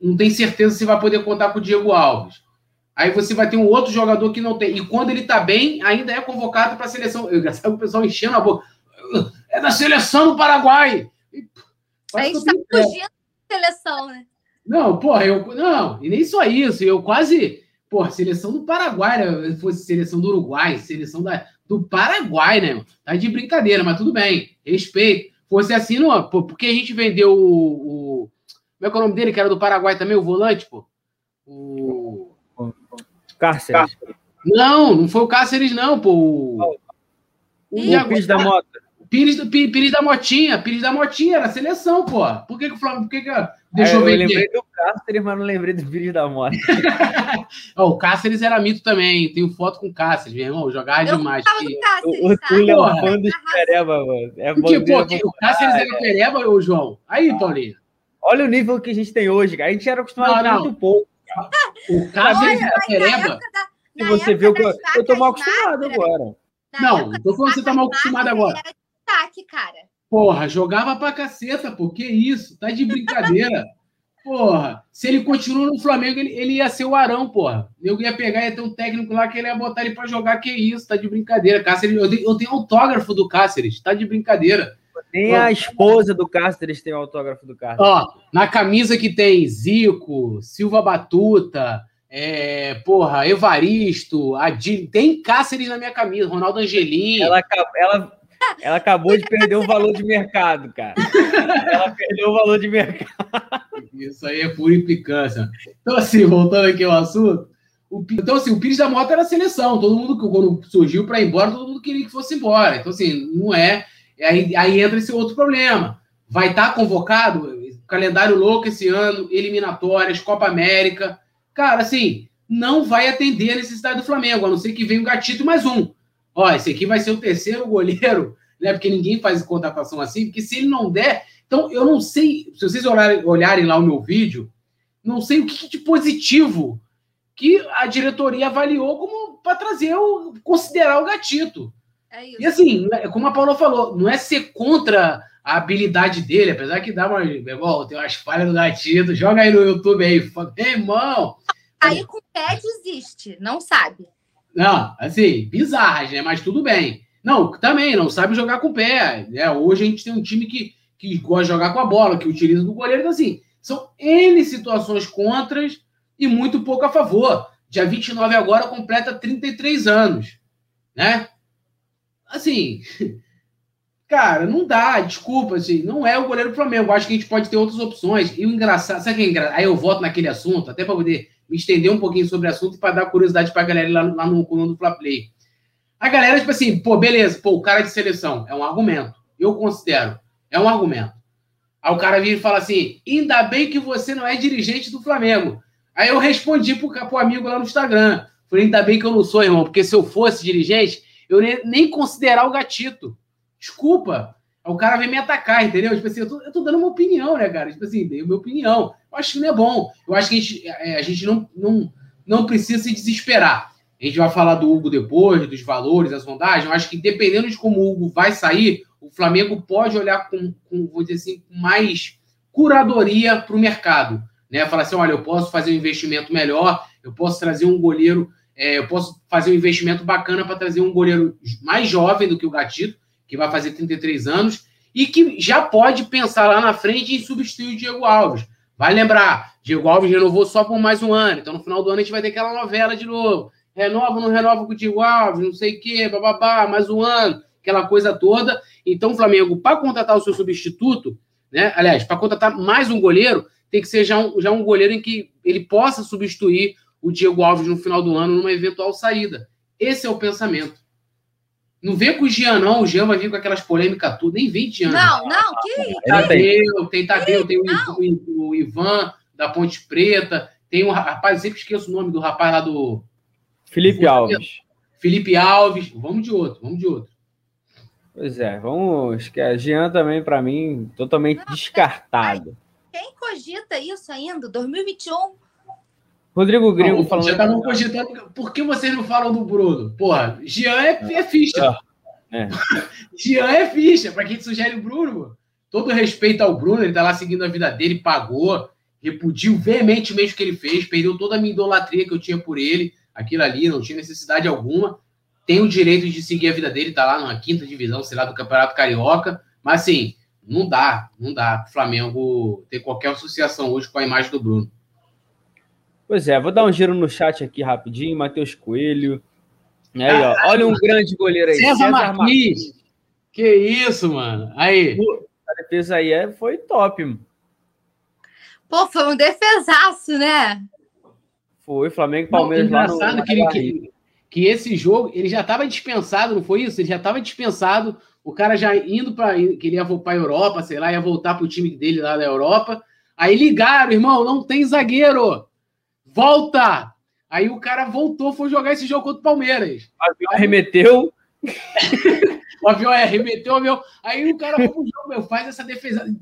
não tem certeza se vai poder contar com o Diego Alves. Aí você vai ter um outro jogador que não tem. E quando ele tá bem, ainda é convocado para a seleção. Eu sabe o pessoal enchendo a boca. É da seleção do Paraguai. A gente está fugindo da seleção, né? Não, porra, eu. Não, e nem só isso. Eu quase. Porra, seleção do Paraguai, né? Fosse seleção do Uruguai, seleção da, do Paraguai, né? Tá de brincadeira, mas tudo bem. Respeito. Fosse assim, não. Porque a gente vendeu o, o. Como é que é o nome dele, que era do Paraguai também, o volante, pô? O. Cáceres. Não, não foi o Cáceres, não, pô. O, o, o da Mota. Pires, Pires da Motinha, Pires da Motinha, era seleção, pô. Por que, que o Flamengo. Por que, que deixou é, eu vender? Eu lembrei do Cáceres, mas não lembrei do Pires da Motinha. oh, o Cáceres era mito também. Tenho foto com o Cáceres, meu irmão. Jogava eu demais. Que... Cáceres, o Túlio é um fã do Pereba, mano. É bom Porque, pô, o Cáceres era é. Pereba, ô João? Aí, Paulinho. Olha o nível que a gente tem hoje, cara. A gente era acostumado não, não. muito pouco. Cara. O Cáceres era Pereba. Se você viu que eu tô mal acostumado agora. Não, tô falando que você tá mal acostumado agora destaque, cara. Porra, jogava pra caceta, pô. Que isso? Tá de brincadeira. porra, se ele continua no Flamengo, ele, ele ia ser o Arão, porra. Eu ia pegar, ia ter um técnico lá que ele ia botar ele pra jogar. Que isso? Tá de brincadeira. Cáceres, eu, tenho, eu tenho autógrafo do Cáceres. Tá de brincadeira. Nem a esposa do Cáceres tem o autógrafo do Cáceres. Ó, na camisa que tem Zico, Silva Batuta, é, porra, Evaristo, Adil, tem Cáceres na minha camisa, Ronaldo Angelim. Ela, ela ela acabou de perder o valor de mercado, cara. Ela perdeu o valor de mercado. Isso aí é pura implicância. Então, assim, voltando aqui ao assunto. O, então, assim, o Pires da Mota era seleção. Todo mundo, quando surgiu para ir embora, todo mundo queria que fosse embora. Então, assim, não é. Aí, aí entra esse outro problema. Vai estar tá convocado, calendário louco esse ano, eliminatórias, Copa América. Cara, assim, não vai atender a necessidade do Flamengo, a não ser que venha um gatito mais um ó, esse aqui vai ser o terceiro goleiro, né? Porque ninguém faz contratação assim, porque se ele não der. Então, eu não sei, se vocês olharem, olharem lá o meu vídeo, não sei o que de positivo que a diretoria avaliou como para trazer o considerar o gatito. É e assim, né, como a Paula falou, não é ser contra a habilidade dele, apesar que dá uma. Igual, tem umas falhas no gatito, joga aí no YouTube aí, meu irmão. Aí com o pé desiste, não sabe. Não, assim, bizarras, né? Mas tudo bem. Não, também não sabe jogar com o pé. Né? Hoje a gente tem um time que, que gosta de jogar com a bola, que utiliza do goleiro. Então, assim, são N situações contras e muito pouco a favor. Dia 29 agora completa 33 anos, né? Assim, Cara, não dá, desculpa, assim, não é o goleiro do Flamengo. Acho que a gente pode ter outras opções. E o engraçado, sabe o que é engraçado? Aí eu volto naquele assunto, até para poder me estender um pouquinho sobre o assunto e para dar curiosidade para a galera lá, lá no coluna do Fla Play. A galera, tipo assim, pô, beleza, pô, o cara de seleção é um argumento. Eu considero, é um argumento. Aí o cara vira e fala assim: ainda bem que você não é dirigente do Flamengo. Aí eu respondi pro, pro amigo lá no Instagram. Falei, ainda bem que eu não sou, irmão, porque se eu fosse dirigente, eu nem, considerar o gatito. Desculpa. O cara vem me atacar, entendeu? Tipo assim, eu tô, eu tô dando uma opinião, né, cara? Tipo assim, dei uma opinião. Eu acho que não é bom. Eu acho que a gente, é, a gente não, não, não precisa se desesperar. A gente vai falar do Hugo depois, dos valores, das sondagens. Eu acho que dependendo de como o Hugo vai sair, o Flamengo pode olhar com, com vou dizer assim, mais curadoria para o mercado. Né? Falar assim: olha, eu posso fazer um investimento melhor, eu posso trazer um goleiro, é, eu posso fazer um investimento bacana para trazer um goleiro mais jovem do que o Gatito, que vai fazer 33 anos, e que já pode pensar lá na frente em substituir o Diego Alves. Vai lembrar, Diego Alves renovou só por mais um ano, então no final do ano a gente vai ter aquela novela de novo renova, não renova com o Diego Alves, não sei o quê, bababá, mais um ano, aquela coisa toda. Então, o Flamengo, para contratar o seu substituto, né? Aliás, para contratar mais um goleiro, tem que ser já um, já um goleiro em que ele possa substituir o Diego Alves no final do ano numa eventual saída. Esse é o pensamento. Não vem com o Jean, não. O Jean vai vir com aquelas polêmicas tudo. Nem vem Jean. Não, não, que Tadeu, tem Tadeu, tem o, Ivan da Ponte Preta, tem um rapaz, sempre esqueço o nome do rapaz lá do, Felipe Alves. Felipe Alves. Vamos de outro, vamos de outro. Pois é, vamos. Que a Jean também, para mim, totalmente não, descartado. Quem cogita isso ainda? 2021? Rodrigo Gringo falando. Já estavam cogitando. Por que vocês não falam do Bruno? Porra, Jean é, é ficha. É. Jean é ficha. Para quem sugere o Bruno, todo respeito ao Bruno, ele tá lá seguindo a vida dele, pagou, repudiu veementemente o que ele fez, perdeu toda a minha idolatria que eu tinha por ele aquilo ali, não tinha necessidade alguma. Tem o direito de seguir a vida dele, tá lá na quinta divisão, sei lá, do Campeonato Carioca. Mas assim, não dá, não dá o Flamengo ter qualquer associação hoje com a imagem do Bruno. Pois é, vou dar um giro no chat aqui rapidinho, Matheus Coelho. Aí, ó, olha um grande goleiro aí. César, César Marquinhos. Marquinhos. Que isso, mano. Aí. A defesa aí é, foi top, mano. Pô, foi um defesaço, né? Foi, Flamengo e Palmeiras não, engraçado lá no, que, ele, que, que, esse jogo, ele já estava dispensado, não foi isso? Ele já estava dispensado, o cara já indo para que ele ia para a Europa, sei lá, ia voltar para o time dele lá da Europa. Aí ligaram, irmão, não tem zagueiro. Volta! Aí o cara voltou, foi jogar esse jogo contra o Palmeiras. O avião arremeteu. o avião arremeteu, o avião. Aí o cara foi pro jogo, meu, faz essa defesa.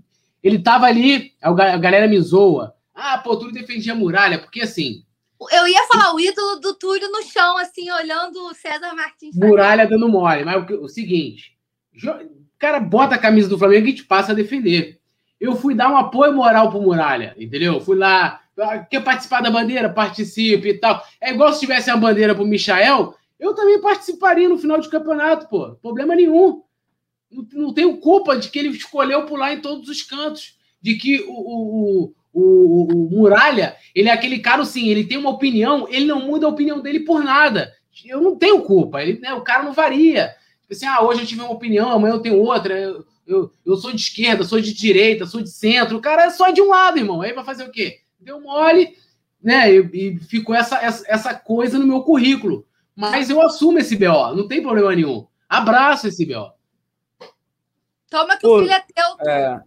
Ele tava ali, a galera me zoa. Ah, pô, tu defendia a muralha, porque assim, eu ia falar o ídolo do Túlio no chão, assim, olhando o César Martins. Muralha dando mole. Mas o, o seguinte: o cara bota a camisa do Flamengo e te passa a defender. Eu fui dar um apoio moral pro Muralha, entendeu? Fui lá, quer participar da bandeira? Participe e tal. É igual se tivesse a bandeira pro Michael, eu também participaria no final de campeonato, pô. Problema nenhum. Não, não tenho culpa de que ele escolheu pular em todos os cantos. De que o, o, o, o, Muralha, ele é aquele cara, sim, ele tem uma opinião, ele não muda a opinião dele por nada. Eu não tenho culpa, ele, né, o cara não varia. Tipo assim, ah, hoje eu tive uma opinião, amanhã eu tenho outra. Eu, eu, eu sou de esquerda, sou de direita, sou de centro. O cara é só de um lado, irmão. Aí vai fazer o quê? Deu mole, né? E, ficou essa, essa, essa coisa no meu currículo. Mas eu assumo esse BO, não tem problema nenhum. Abraço esse BO. Toma que o filho é teu. É.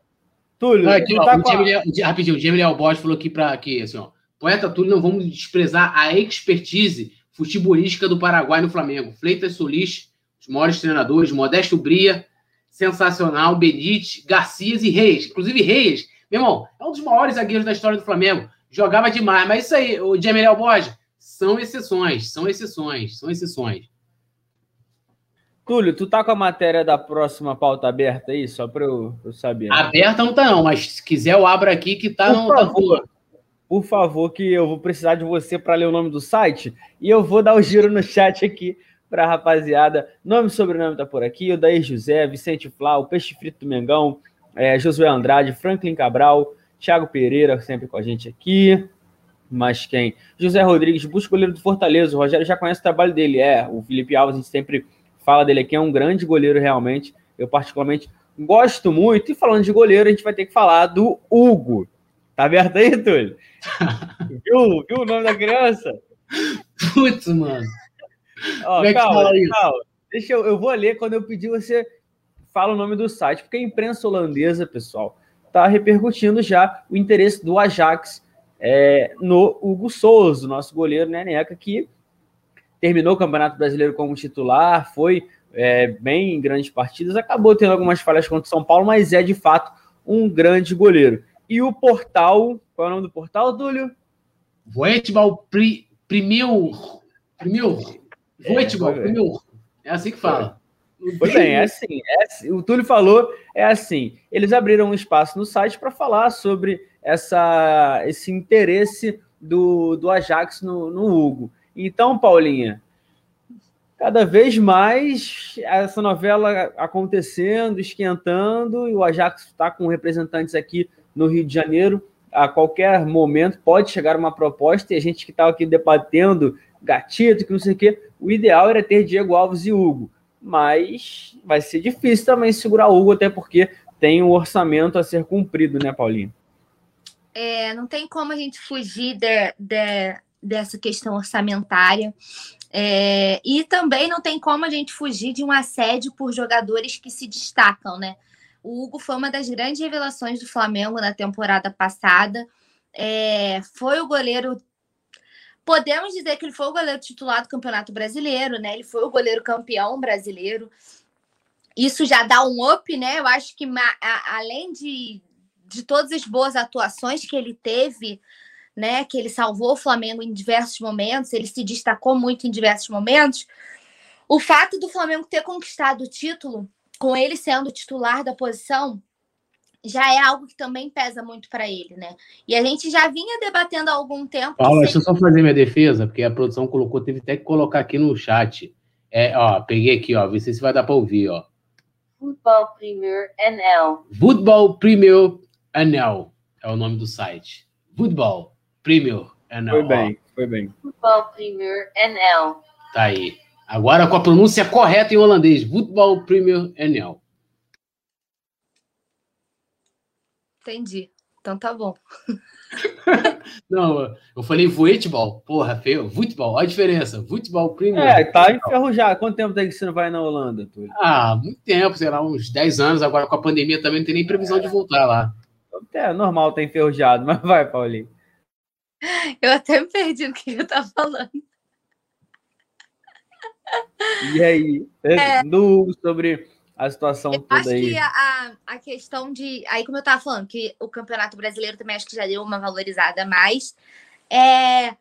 Túlio, aqui, ó, tá o a... rapidinho, o Jamie Albosch falou aqui para aqui, assim, ó. Poeta Túlio, não vamos desprezar a expertise futebolística do Paraguai no Flamengo. Fleitas Solis, os maiores treinadores, Modesto Bria, sensacional, Benite, Garcias e Reis. Inclusive Reis, meu irmão, é um dos maiores zagueiros da história do Flamengo. Jogava demais, mas isso aí, o Jamie Albosch, são exceções, são exceções, são exceções. Túlio, tu tá com a matéria da próxima pauta aberta aí, só para eu, eu, saber. Né? Aberta não tá não, mas se quiser eu abro aqui que tá por não favor, tá Por favor, que eu vou precisar de você para ler o nome do site e eu vou dar o um giro no chat aqui para rapaziada. Nome e sobrenome tá por aqui, o Daí José, Vicente Flá, o Peixe Frito do Mengão, é, Josué Andrade, Franklin Cabral, Thiago Pereira sempre com a gente aqui. Mas quem? José Rodrigues, busca goleiro do Fortaleza. O Rogério já conhece o trabalho dele. É, o Felipe Alves, a gente sempre fala dele aqui, é um grande goleiro realmente. eu particularmente gosto muito. E falando de goleiro, a gente vai ter que falar do Hugo. Tá aberto aí, Túlio? viu, viu o nome da criança? Putz, mano. Ó, é calma, calma. Deixa eu, eu vou ler quando eu pedir você fala o nome do site, porque a imprensa holandesa, pessoal, está repercutindo já o interesse do Ajax é, no Hugo Souza, nosso goleiro né, Neca, que terminou o Campeonato Brasileiro como titular, foi é, bem em grandes partidas, acabou tendo algumas falhas contra o São Paulo, mas é de fato um grande goleiro. E o portal, qual é o nome do portal, Túlio? Voetbal pri, Primeiro. Primeiro. Voetbal, é, Primeiro. É assim que fala. Pois bem, é assim, é assim, O Túlio falou, é assim. Eles abriram um espaço no site para falar sobre essa, esse interesse do, do Ajax no, no Hugo. Então, Paulinha, cada vez mais essa novela acontecendo, esquentando, e o Ajax está com representantes aqui no Rio de Janeiro. A qualquer momento pode chegar uma proposta, e a gente que estava aqui debatendo gatito, que não sei o quê, o ideal era ter Diego Alves e Hugo. Mas vai ser difícil também segurar o Hugo, até porque tem um orçamento a ser cumprido, né, Paulinho? É, não tem como a gente fugir de, de, dessa questão orçamentária. É, e também não tem como a gente fugir de um assédio por jogadores que se destacam, né? O Hugo foi uma das grandes revelações do Flamengo na temporada passada. É, foi o goleiro. Podemos dizer que ele foi o goleiro titular do Campeonato Brasileiro, né? Ele foi o goleiro campeão brasileiro. Isso já dá um up, né? Eu acho que além de, de todas as boas atuações que ele teve, né? Que ele salvou o Flamengo em diversos momentos, ele se destacou muito em diversos momentos. O fato do Flamengo ter conquistado o título com ele sendo titular da posição, já é algo que também pesa muito para ele, né? E a gente já vinha debatendo há algum tempo. Paula, deixa eu só fazer minha defesa, porque a produção colocou, teve até que colocar aqui no chat. É, ó, peguei aqui, ó, vê se vai dar para ouvir, ó. Football Premier NL. Football Premier NL é o nome do site. Football Premier NL. Foi bem, foi bem. Football Premier NL. Tá aí. Agora com a pronúncia correta em holandês. Football Premier NL. Entendi. Então tá bom. Não, eu falei voetbal. Porra, feio. Futebol, olha a diferença. Futebol Premier. É, tá enferrujado. Quanto tempo tem que você não vai na Holanda, Túlio? Ah, muito tempo, sei lá, uns 10 anos. Agora com a pandemia também não tem nem previsão é. de voltar lá. É normal tá enferrujado, mas vai, Paulinho. Eu até me perdi no que eu tava falando. E aí, é, no, sobre a situação eu toda acho aí? que a, a questão de. Aí, como eu estava falando, que o Campeonato Brasileiro também acho que já deu uma valorizada a mais. É,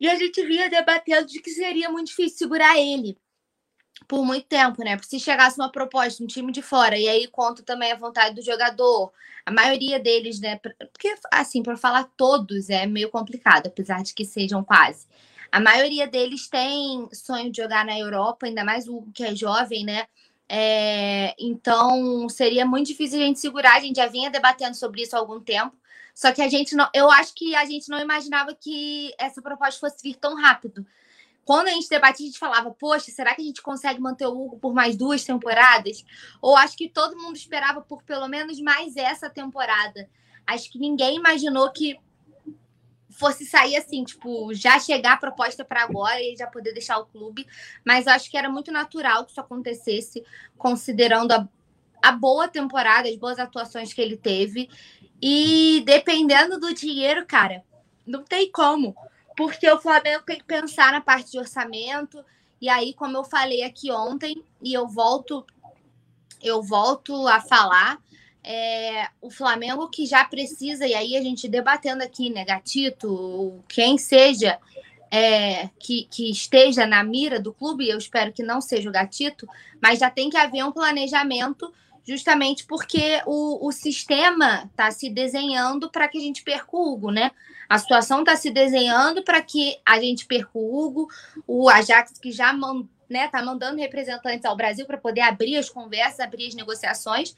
e a gente vinha debatendo de que seria muito difícil segurar ele por muito tempo, né? Porque se chegasse uma proposta, um time de fora, e aí conta também a vontade do jogador, a maioria deles, né? Porque, assim, para falar todos é meio complicado, apesar de que sejam quase. A maioria deles tem sonho de jogar na Europa, ainda mais o que é jovem, né? É, então seria muito difícil a gente segurar. A gente já vinha debatendo sobre isso há algum tempo. Só que a gente não, eu acho que a gente não imaginava que essa proposta fosse vir tão rápido. Quando a gente debatia, a gente falava, poxa, será que a gente consegue manter o Hugo por mais duas temporadas? Ou acho que todo mundo esperava por pelo menos mais essa temporada. Acho que ninguém imaginou que fosse sair assim, tipo, já chegar a proposta para agora e já poder deixar o clube. Mas eu acho que era muito natural que isso acontecesse, considerando a, a boa temporada, as boas atuações que ele teve. E dependendo do dinheiro, cara, não tem como. Porque o Flamengo tem que pensar na parte de orçamento. E aí, como eu falei aqui ontem, e eu volto, eu volto a falar, é, o Flamengo que já precisa, e aí a gente debatendo aqui, né, Gatito, quem seja é, que, que, esteja na mira do clube, eu espero que não seja o Gatito, mas já tem que haver um planejamento, justamente porque o, o sistema está se desenhando para que a gente perca o Hugo, né? A situação está se desenhando para que a gente perca o Hugo, o Ajax que já mandou né, tá mandando representantes ao Brasil para poder abrir as conversas, abrir as negociações.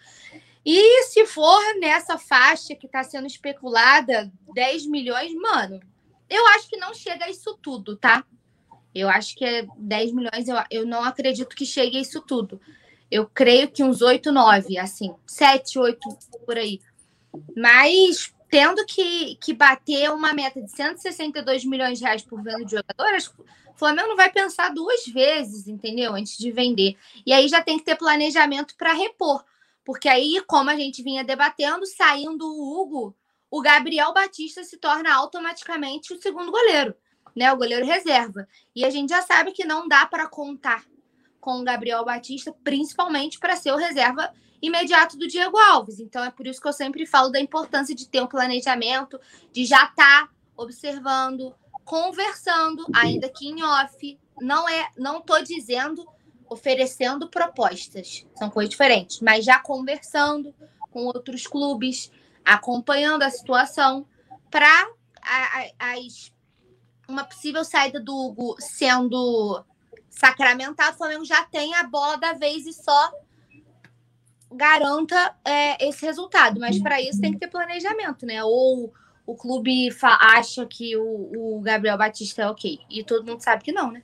E se for nessa faixa que está sendo especulada, 10 milhões, mano, eu acho que não chega a isso tudo, tá? Eu acho que é 10 milhões, eu, eu não acredito que chegue a isso tudo. Eu creio que uns 8, 9, assim, 7, 8 por aí. Mas tendo que, que bater uma meta de 162 milhões de reais por venda de jogadores, o Flamengo não vai pensar duas vezes, entendeu? Antes de vender. E aí já tem que ter planejamento para repor. Porque aí, como a gente vinha debatendo, saindo o Hugo, o Gabriel Batista se torna automaticamente o segundo goleiro, né? O goleiro reserva. E a gente já sabe que não dá para contar com o Gabriel Batista, principalmente para ser o reserva imediato do Diego Alves. Então é por isso que eu sempre falo da importância de ter um planejamento, de já estar tá observando, conversando, ainda que em off. Não é, não estou dizendo oferecendo propostas, são coisas diferentes, mas já conversando com outros clubes, acompanhando a situação para uma possível saída do Hugo sendo sacramentado, o Flamengo já tem a bola da vez e só garanta é, esse resultado. Mas para isso tem que ter planejamento, né? Ou o clube acha que o, o, Gabriel Batista é ok. E todo mundo sabe que não, né?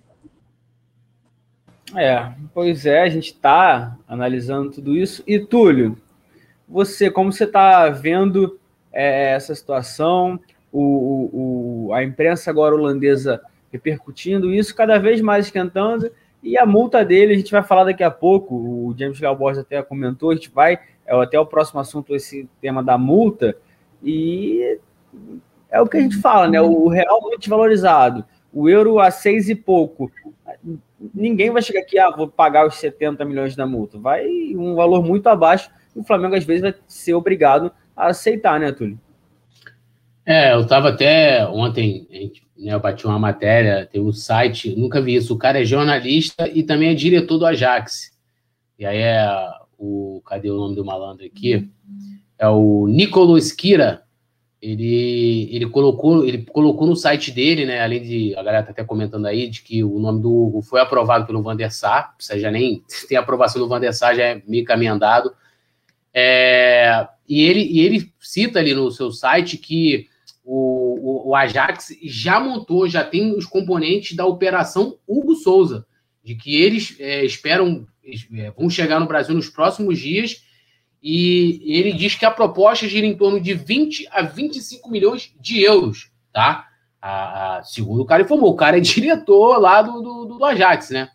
É, pois é, a gente está analisando tudo isso. E Túlio, você, como você está vendo é, essa situação, o, o, a imprensa agora holandesa repercutindo isso, cada vez mais esquentando, e a multa dele, a gente vai falar daqui a pouco, o James Galborges até comentou, a gente vai, é até o próximo assunto, esse tema da multa, e é o que a gente fala, né? O real muito valorizado, o euro a seis e pouco. Ninguém vai chegar aqui, ah, vou pagar os 70 milhões da multa. Vai um valor muito abaixo, e o Flamengo às vezes vai ser obrigado a aceitar, né, Túlio? É, eu estava até ontem, né, eu bati uma matéria, tem um site, nunca vi isso. O cara é jornalista e também é diretor do Ajax. E aí é o. Cadê o nome do malandro aqui? É o Nicolo Esquira. Ele, ele, colocou, ele colocou no site dele, né? Além de. A galera tá até comentando aí de que o nome do Hugo foi aprovado pelo Van der seja, nem tem aprovação do Van já é meio caminho andado. É, e, ele, e ele cita ali no seu site que o, o, o, Ajax já montou, já tem os componentes da operação Hugo Souza, de que eles é, esperam, é, vão chegar no Brasil nos próximos dias, e ele diz que a proposta gira em torno de 20 a 25 milhões de euros, tá? A, a, segundo o cara informou, o cara é diretor lá do, do, do Ajax, né?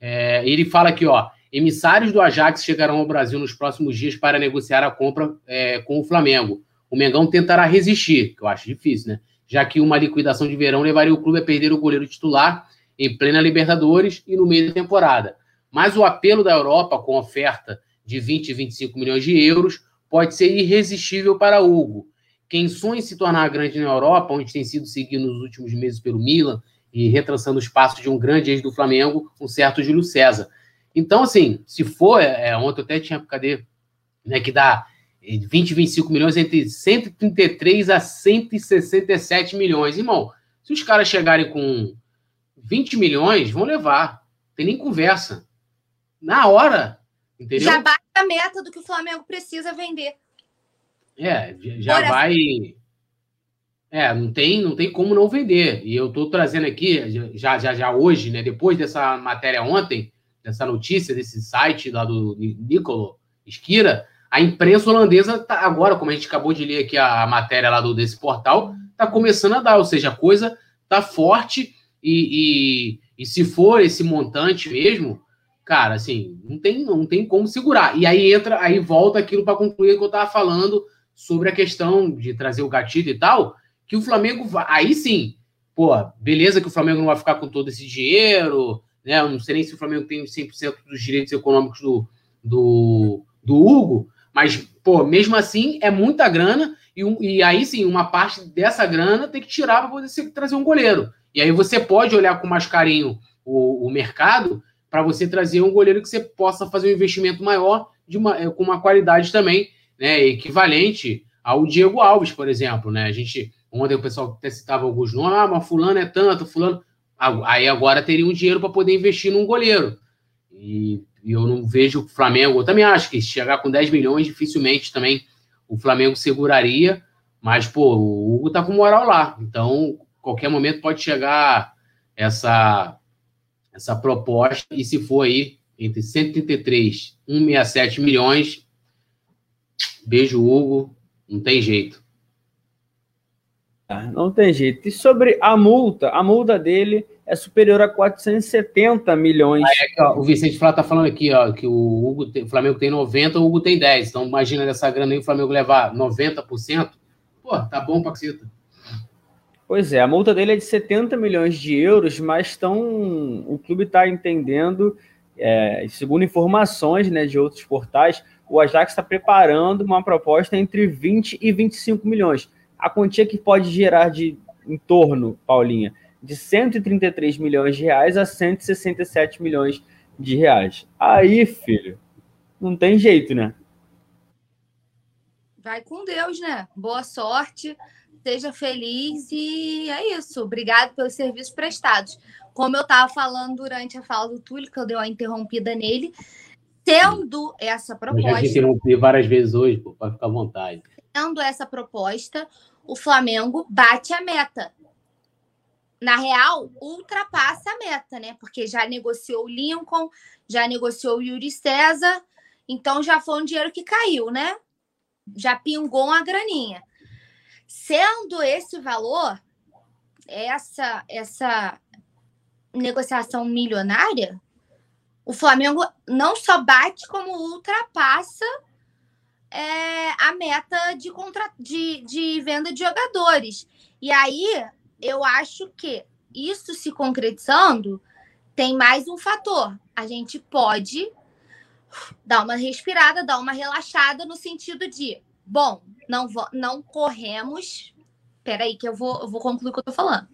É, ele fala aqui, ó, emissários do Ajax chegarão ao Brasil nos próximos dias para negociar a compra é, com o Flamengo o Mengão tentará resistir, que eu acho difícil, né? Já que uma liquidação de verão levaria o clube a perder o goleiro titular em plena Libertadores e no meio da temporada. Mas o apelo da Europa com oferta de 20 e 25 milhões de euros pode ser irresistível para Hugo. Quem sonha em se tornar grande na Europa, onde tem sido seguido nos últimos meses pelo Milan e retransando os passos de um grande ex do Flamengo, um certo Júlio César. Então, assim, se for, é, ontem eu até tinha, cadê? Né, que dá 20, 25 milhões entre 133 a 167 milhões. Irmão, se os caras chegarem com 20 milhões, vão levar. Tem nem conversa. Na hora, entendeu? Já bate a meta do que o Flamengo precisa vender. É, já vai. É, não tem, não tem como não vender. E eu estou trazendo aqui, já, já, já hoje, né? Depois dessa matéria ontem, dessa notícia, desse site lá do Nicolo Esquira, a imprensa holandesa tá agora, como a gente acabou de ler aqui a, a matéria lá do, desse portal, está começando a dar, ou seja, a coisa está forte e, e, e, se for esse montante mesmo, cara, assim, não tem, não tem como segurar. E aí entra, aí volta aquilo para concluir que eu estava falando sobre a questão de trazer o gatilho e tal, que o Flamengo vai, aí sim, pô, beleza que o Flamengo não vai ficar com todo esse dinheiro, né? Eu não sei nem se o Flamengo tem 100% dos direitos econômicos do, do, do Hugo, mas, pô, mesmo assim, é muita grana. E, e aí sim, uma parte dessa grana tem que tirar para poder trazer um goleiro. E aí você pode olhar com mais carinho o, o mercado para você trazer um goleiro que você possa fazer um investimento maior uma, é, com uma qualidade também né, equivalente ao Diego Alves, por exemplo. Né? A gente, ontem o pessoal até citava alguns nomes, ah, mas fulano é tanto, fulano. Aí agora teria um dinheiro para poder investir num goleiro. E e eu não vejo o Flamengo. Eu também acho que chegar com 10 milhões, dificilmente também o Flamengo seguraria. Mas, pô, o Hugo tá com moral lá. Então, qualquer momento pode chegar essa, essa proposta. E se for aí, entre 133 e 167 milhões. Beijo, Hugo. Não tem jeito. Ah, não tem jeito. E sobre a multa, a multa dele é superior a 470 milhões. Aí, aqui, ó, o Vicente Flá tá falando aqui, ó, que o, Hugo tem, o Flamengo tem 90, o Hugo tem 10. Então imagina dessa grana aí o Flamengo levar 90%. Pô, tá bom pra. Pois é, a multa dele é de 70 milhões de euros, mas tão, o clube está entendendo, é, segundo informações né, de outros portais, o Ajax está preparando uma proposta entre 20 e 25 milhões. A quantia que pode gerar de em torno, Paulinha, de 133 milhões de reais a 167 milhões de reais. Aí, filho, não tem jeito, né? Vai com Deus, né? Boa sorte seja feliz e é isso. Obrigado pelos serviços prestados. Como eu estava falando durante a fala do Túlio, que eu dei uma interrompida nele, tendo essa proposta. Eu já te interrompi várias vezes hoje, pô, para ficar à vontade. Tendo essa proposta, o Flamengo bate a meta. Na real, ultrapassa a meta, né? Porque já negociou o Lincoln, já negociou o Yuri César, então já foi um dinheiro que caiu, né? Já pingou uma graninha. Sendo esse valor, essa, essa negociação milionária, o Flamengo não só bate, como ultrapassa é, a meta de, contra... de, de venda de jogadores. E aí, eu acho que isso se concretizando, tem mais um fator. A gente pode dar uma respirada, dar uma relaxada no sentido de Bom, não, não corremos. Peraí, que eu vou, eu vou concluir o que eu tô falando.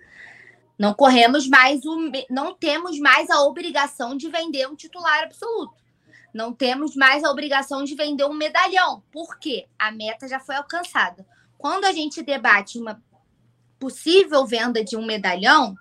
Não corremos mais o. Não temos mais a obrigação de vender um titular absoluto. Não temos mais a obrigação de vender um medalhão. Por quê? A meta já foi alcançada. Quando a gente debate uma possível venda de um medalhão,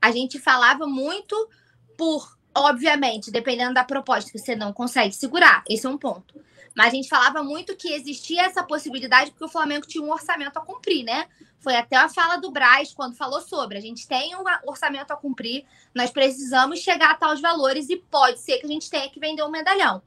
a gente falava muito por, obviamente, dependendo da proposta que você não consegue segurar. Esse é um ponto. Mas a gente falava muito que existia essa possibilidade porque o Flamengo tinha um orçamento a cumprir, né? Foi até a fala do Braz quando falou sobre. A gente tem um orçamento a cumprir, nós precisamos chegar a tais valores e pode ser que a gente tenha que vender um medalhão.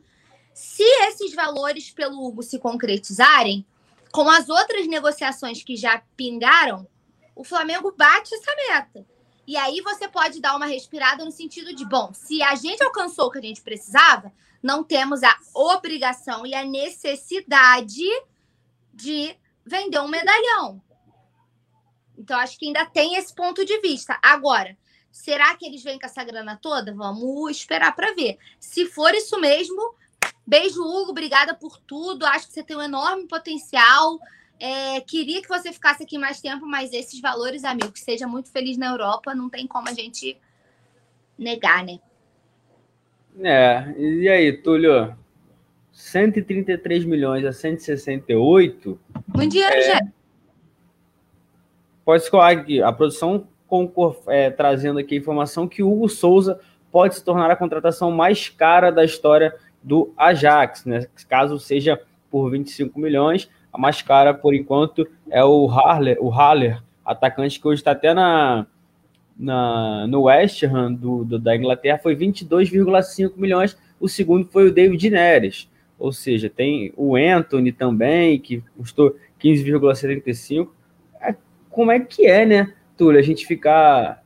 Se esses valores pelo Hugo se concretizarem, com as outras negociações que já pingaram, o Flamengo bate essa meta. E aí você pode dar uma respirada no sentido de, bom, se a gente alcançou o que a gente precisava, não temos a obrigação e a necessidade de vender um medalhão. Então, acho que ainda tem esse ponto de vista. Agora, será que eles vêm com essa grana toda? Vamos esperar para ver. Se for isso mesmo, beijo, Hugo. Obrigada por tudo. Acho que você tem um enorme potencial. É, queria que você ficasse aqui mais tempo, mas esses valores, amigo, que seja muito feliz na Europa, não tem como a gente negar, né? É, e aí, Túlio? 133 milhões a 168. Muito dinheiro, é, já. Pode escolar aqui. A produção concor, é, trazendo aqui a informação que o Hugo Souza pode se tornar a contratação mais cara da história do Ajax, né? Caso seja por 25 milhões, a mais cara por enquanto é o Haller, o Haller, atacante que hoje está até na, na, no West Ham do, do, da Inglaterra foi 22,5 milhões. O segundo foi o David Neres. Ou seja, tem o Anthony também, que custou 15,75. É, como é que é, né, Túlio? A gente ficar.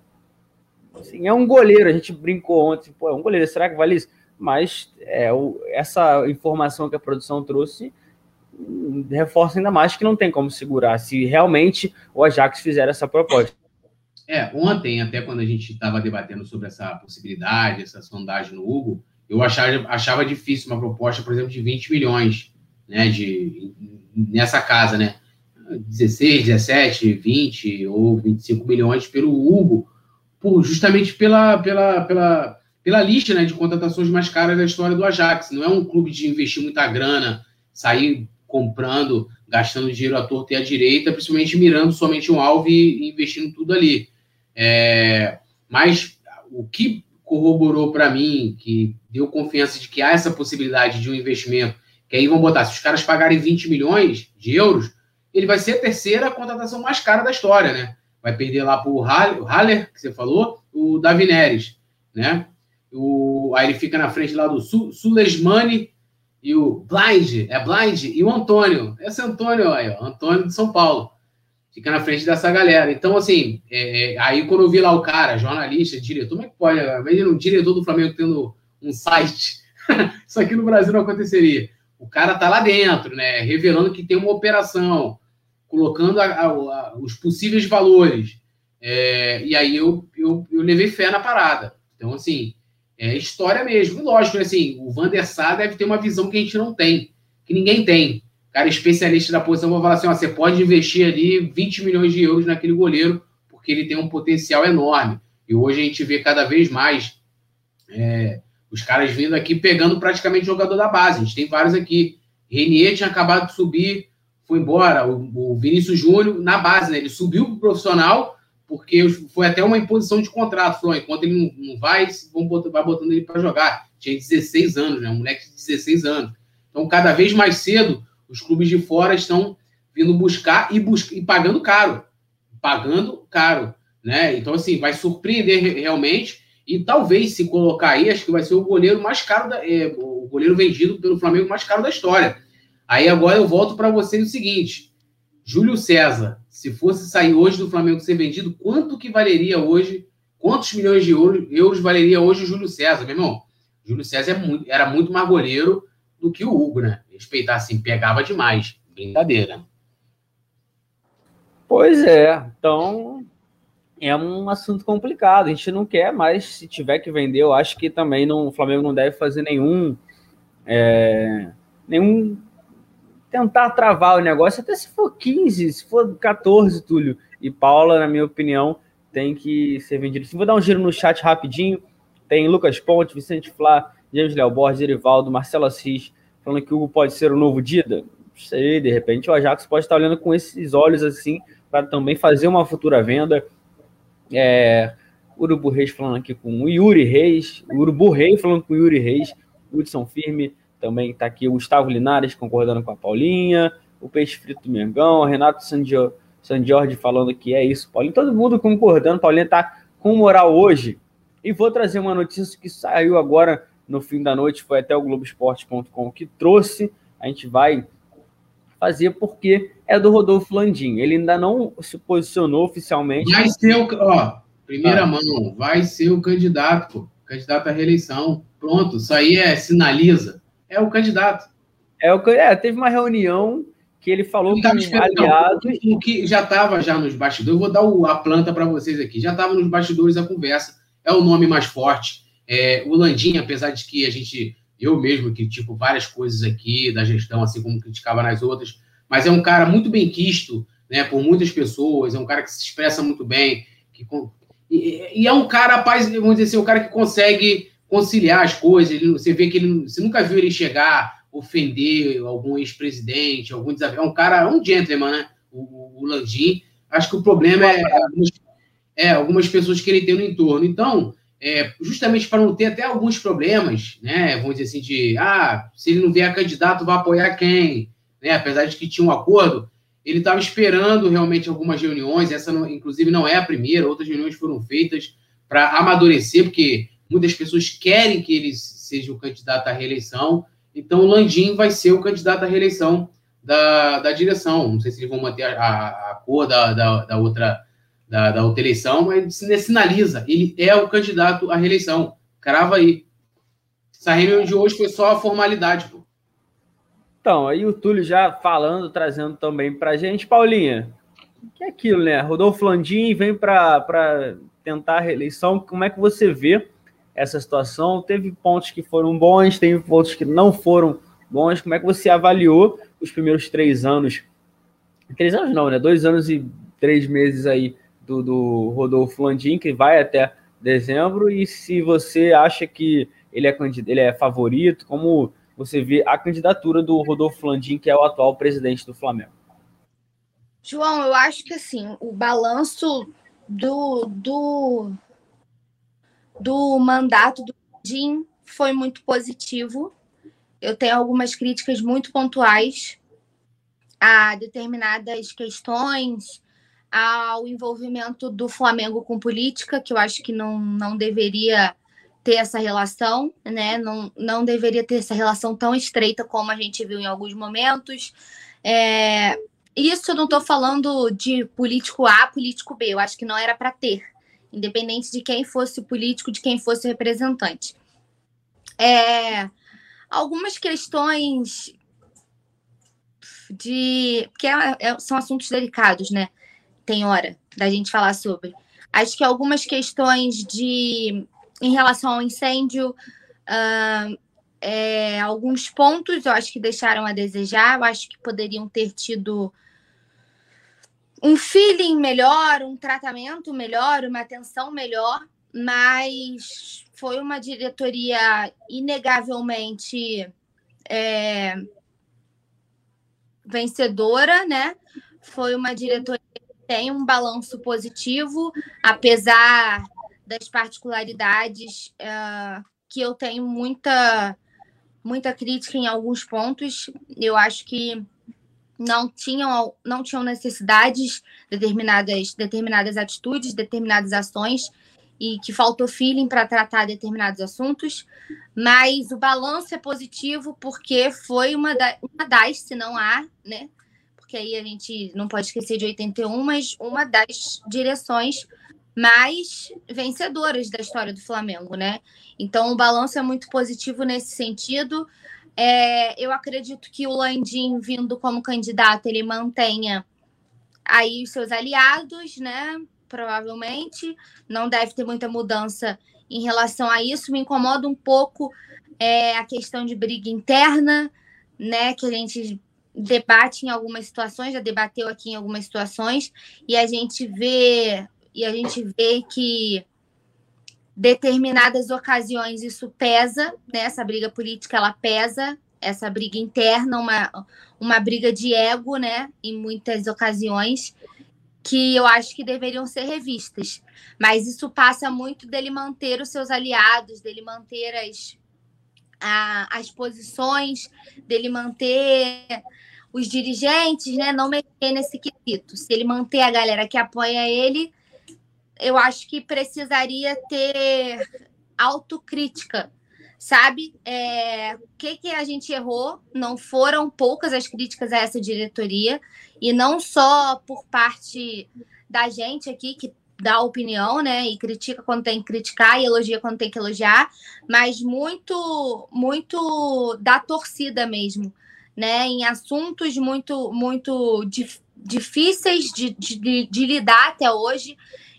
Assim, é um goleiro, a gente brincou ontem, pô, é um goleiro, será que vale isso? Mas é, o, essa informação que a produção trouxe hum, reforça ainda mais que não tem como segurar se realmente o Ajax fizer essa proposta. É, ontem, até quando a gente estava debatendo sobre essa possibilidade, essa sondagem no Hugo, eu achava, achava difícil uma proposta, por exemplo, de 20 milhões, né, de, nessa casa, né? 16, 17, 20 ou 25 milhões pelo Hugo, por, justamente pela, pela, pela, pela lista né, de contratações mais caras da história do Ajax. Não é um clube de investir muita grana, sair comprando, gastando dinheiro à torta e à direita, principalmente mirando somente um alvo e investindo tudo ali. É, mas o que corroborou para mim, que deu confiança de que há essa possibilidade de um investimento, que aí vão botar, se os caras pagarem 20 milhões de euros, ele vai ser a terceira contratação mais cara da história, né? Vai perder lá para o Haller, que você falou, o Davi Neres, né? O, aí ele fica na frente lá do Su, Sulesmani e o Blind, é Blind, e o Antônio. Esse Antônio aí, ó, Antônio de São Paulo. Fica na frente dessa galera. Então, assim, é, é aí quando eu vi lá o cara, jornalista, diretor, como é que pode? Imagina um diretor do Flamengo tendo um site. Isso aqui no Brasil não aconteceria. O cara tá lá dentro, né? Revelando que tem uma operação, colocando a, a, a, os possíveis valores. É, e aí eu, eu, eu levei fé na parada. Então, assim, é história mesmo. Lógico, né, assim, o Van der Sar deve ter uma visão que a gente não tem, que ninguém tem. Cara especialista da posição vai falar assim: ó, você pode investir ali 20 milhões de euros naquele goleiro, porque ele tem um potencial enorme. E hoje a gente vê cada vez mais é, os caras vindo aqui pegando praticamente jogador da base. A gente tem vários aqui. Renier tinha acabado de subir, foi embora. O, o Vinícius Júnior na base, né? Ele subiu para o profissional porque foi até uma imposição de contrato. Falou, enquanto ele não, não vai, vão botar, vai botando ele para jogar. Tinha 16 anos, né? Um moleque de 16 anos. Então, cada vez mais cedo, os clubes de fora estão vindo buscar e, bus e pagando caro. Pagando caro. Né? Então, assim, vai surpreender realmente. E talvez, se colocar aí, acho que vai ser o goleiro mais caro, da, é, o goleiro vendido pelo Flamengo mais caro da história. Aí agora eu volto para vocês o seguinte: Júlio César, se fosse sair hoje do Flamengo ser vendido, quanto que valeria hoje? Quantos milhões de euros valeria hoje o Júlio César, meu irmão? Júlio César é muito, era muito mais goleiro do que o Hugo, né? Respeitar assim, pegava demais. Brincadeira. Pois é, então é um assunto complicado. A gente não quer, mas se tiver que vender, eu acho que também não, o Flamengo não deve fazer nenhum é, nenhum tentar travar o negócio, até se for 15, se for 14, Túlio. E Paula, na minha opinião, tem que ser vendido. Vou dar um giro no chat rapidinho, tem Lucas Ponte, Vicente Flá, James Léo Borges, Erivaldo, Marcelo Assis, falando que o Hugo pode ser o novo Dida. Não sei, de repente o Ajax pode estar olhando com esses olhos assim, para também fazer uma futura venda. É, Urubu Reis falando aqui com o Yuri Reis, Urubu Reis falando com o Yuri Reis, Hudson Firme, também está aqui o Gustavo Linares concordando com a Paulinha, o Peixe Frito do Mengão, Renato Sandiordi falando que é isso, Paulinho, todo mundo concordando, Paulinha está com moral hoje. E vou trazer uma notícia que saiu agora no fim da noite, foi até o Globoesporte.com que trouxe, a gente vai fazer porque é do Rodolfo Landim. Ele ainda não se posicionou oficialmente. Vai ser o, ó, primeira ah. mão, vai ser o candidato, pô, candidato à reeleição. Pronto, isso aí é sinaliza é o candidato. É, o, é teve uma reunião que ele falou com aliados. O que já estava já nos bastidores, eu vou dar o, a planta para vocês aqui, já estava nos bastidores a conversa, é o nome mais forte. É, o Landim, apesar de que a gente, eu mesmo critico várias coisas aqui da gestão, assim como criticava nas outras, mas é um cara muito bem quisto né, por muitas pessoas, é um cara que se expressa muito bem, que, e, e é um cara, rapaz, vamos dizer assim, um cara que consegue conciliar as coisas. Ele, você vê que ele, você nunca viu ele chegar, ofender algum ex-presidente, algum desafio. É um cara, é um gentleman, né? O, o Landim. Acho que o problema é, é, algumas pessoas que ele tem no entorno. Então, é, justamente para não ter até alguns problemas, né? Vamos dizer assim, de ah, se ele não vier candidato, vai apoiar quem? Né? Apesar de que tinha um acordo, ele estava esperando realmente algumas reuniões. Essa, não, inclusive, não é a primeira, outras reuniões foram feitas para amadurecer, porque Muitas pessoas querem que ele seja o candidato à reeleição. Então, o Landim vai ser o candidato à reeleição da, da direção. Não sei se eles vão manter a, a, a cor da, da, da outra da, da, outra eleição, mas sinaliza. Ele é o candidato à reeleição. Crava aí. Essa reunião de hoje foi só a formalidade, pô. Então, aí o Túlio já falando, trazendo também para gente. Paulinha, que é aquilo, né? Rodolfo Landim vem para tentar a reeleição. Como é que você vê essa situação? Teve pontos que foram bons, teve pontos que não foram bons. Como é que você avaliou os primeiros três anos? Três anos não, né? Dois anos e três meses aí do, do Rodolfo Landim, que vai até dezembro, e se você acha que ele é, ele é favorito, como você vê a candidatura do Rodolfo Landim, que é o atual presidente do Flamengo? João, eu acho que assim, o balanço do, do do mandato do Jim foi muito positivo. Eu tenho algumas críticas muito pontuais a determinadas questões, ao envolvimento do Flamengo com política, que eu acho que não, não deveria ter essa relação, né? Não, não deveria ter essa relação tão estreita como a gente viu em alguns momentos. É, isso eu não estou falando de político A, político B. Eu acho que não era para ter, independente de quem fosse o político, de quem fosse o representante. É, algumas questões de. que é, é, são assuntos delicados, né? Tem hora da gente falar sobre. Acho que algumas questões de em relação ao incêndio, uh, é, alguns pontos eu acho que deixaram a desejar, eu acho que poderiam ter tido um feeling melhor, um tratamento melhor, uma atenção melhor, mas foi uma diretoria inegavelmente é, vencedora, né? Foi uma diretoria tem um balanço positivo, apesar das particularidades uh, que eu tenho muita muita crítica em alguns pontos. Eu acho que não tinham não tinham necessidades determinadas determinadas atitudes, determinadas ações e que faltou feeling para tratar determinados assuntos, mas o balanço é positivo porque foi uma, da, uma das, se não há, né? Porque aí a gente não pode esquecer de 81, mas uma das direções mais vencedoras da história do Flamengo, né? Então o balanço é muito positivo nesse sentido. É, eu acredito que o Landim, vindo como candidato, ele mantenha aí os seus aliados, né? Provavelmente. Não deve ter muita mudança em relação a isso. Me incomoda um pouco é, a questão de briga interna, né? Que a gente debate em algumas situações, já debateu aqui em algumas situações, e a gente vê e a gente vê que determinadas ocasiões isso pesa, né? Essa briga política ela pesa, essa briga interna, uma, uma briga de ego, né? Em muitas ocasiões que eu acho que deveriam ser revistas. Mas isso passa muito dele manter os seus aliados, dele manter as, a, as posições, dele manter os dirigentes, né? Não mexer nesse quesito. Se ele manter a galera que apoia ele, eu acho que precisaria ter autocrítica, sabe? É, o que, que a gente errou? Não foram poucas as críticas a essa diretoria, e não só por parte da gente aqui, que dá opinião, né? E critica quando tem que criticar e elogia quando tem que elogiar, mas muito, muito da torcida mesmo, né? Em assuntos muito, muito dif difíceis de, de, de lidar até hoje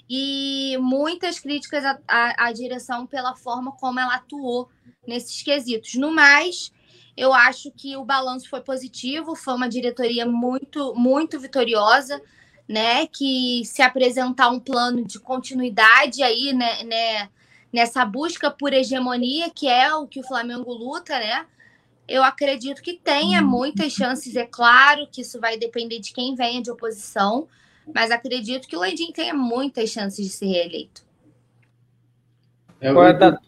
e muitas críticas à, à, à, direção pela forma como ela atuou nesses quesitos. No mais, eu acho que o balanço foi positivo, foi uma diretoria muito, muito vitoriosa, né? Que se apresentar um plano de continuidade aí, né, né, nessa busca por hegemonia, que é o que o Flamengo luta, né? Eu acredito que tenha muitas chances, é claro que isso vai depender de quem venha de oposição, mas acredito que o Landim tenha muitas chances de ser reeleito. É, eu, eu,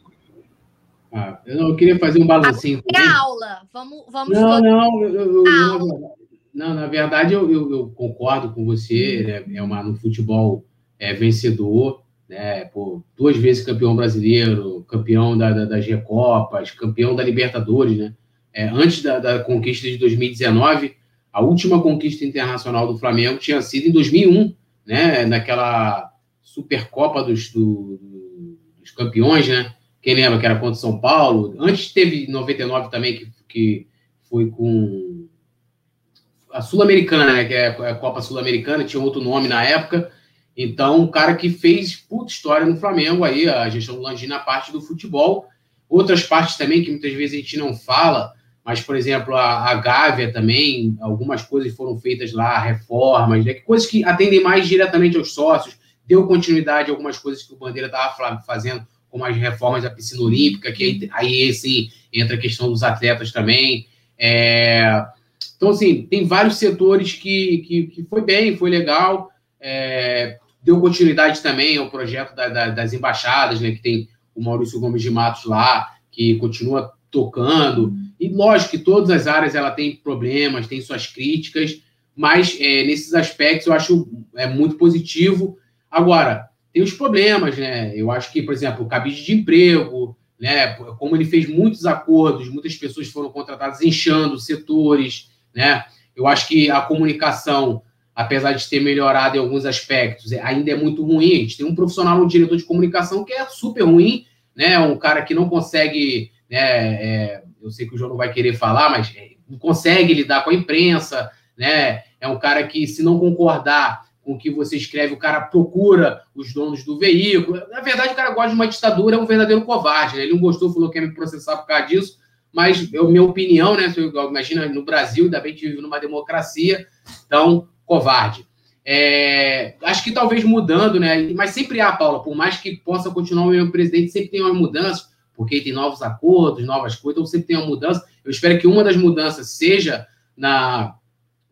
ah, eu, não, eu queria fazer um balancinho. É a aula. Vamos, vamos não, não, eu, não, não, na verdade eu, eu, concordo com você. Né? É uma no futebol é vencedor, né? Por duas vezes campeão brasileiro, campeão da, da, das Recopas, campeão da Libertadores, né? É, antes da, da conquista de 2019, a última conquista internacional do Flamengo tinha sido em 2001, né? Naquela Supercopa dos, do, dos Campeões, né? Quem lembra que era contra São Paulo? Antes teve 99 também, que, que foi com a Sul-Americana, né? Que é a Copa Sul-Americana, tinha outro nome na época. Então, um cara que fez puta história no Flamengo aí, a gestão do Landim na parte do futebol. Outras partes também que muitas vezes a gente não fala, mas, por exemplo, a, a Gávea também, algumas coisas foram feitas lá, reformas, né? coisas que atendem mais diretamente aos sócios, deu continuidade a algumas coisas que o Bandeira estava fazendo, como as reformas da piscina olímpica, que aí, aí sim, entra a questão dos atletas também. É... Então, assim, tem vários setores que, que, que foi bem, foi legal, é... deu continuidade também ao projeto da, da, das embaixadas, né, que tem o Maurício Gomes de Matos lá, que continua tocando. E lógico que todas as áreas ela tem problemas, tem suas críticas, mas é, nesses aspectos eu acho é muito positivo. Agora, tem os problemas, né? Eu acho que, por exemplo, o cabide de emprego, né? Como ele fez muitos acordos, muitas pessoas foram contratadas inchando setores, né? Eu acho que a comunicação, apesar de ter melhorado em alguns aspectos, ainda é muito ruim. A gente tem um profissional, um diretor de comunicação que é super ruim, né? Um cara que não consegue, né? É, eu sei que o João não vai querer falar, mas não consegue lidar com a imprensa, né? É um cara que, se não concordar com o que você escreve, o cara procura os donos do veículo. Na verdade, o cara gosta de uma ditadura, é um verdadeiro covarde. Né? Ele não gostou, falou que ia me processar por causa disso, mas é a minha opinião, né? Imagina, no Brasil, ainda bem que vive numa democracia, então, covarde. É, acho que talvez mudando, né? Mas sempre há, Paula, por mais que possa continuar o mesmo presidente, sempre tem uma mudança, porque tem novos acordos, novas coisas, então sempre tem uma mudança. Eu espero que uma das mudanças seja na,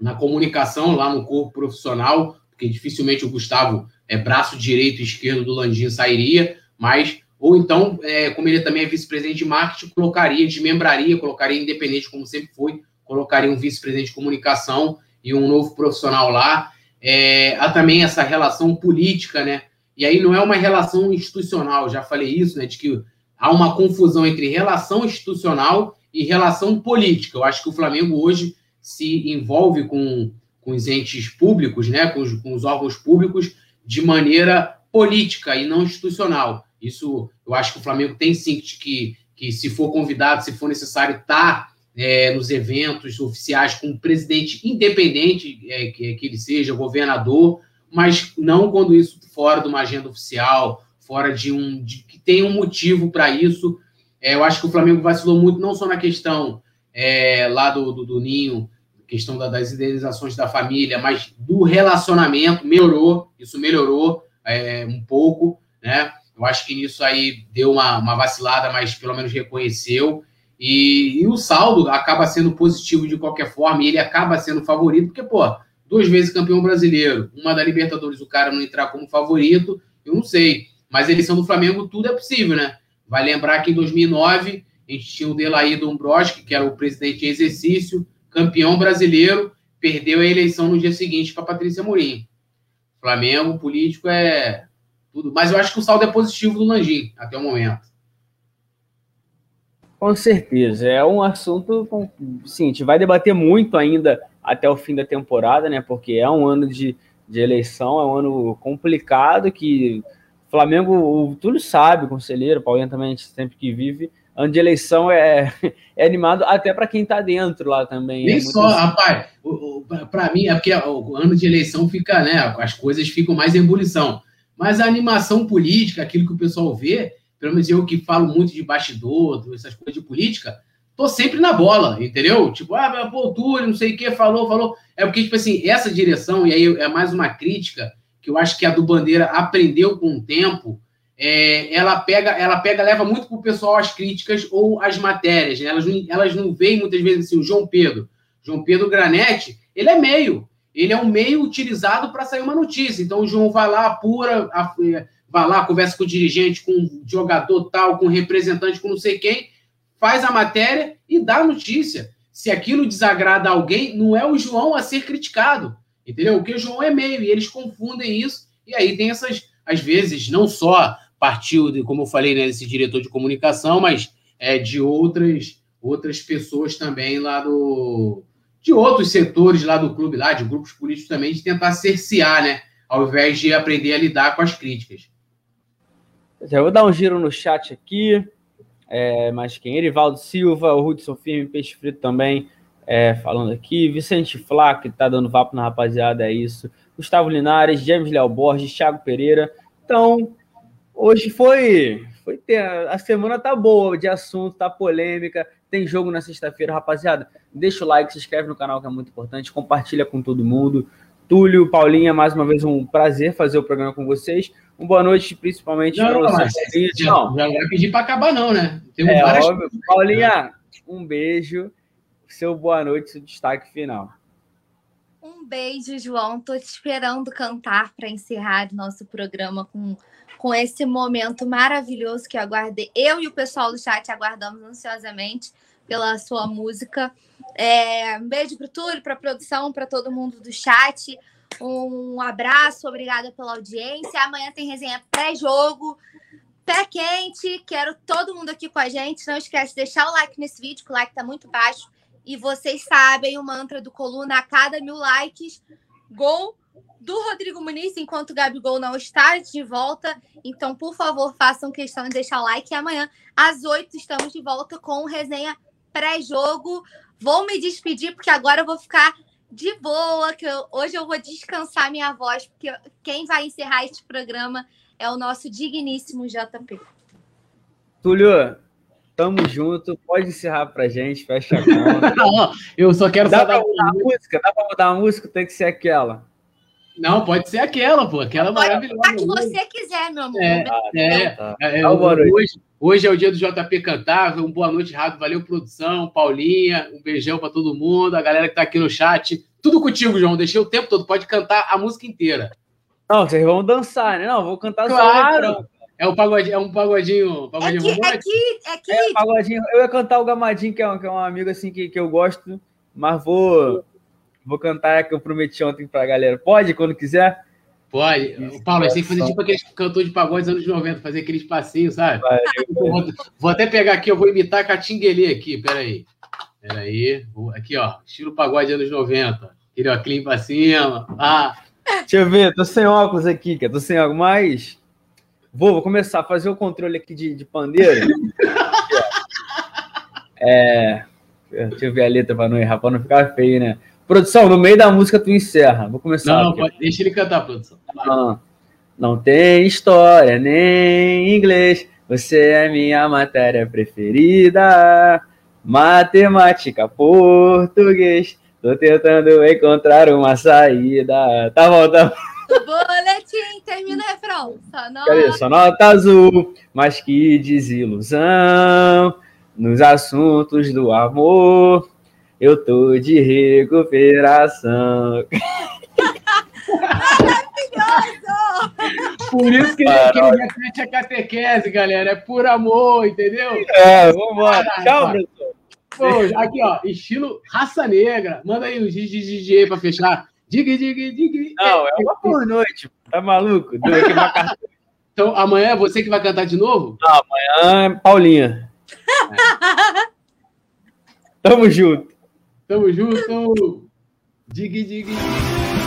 na comunicação lá no corpo profissional, porque dificilmente o Gustavo é braço direito e esquerdo do Landim sairia, mas ou então, é, como ele também é vice-presidente de marketing, colocaria, desmembraria, colocaria independente, como sempre foi, colocaria um vice-presidente de comunicação e um novo profissional lá. É, há também essa relação política, né? E aí não é uma relação institucional, já falei isso, né? De que há uma confusão entre relação institucional e relação política. Eu acho que o Flamengo hoje se envolve com com os entes públicos, né, com os, com os órgãos públicos, de maneira política e não institucional. Isso eu acho que o Flamengo tem sim que, que se for convidado, se for necessário, estar tá, é, nos eventos oficiais com um presidente independente, é, que, que ele seja governador, mas não quando isso fora de uma agenda oficial, fora de um. De, tem um motivo para isso. É, eu acho que o Flamengo vacilou muito, não só na questão é, lá do, do, do Ninho questão da, das indenizações da família, mas do relacionamento melhorou, isso melhorou é, um pouco, né? Eu acho que nisso aí deu uma, uma vacilada, mas pelo menos reconheceu. E, e, o saldo acaba sendo positivo de qualquer forma, e ele acaba sendo favorito, porque, pô, duas vezes campeão brasileiro, uma da Libertadores, o cara não entrar como favorito, eu não sei. Mas eleição do Flamengo, tudo é possível, né? Vai lembrar que em 2009 a gente tinha o Delaí Dombroski, que era o presidente em exercício, campeão brasileiro, perdeu a eleição no dia seguinte para Patrícia Mourinho. Flamengo, político é tudo. Mas eu acho que o saldo é positivo do Landim até o momento. Com certeza. É um assunto. Sim, a gente vai debater muito ainda até o fim da temporada, né? Porque é um ano de, de eleição, é um ano complicado que Flamengo, o Túlio sabe, conselheiro, Paulinho também, a gente sempre que vive, ano de eleição é, é animado até para quem está dentro lá também. Nem é só, assim. rapaz, para mim é porque o ano de eleição fica, né? As coisas ficam mais em ebulição. Mas a animação política, aquilo que o pessoal vê, pelo menos eu que falo muito de bastidor, essas coisas de política, tô sempre na bola, entendeu? Tipo, ah, pô, Túlio, não sei o que, falou, falou. É porque, tipo assim, essa direção, e aí é mais uma crítica, que eu acho que a do Bandeira aprendeu com o tempo, é, ela pega, ela pega, leva muito para o pessoal as críticas ou as matérias. Né? Elas, não, elas não veem muitas vezes assim, o João Pedro. João Pedro Granete, ele é meio. Ele é um meio utilizado para sair uma notícia. Então o João vai lá, apura, é, vai lá, conversa com o dirigente, com o jogador tal, com o representante, com não sei quem, faz a matéria e dá a notícia. Se aquilo desagrada alguém, não é o João a ser criticado. Entendeu? O João é meio, e eles confundem isso, e aí tem essas, às vezes, não só partiu, de, como eu falei, né, desse diretor de comunicação, mas é, de outras, outras pessoas também lá do. de outros setores lá do clube, lá, de grupos políticos também, de tentar cercear, né? Ao invés de aprender a lidar com as críticas. Eu vou dar um giro no chat aqui. É, mas quem? Erivaldo Silva, o Hudson Firme, Peixe Frito também é, falando aqui. Vicente Flá, que tá dando vapo na rapaziada, é isso. Gustavo Linares, James Léo Borges, Thiago Pereira. Então, Hoje foi. foi ter, a semana tá boa de assunto, tá polêmica. Tem jogo na sexta-feira, rapaziada. Deixa o like, se inscreve no canal que é muito importante, compartilha com todo mundo. Túlio, Paulinha, mais uma vez um prazer fazer o programa com vocês. Uma boa noite, principalmente para vocês. Já, não, já vai pedir para acabar, não, né? Temos é, várias... óbvio. Paulinha, um beijo. Seu boa noite, seu destaque final. Um beijo, João. Tô te esperando cantar para encerrar nosso programa com com esse momento maravilhoso que eu aguardei. Eu e o pessoal do chat aguardamos ansiosamente pela sua música. É, um beijo para o Túlio, para a produção, para todo mundo do chat. Um abraço, obrigada pela audiência. Amanhã tem resenha pré-jogo. pé quente. Quero todo mundo aqui com a gente. Não esquece de deixar o like nesse vídeo, que o like tá muito baixo. E vocês sabem o mantra do Coluna a cada mil likes. Gol do Rodrigo Muniz, enquanto o Gabigol não está de volta. Então, por favor, façam questão de deixar like. E amanhã, às 8, estamos de volta com resenha pré-jogo. Vou me despedir, porque agora eu vou ficar de boa, que eu, hoje eu vou descansar minha voz, porque quem vai encerrar este programa é o nosso digníssimo JP. Túlio, tamo junto. Pode encerrar pra gente, fecha a conta. eu só quero dá pra mudar a música? Dá pra mudar a música? Tem que ser aquela. Não, pode ser aquela, pô. Aquela pode maravilhosa. A que você quiser, meu amor. É, é, tá. é, é hoje, hoje, é o dia do JP cantar. Um boa noite, Rato. Valeu, produção. Paulinha, um beijão para todo mundo. A galera que tá aqui no chat. Tudo contigo, João. Deixei o tempo todo. Pode cantar a música inteira. Não, vocês vão dançar, né? Não, vou cantar claro. só é um pagodinho, é um pagodinho, pagodinho é que, é que, é que... É, pagodinho. Eu ia cantar o Gamadinho, que é um, que é um amigo assim que, que eu gosto, mas vou vou cantar que eu prometi ontem pra galera. Pode, quando quiser? Pode. Isso, Paulo, a gente tem que fazer tipo aqueles cantores de pagode dos anos 90, fazer aqueles passinhos, sabe? Vai, vou, vou, até pegar aqui, eu vou imitar Catinguelê aqui, peraí. Peraí. Aqui, ó, estilo pagode anos 90. Aquele óculos pra cima. Ah. Deixa eu ver, tô sem óculos aqui, que tô sem óculos, mas. Vou, vou começar a fazer o controle aqui de, de pandeiro. é. Deixa eu ver a letra para não errar, para não ficar feio, né? Produção, no meio da música tu encerra. Vou começar. Não, pode, deixa ele cantar, produção. Não, não tem história nem inglês. Você é minha matéria preferida. Matemática, português. Tô tentando encontrar uma saída. Tá bom, tá bom. Boletim, termina o refrão. Só nota... Cadê? Só nota azul, mas que desilusão nos assuntos do amor eu tô de recuperação. Maravilhoso! Por isso que ele, que ele repete a catequese, galera. É por amor, entendeu? É, vambora. Tchau, professor. Pô, aqui, ó, estilo raça negra. Manda aí o DJ pra fechar. Diga, diga, diga. Não, é uma por noite. Tá maluco? Então, amanhã é você que vai cantar de novo? Não, amanhã é Paulinha. É. Tamo junto. Tamo junto. Dig, dig, dig.